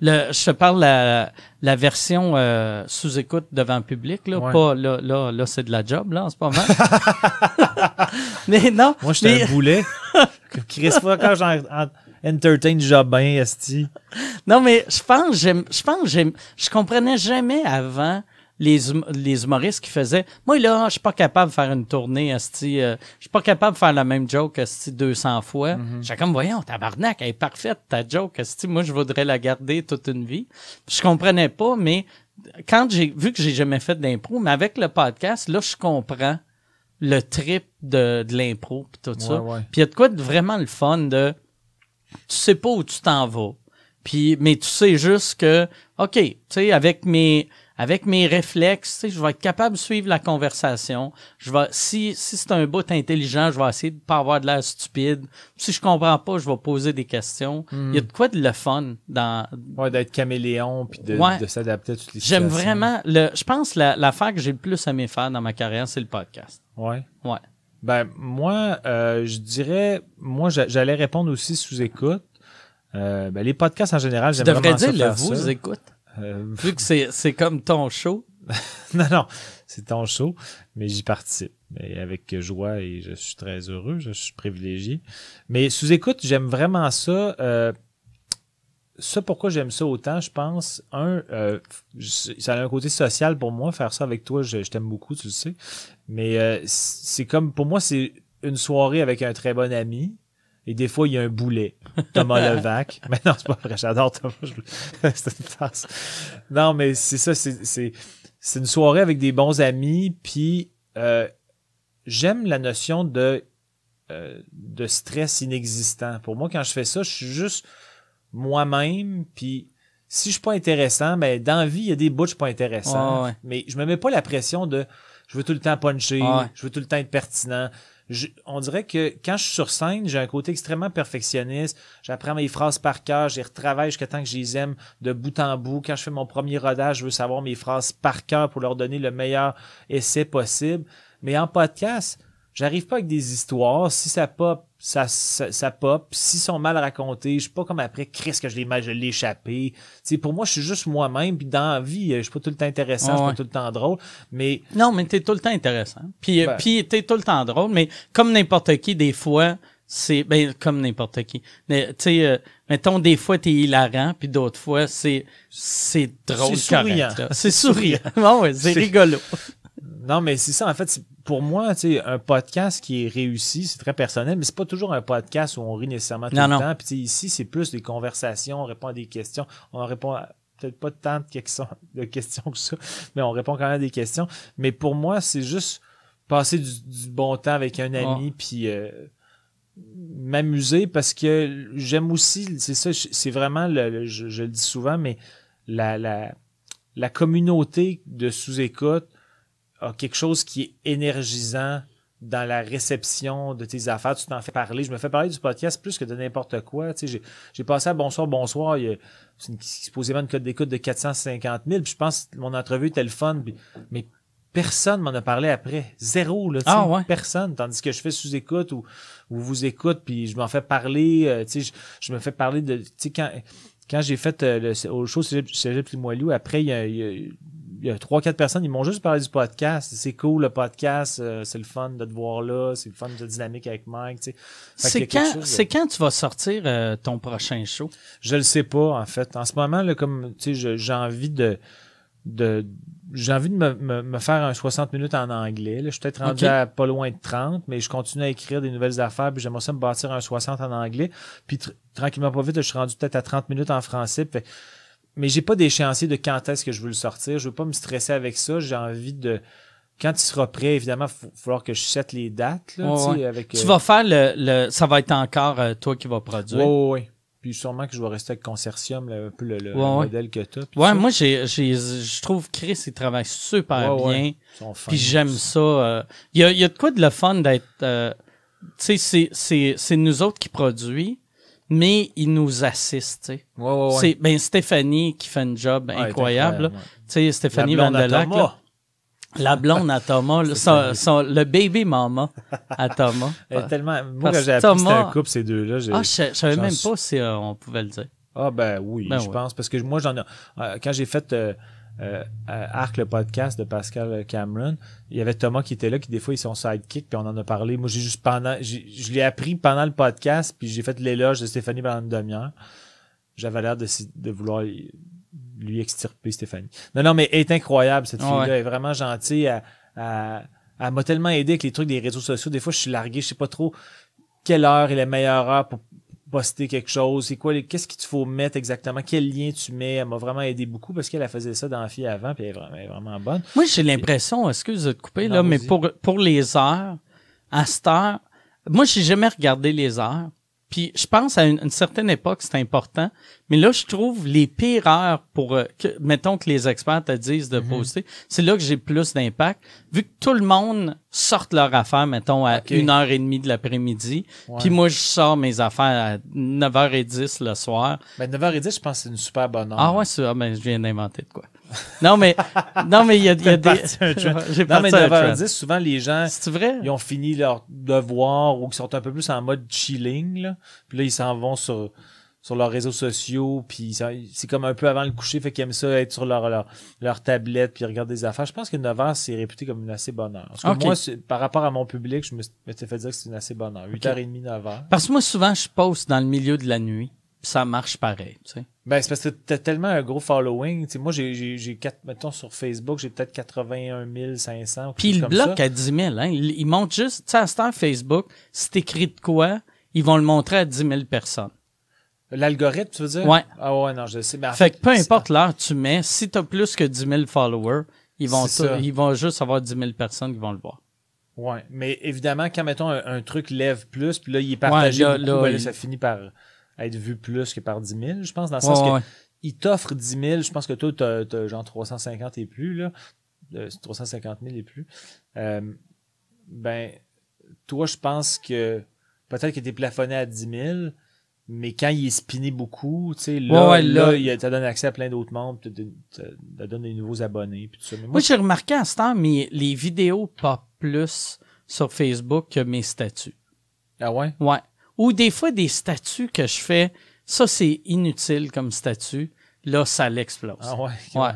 Le, je te parle la, la version euh, sous-écoute devant le public, là. Ouais. Pas, là, là, là c'est de la job, là, en ce moment. Mais non. Moi, j'étais mais- un boulet. Chris, pas quand j'en en- entertain Jobin, Esti. Non, mais je pense, j'aime, je pense, j'aime, je comprenais jamais avant les, hum- les humoristes qui faisaient, moi là, je suis pas capable de faire une tournée, esti, euh, je suis pas capable de faire la même joke, esti, 200 fois. J'étais comme, voyons, tabarnak, elle est parfaite, ta joke, esti, moi je voudrais la garder toute une vie. Je comprenais pas, mais quand j'ai, vu que j'ai jamais fait d'impro, mais avec le podcast, là, je comprends le trip de, de l'impro pis tout ça. Ouais. Puis il y a de quoi de vraiment le fun de tu sais pas où tu t'en vas. Puis mais tu sais juste que OK, tu sais avec mes avec mes réflexes, tu sais, je vais être capable de suivre la conversation. Je vais si si c'est un bout intelligent, je vais essayer de pas avoir de l'air stupide. Si je comprends pas, je vais poser des questions. Il y a de quoi de le fun dans Ouais, d'être caméléon puis de, Ouais. de s'adapter à toutes les J'aime vraiment le je pense la l'affaire que j'ai le plus aimé faire dans ma carrière, c'est le podcast. Ouais. Ouais. Ben, moi, euh, je dirais, moi, j'a- j'allais répondre aussi sous écoute. Euh, ben, les podcasts en général, j'aime vraiment ça dire le faire vous ça. écoute. Euh, Vu que c'est c'est comme ton show. non, non, c'est ton show, mais j'y participe. Mais avec joie et je suis très heureux, je suis privilégié. Mais sous écoute, j'aime vraiment ça. euh, ça, pourquoi j'aime ça autant, je pense, un, euh, ça a un côté social pour moi, faire ça avec toi, je, je t'aime beaucoup, tu le sais. Mais euh, c'est comme, pour moi, c'est une soirée avec un très bon ami. Et des fois, il y a un boulet. Thomas Levac. Mais non, c'est pas vrai, j'adore Thomas. C'est une farce. Non, mais c'est ça, c'est, une soirée avec des bons amis, puis euh, j'aime la notion de, euh, de stress inexistant. Pour moi, quand je fais ça, je suis juste moi-même, puis si je suis pas intéressant, ben dans la vie, il y a des bouts, je suis pas intéressant. Ouais. Mais je me mets pas la pression de je veux tout le temps puncher, Ouais. je veux tout le temps être pertinent. On dirait que quand je suis sur scène, j'ai un côté extrêmement perfectionniste. J'apprends mes phrases par cœur, les retravaille jusqu'à temps que je les aime de bout en bout. Quand je fais mon premier rodage, je veux savoir mes phrases par cœur pour leur donner le meilleur essai possible. Mais en podcast, j'arrive pas avec des histoires. Si ça pop, ça, ça, ça pop. S'ils sont mal racontés, je suis pas comme après, Chris, que je l'ai mal, je l'ai échappé. Tu sais, pour moi, je suis juste moi-même. Puis dans la vie, je suis pas tout le temps intéressant, je suis Ouais. pas tout le temps drôle. Mais Non, mais t'es tout le temps intéressant. Puis, euh, Ben. puis t'es tout le temps drôle, mais comme n'importe qui, des fois, c'est ben comme n'importe qui. Mais, Tu sais, euh, mettons, des fois, t'es hilarant, puis d'autres fois, c'est, c'est drôle, C'est souriant. C'est souriant. Bon, ouais, c'est C'est- rigolo. Non, mais c'est ça, en fait, c'est- pour moi, tu sais, un podcast qui est réussi, c'est très personnel, mais c'est pas toujours un podcast où on rit nécessairement tout Non, le non. temps. Puis tu sais, ici, c'est plus des conversations, on répond à des questions, on répond à peut-être pas tant de questions, de questions que ça, mais on répond quand même à des questions. Mais pour moi, c'est juste passer du, du bon temps avec un ami, puis euh, m'amuser parce que j'aime aussi, c'est ça, c'est vraiment, le, le- je, je le dis souvent, mais la, la, la communauté de sous-écoute a quelque chose qui est énergisant dans la réception de tes affaires. Tu t'en fais parler. Je me fais parler du podcast plus que de n'importe quoi. Tu sais, j'ai, j'ai passé à Bonsoir, Bonsoir. Il y a, c'est une, supposément une cote d'écoute de 450 000. Puis je pense que mon entrevue était le fun. puis- mais personne m'en a parlé après. Zéro, là. tu sais. Ah ouais? Personne. Tandis que je fais sous-écoute ou, ou vous écoute, puis je m'en fais parler. euh, tu sais, je, je me fais parler de... Tu sais, quand, quand j'ai fait euh, le, au show Cégep, Cégep Limoilou, après, il y a, il y a- il y a trois, quatre personnes, ils m'ont juste parlé du podcast. C'est cool, le podcast. euh, c'est le fun de te voir là. C'est le fun de dynamique avec Mike. tu sais. C'est quand, de- quand tu vas sortir euh, ton prochain show? Je le sais pas, en fait. En ce moment, là, comme tu sais, j'ai envie de. de j'ai envie de me, me- me faire un 60 minutes en anglais. là. Je suis peut-être rendu à pas loin de 30, mais je continue à écrire des nouvelles affaires, puis j'aimerais ça me bâtir un 60 en anglais. Puis tr- tranquillement pas vite, je suis rendu peut-être à 30 minutes en français. Mais j'ai pas d'échéancier de quand est-ce que je veux le sortir. Je veux pas me stresser avec ça. J'ai envie de. Quand il sera prêt, évidemment, il va falloir que je sette les dates. Là, Ouais, tu sais, ouais. avec, Tu euh, vas faire le, le, ça va être encore euh, toi qui vas produire. Ouais, ouais. Puis sûrement que je vais rester avec Consortium, là, un peu le, le Ouais, ouais. modèle que tu as. Ouais, moi, j'ai, j'ai, je trouve Chris, il travaille super bien. Puis j'aime ça. euh, Il y, a, y a de quoi de le fun d'être. euh, tu sais, c'est, c'est, c'est nous autres qui produit, mais ils nous sais. Ouais, ouais, ouais. C'est ben Stéphanie qui fait un job est incroyable. incroyable, ouais. Tu sais, Stéphanie Vandelac. La blonde à Thomas. là, son- son- le baby mama à Thomas. Elle tellement... Moi, Parce quand j'ai appris que c'était un couple, ces deux-là. Ah, je, je savais même pas si euh, on pouvait le dire. Ah, ben oui, Ben je pense. Parce que moi, j'en ai... euh, quand j'ai fait euh, euh, euh, Arc, le podcast de Pascal Cameron, il y avait Thomas qui était là, qui des fois, ils sont sidekick, puis on en a parlé. Moi, j'ai juste pendant... Je l'ai appris pendant le podcast, puis j'ai fait l'éloge de Stéphanie pendant une demi-heure. J'avais l'air de, de vouloir lui extirper Stéphanie. Non, non, mais elle est incroyable, cette fille-là. ouais. Elle est vraiment gentille. Elle, elle- elle m'a tellement aidé avec les trucs des réseaux sociaux. Des fois, je suis largué, je sais pas trop quelle heure est la meilleure heure pour poster quelque chose? C'est quoi, qu'est-ce qu'il te faut mettre exactement? Quel lien tu mets? Elle m'a vraiment aidé beaucoup parce qu'elle elle faisait ça dans la fille avant, puis elle est vraiment, elle est vraiment bonne. Moi, j'ai l'impression, excuse de te couper, Non, là, mais pour, pour les heures, à cette heure, moi, j'ai jamais regardé les heures. Puis je pense à une, une certaine époque, c'est important. Mais là, je trouve les pires heures pour, euh, que, mettons que les experts te disent Mhm. de poster, c'est là que j'ai plus d'impact. Vu que tout le monde sorte leur affaire, mettons, à une heure et demie de l'après-midi. Ouais. Puis moi, je sors mes affaires à 9h10 le soir. Ben, 9h10, je pense que c'est une super bonne heure. Ah ouais, c'est ah, ben, je viens d'inventer de quoi. Non, mais, non, mais il y a, y des. J'ai Non, mais parti un trend. 9h10, souvent, les gens, C'est vrai? ils ont fini leur devoir ou qui sont un peu plus en mode chilling, là. Puis là, ils s'en vont sur, sur leurs réseaux sociaux, puis c'est comme un peu avant le coucher, fait qu'ils aiment ça être sur leur, leur, leur tablette, puis regarder des affaires. Je pense que 9 heures, c'est réputé comme une assez bonne heure. Parce que moi, par rapport à mon public, je me m'étais fait dire que c'est une assez bonne heure. 8h30, 9 heures. Parce que moi, souvent, je poste dans le milieu de la nuit. Puis ça marche pareil, tu sais. Ben, c'est parce que t'as tellement un gros following. Tu sais, moi, j'ai, j'ai, j'ai quatre, mettons, sur Facebook, j'ai peut-être 81 500. ou quelque Puis bloque ça. à 10 000, hein. Il, il montre juste, tu sais, à cette heure, Facebook, si t'écris de quoi, ils vont le montrer à 10 000 personnes. L'algorithme, tu veux dire? Ouais. Ah ouais, non, je sais. Mais en Fait que peu importe l'heure tu mets, si t'as plus que 10 000 followers, ils vont, ils vont juste avoir 10 000 personnes qui vont le voir. Ouais, mais évidemment, quand, mettons, un, un truc lève plus, puis là, il est partagé là, beaucoup, là, ben là, il- ça finit par être vu plus que par 10 000, je pense, dans le Ouais, sens ouais. que il t'offre 10 000, je pense que toi, t'as, t'as genre 350 et plus, là, Euh, 350 000 et plus. Euh, ben, toi, je pense que peut-être que t'es plafonné à 10 000, mais quand il est spiné beaucoup, tu sais, là, Ouais, ouais, là, là- il te donne accès à plein d'autres membres, te, te- te- te donne des nouveaux abonnés, puis tout ça. Mais moi, Moi, j'ai remarqué à ce temps, mais les vidéos pop plus sur Facebook que mes statuts. ah ouais? Ouais. Ou des fois, des statuts que je fais, ça, c'est inutile comme statut. là, ça l'explose. Ah ouais. Ouais.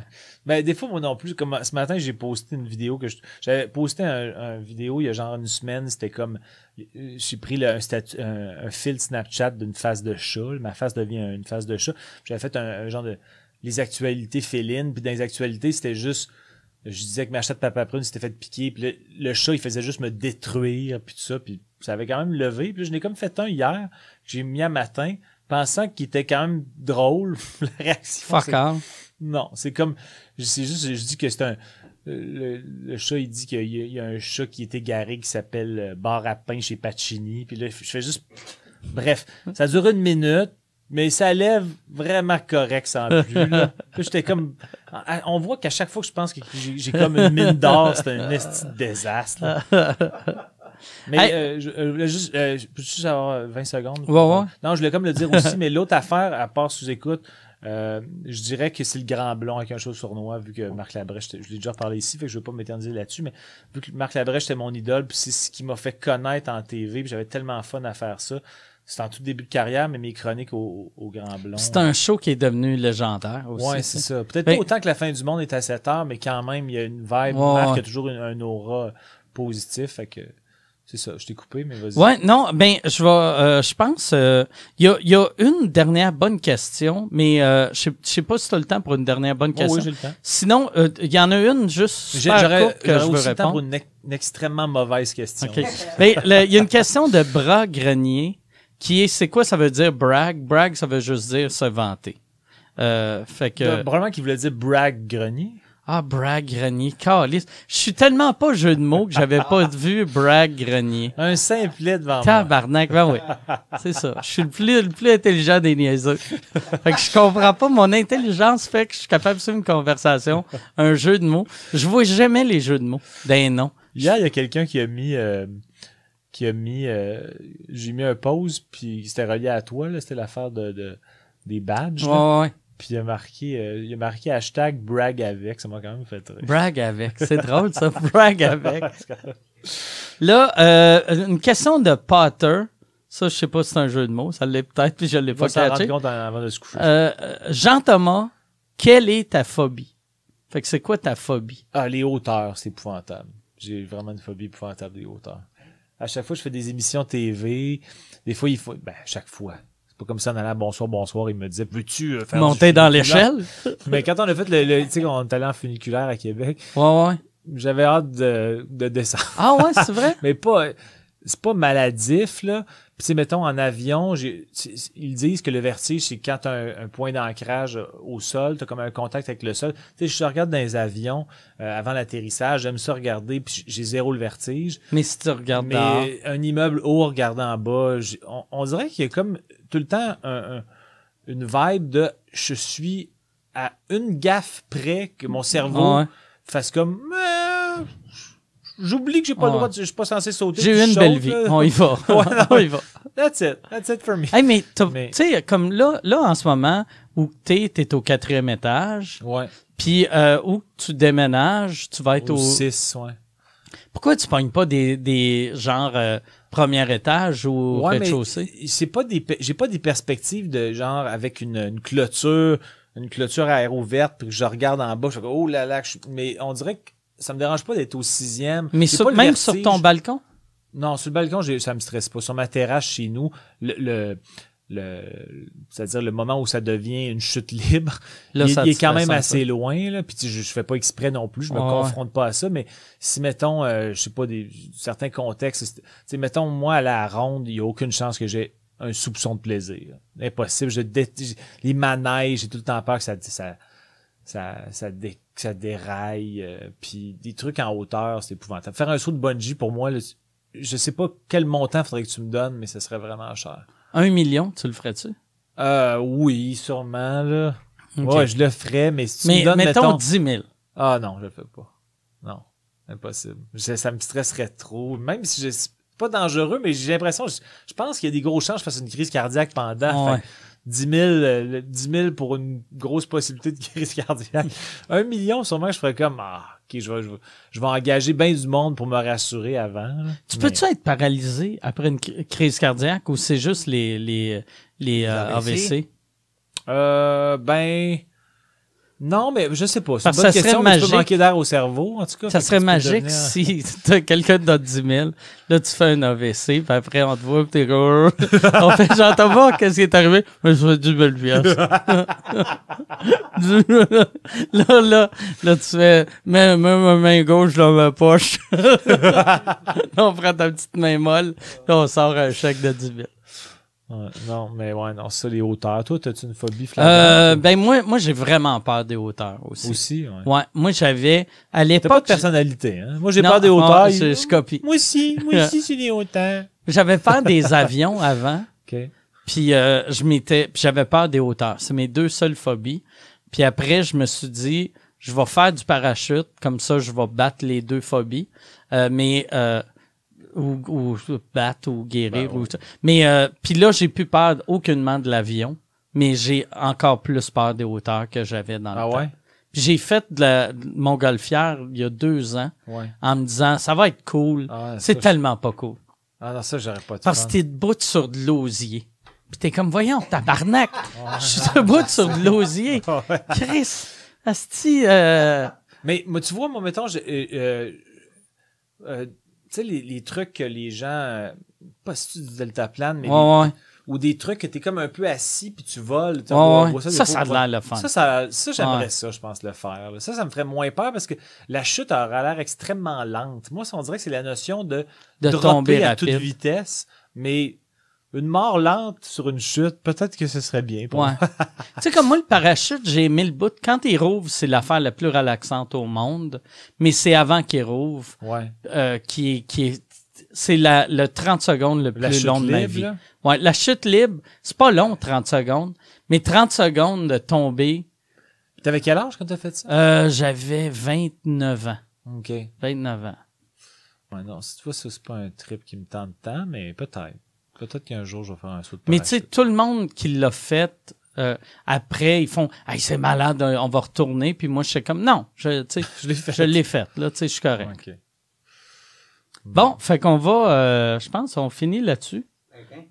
Ben, des fois, moi non plus, comme ce matin, j'ai posté une vidéo que je- j'avais posté un, un vidéo il y a genre une semaine, c'était comme euh, j'ai pris le- un, statu- un, un fil Snapchat d'une face de chat, ma face devient une face de chat. J'avais fait un, un genre de les actualités félines, puis dans les actualités, c'était juste je disais que ma chatte Papa Prune s'était fait piquer, puis le, le chat, il faisait juste me détruire, puis tout ça, puis ça avait quand même levé. Puis je n'ai comme fait un hier, que j'ai mis à matin, pensant qu'il était quand même drôle, la réaction. Fuck non, c'est comme. C'est juste, je dis que c'est un. Le, le chat, il dit qu'il y, a- il y a un chat qui est égaré qui s'appelle euh, Bar à pain chez Pacini. Puis là, je fais juste. Bref, ça dure une minute, mais ça lève vraiment correct sans plus. Là, j'étais comme. ah, On voit qu'à chaque fois que je pense que j'ai comme une mine d'or, c'est un esti de désastre. là. Mais Hey. euh, je, euh, juste, euh, je peux juste avoir 20 secondes? Ouais, ouais. Non, je voulais comme le dire aussi, mais l'autre affaire, à part sous-écoute, euh, je dirais que c'est le grand blond avec un chose sournois, vu que Marc Labrèche, je l'ai déjà parlé ici, fait que je ne vais pas m'éterniser là-dessus, mais vu que Marc Labrèche était mon idole, puis c'est ce qui m'a fait connaître en TV, puis j'avais tellement fun à faire ça. C'était en tout début de carrière, mais mes chroniques au, au grand blond. C'est un show qui est devenu légendaire aussi. Ouais, c'est ça. Peut-être pas autant que la fin du monde est à 7 heures, mais quand même, il y a une vibe. Ouais, Marc ouais. a toujours une- un aura positif, fait que c'est ça. Je t'ai coupé, mais vas-y. Ouais, non, ben, je vais, euh, je pense, euh, il y, a, y a une dernière bonne question, mais euh, je sais- pas si tu as le temps pour une dernière bonne Oh, question. oui, j'ai le temps. Sinon, euh, il y en a une juste J'aurais que j'aurais je veux aussi le temps pour répondre. une, ex- une extrêmement mauvaise question. OK. Ben, il y a une question de Bras Grenier qui est, c'est quoi ça veut dire brag? Brag, ça veut juste dire se vanter. Euh, fait que... Euh, Probablement qu'il voulait dire brag grenier. Ah, Brag Grenier. Calice. Je suis tellement pas jeu de mots que j'avais pas vu Brag Grenier. Un simplet devant moi. Tabarnak, ben oui. C'est ça. Je suis le plus, le plus intelligent des niaiseux. Fait que je comprends pas. Mon intelligence fait que je suis capable de suivre une conversation, un jeu de mots. Je vois jamais les jeux de mots d'un nom. Hier, il y a quelqu'un qui a mis. euh, qui a mis. euh, J'ai mis un pause, puis c'était relié à toi, là. C'était l'affaire de, de- des badges. Ouais, ouais. Puis il a marqué, euh, il a marqué hashtag brag avec. Ça m'a quand même fait rire. Brag avec. C'est drôle, ça. Brag avec. Là, euh, une question de Potter. Ça, je sais pas si c'est un jeu de mots. Ça l'est peut-être, puis je l'ai pas catché. compte avant de se coucher. Euh, euh, Jean-Thomas, quelle est ta phobie? Fait que c'est quoi ta phobie? Ah, les hauteurs, c'est épouvantable. J'ai vraiment une phobie épouvantable des hauteurs. À chaque fois, je fais des émissions TV. Des fois, il faut. Ben, à chaque fois. Pas comme ça en allant bonsoir, bonsoir, il me disait Veux-tu euh, faire. Monter dans l'échelle? Mais quand on a fait le. le- tu sais, quand on est allé en funiculaire à Québec, Ouais, ouais. j'avais hâte de, de descendre. Ah ouais, c'est vrai? Mais pas. C'est pas maladif, là. Puis, tu sais, mettons, en avion, ils disent que le vertige, c'est quand tu as un, un point d'ancrage au sol, tu as comme un contact avec le sol. Tu sais, je regarde dans les avions euh, avant l'atterrissage, j'aime ça regarder, puis j'ai zéro le vertige. Mais si tu regardes dehors. Mais un immeuble haut regardant en bas, on, on dirait qu'il y a comme tout le temps un- un- une vibe de je suis à une gaffe près que mon cerveau Ouais. fasse comme Euh, j'oublie que j'ai pas le droit de, je suis pas censé sauter. J'ai eu une saute, belle vie. là. On y va. On y va. That's it. That's it for me. Hey, mais tu sais, comme là, là, en ce moment, où t'es, t'es au quatrième étage, Ouais. puis euh, où tu déménages, tu vas être Au au... 6, ouais. Pourquoi tu pognes pas des, des genre euh, premier étage ou Ouais, rez-de-chaussée? c'est pas des j'ai pas des perspectives de genre avec une, une clôture une clôture aéro verte puis que je regarde en bas je fais oh là là mais on dirait que ça me dérange pas d'être au sixième Mais sur- même vertige. sur ton balcon? non sur le balcon j'ai- ça me stresse pas sur ma terrasse chez nous le, le, le- c'est-à-dire le moment où ça devient une chute libre Là, il, ça il est quand même assez loin là puis je, je fais pas exprès non plus je me ouais. confronte pas à ça mais si mettons euh, je sais pas des certains contextes tu mettons moi à la ronde il y a aucune chance que j'ai un soupçon de plaisir impossible je dé- les manèges j'ai tout le temps peur que ça ça ça ça, dé- que ça déraille euh, puis des trucs en hauteur c'est épouvantable faire un saut de bungee pour moi là, je sais pas quel montant faudrait que tu me donnes mais ça serait vraiment cher Un million, tu le ferais-tu? euh, oui sûrement là. Ouais, je le ferais, mais si tu Mais me donnes, mettons mettons... 10 000. Ah non, je le fais pas. Non, impossible. Je- ça me stresserait trop. Même si je c'est pas dangereux, mais j'ai l'impression, je, je pense qu'il y a des grosses chances que je fasse une crise cardiaque pendant. Ouais. Fait que 10 000, euh, le 10 000 pour une grosse possibilité de crise cardiaque. Un million, sûrement, je ferais comme, ah, ok, je vais, je vais, je vais engager bien du monde pour me rassurer avant. là. Tu Mais- peux-tu être paralysé après une cri- crise cardiaque ou c'est juste les, les, les euh, AVC? AVC? Euh, ben, Non, mais je sais pas. C'est une bonne ça serait question, mais tu peux magique. manquer d'air au cerveau, en tout cas. Ça serait magique devenir- si t'as quelqu'un de 10 000, là tu fais un AVC, puis après on te voit, puis t'es comme... on fait, j'entends pas qu'est-ce qui est arrivé, mais je fais du belle pièce. là, là, là tu fais, mets, mets ma main gauche dans ma poche. là, on prend ta petite main molle, là on sort un chèque de 10 000. Ouais, non, mais ouais, non, ça, les hauteurs. Toi, as-tu une phobie flagrante? Euh, ben moi, moi j'ai vraiment peur des hauteurs aussi. aussi, ouais. Ouais, moi j'avais, à T'as pas de l'époque... personnalité, hein? Moi, j'ai peur des hauteurs. je, copie. Moi aussi, moi aussi, c'est des hauteurs. J'avais peur des avions avant. OK. Puis euh, je m'étais, j'avais peur des hauteurs. C'est mes deux seules phobies. Puis après, je me suis dit, je vais faire du parachute, comme ça, je vais battre les deux phobies. Euh, mais euh, ou, ou battre ou guérir. Ben ou ça. Mais euh, puis là, j'ai plus peur aucunement de l'avion, mais j'ai encore plus peur des hauteurs que j'avais dans le Ah temps. ouais? Puis j'ai fait de la de montgolfière il y a deux ans Ouais. en me disant, ça va être cool. Ah, C'est tellement pas cool. Ah non, ça, j'aurais pas de Parce que t'es debout sur de l'osier. Puis t'es comme, voyons, tabarnak, je suis debout sur de l'osier. Ouais. Chris, asti, euh, Mais moi, tu vois, moi, mettons, j'ai, euh, euh, sais, les, les trucs que les gens, euh, pas si tu du deltaplane, mais ouais, les- ouais, ou des trucs que t'es comme un peu assis puis tu voles. ouais, on voit- Ça, ça, fois, a le fun. Ça, ça, ça j'aimerais ça, je pense, le faire. là. Ça, ça me ferait moins peur parce que la chute aura l'air extrêmement lente. Moi, ça, on dirait que c'est la notion de, de tomber à rapide. toute vitesse, mais une mort lente sur une chute, peut-être que ce serait bien. Pour Ouais. moi. tu sais, comme moi, le parachute, j'ai aimé le bout. Quand il rouvre, c'est l'affaire la plus relaxante au monde. Mais c'est avant qu'il rouvre, Ouais. euh, qui est, qui est, c'est la, le 30 secondes le La plus long de ma vie. là? Ouais, la chute libre, c'est pas long, 30 secondes. Mais 30 secondes de tomber, T'avais quel âge quand t'as fait ça? euh, j'avais 29 ans. OK. 29 ans. Ouais, non, si tu vois, ça, c'est pas un trip qui me tente tant, mais peut-être. Peut-être qu'un jour, je vais faire un saut de Mais tu sais, parachute. tout le monde qui l'a fait, euh, après, ils font Hey, c'est malade, euh, on va retourner. Puis moi, je suis comme Non, je, tu sais, je l'ai fait. je l'ai fait, là, tu sais, je suis correct. Bon, fait qu'on va, euh, je pense, on finit là-dessus.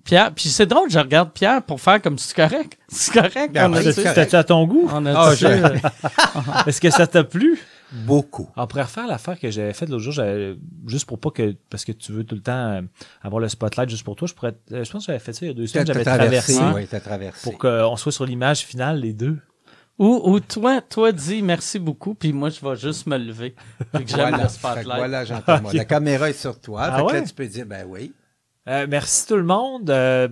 Pierre, puis c'est drôle, je regarde Pierre pour faire comme c'est correct. C'est correct. Ben. C'était à ton goût? on a dit je-. Est-ce que ça t'a plu? Beaucoup. On pourrait refaire l'affaire que j'avais faite l'autre jour, juste pour pas que, parce que tu veux tout le temps euh, avoir le spotlight juste pour toi, je pourrais, euh, je pense que j'avais fait ça il y a deux semaines, j'avais traversé. traversé Oui, tu as traversé. pour qu'on soit sur l'image finale, les deux. Ou, ou toi, toi, dis merci beaucoup, puis moi, je vais juste me lever. Vu que j'aime Voilà, le Fait spotlight. voilà j'entends moi. La caméra est sur toi. Ah fait que là, ouais? tu peux dire, ben oui. Euh, merci tout le monde. Euh,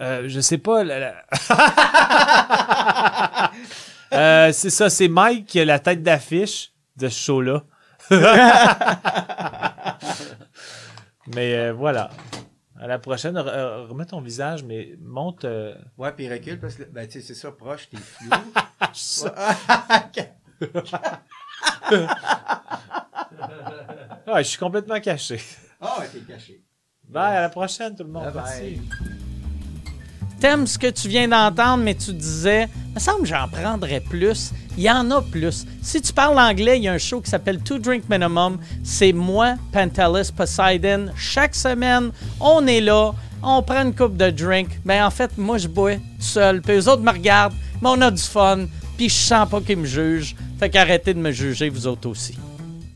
euh, je sais pas. la- la- Euh, c'est ça, c'est Mike qui a la tête d'affiche de ce show-là. mais euh, voilà. À la prochaine, re- euh, remets ton visage, mais monte. euh, Ouais, puis recule parce que, ben, tu sais, c'est ça, proche, t'es flou. Ah, je suis complètement caché. Ah, ouais, t'es caché. Bye, à la prochaine, tout le monde. Bye bye. T'aimes ce que tu viens d'entendre, mais tu disais, me semble que j'en prendrais plus. Il y en a plus. Si tu parles anglais, il y a un show qui s'appelle Two Drink Minimum. C'est moi, Pantelis Poseidon. Chaque semaine, on est là, on prend une coupe de drink. Ben en fait, moi je bois seul, puis eux autres me regardent, mais on a du fun, puis je sens pas qu'ils me jugent. Fait qu'arrêtez de me juger, vous autres aussi.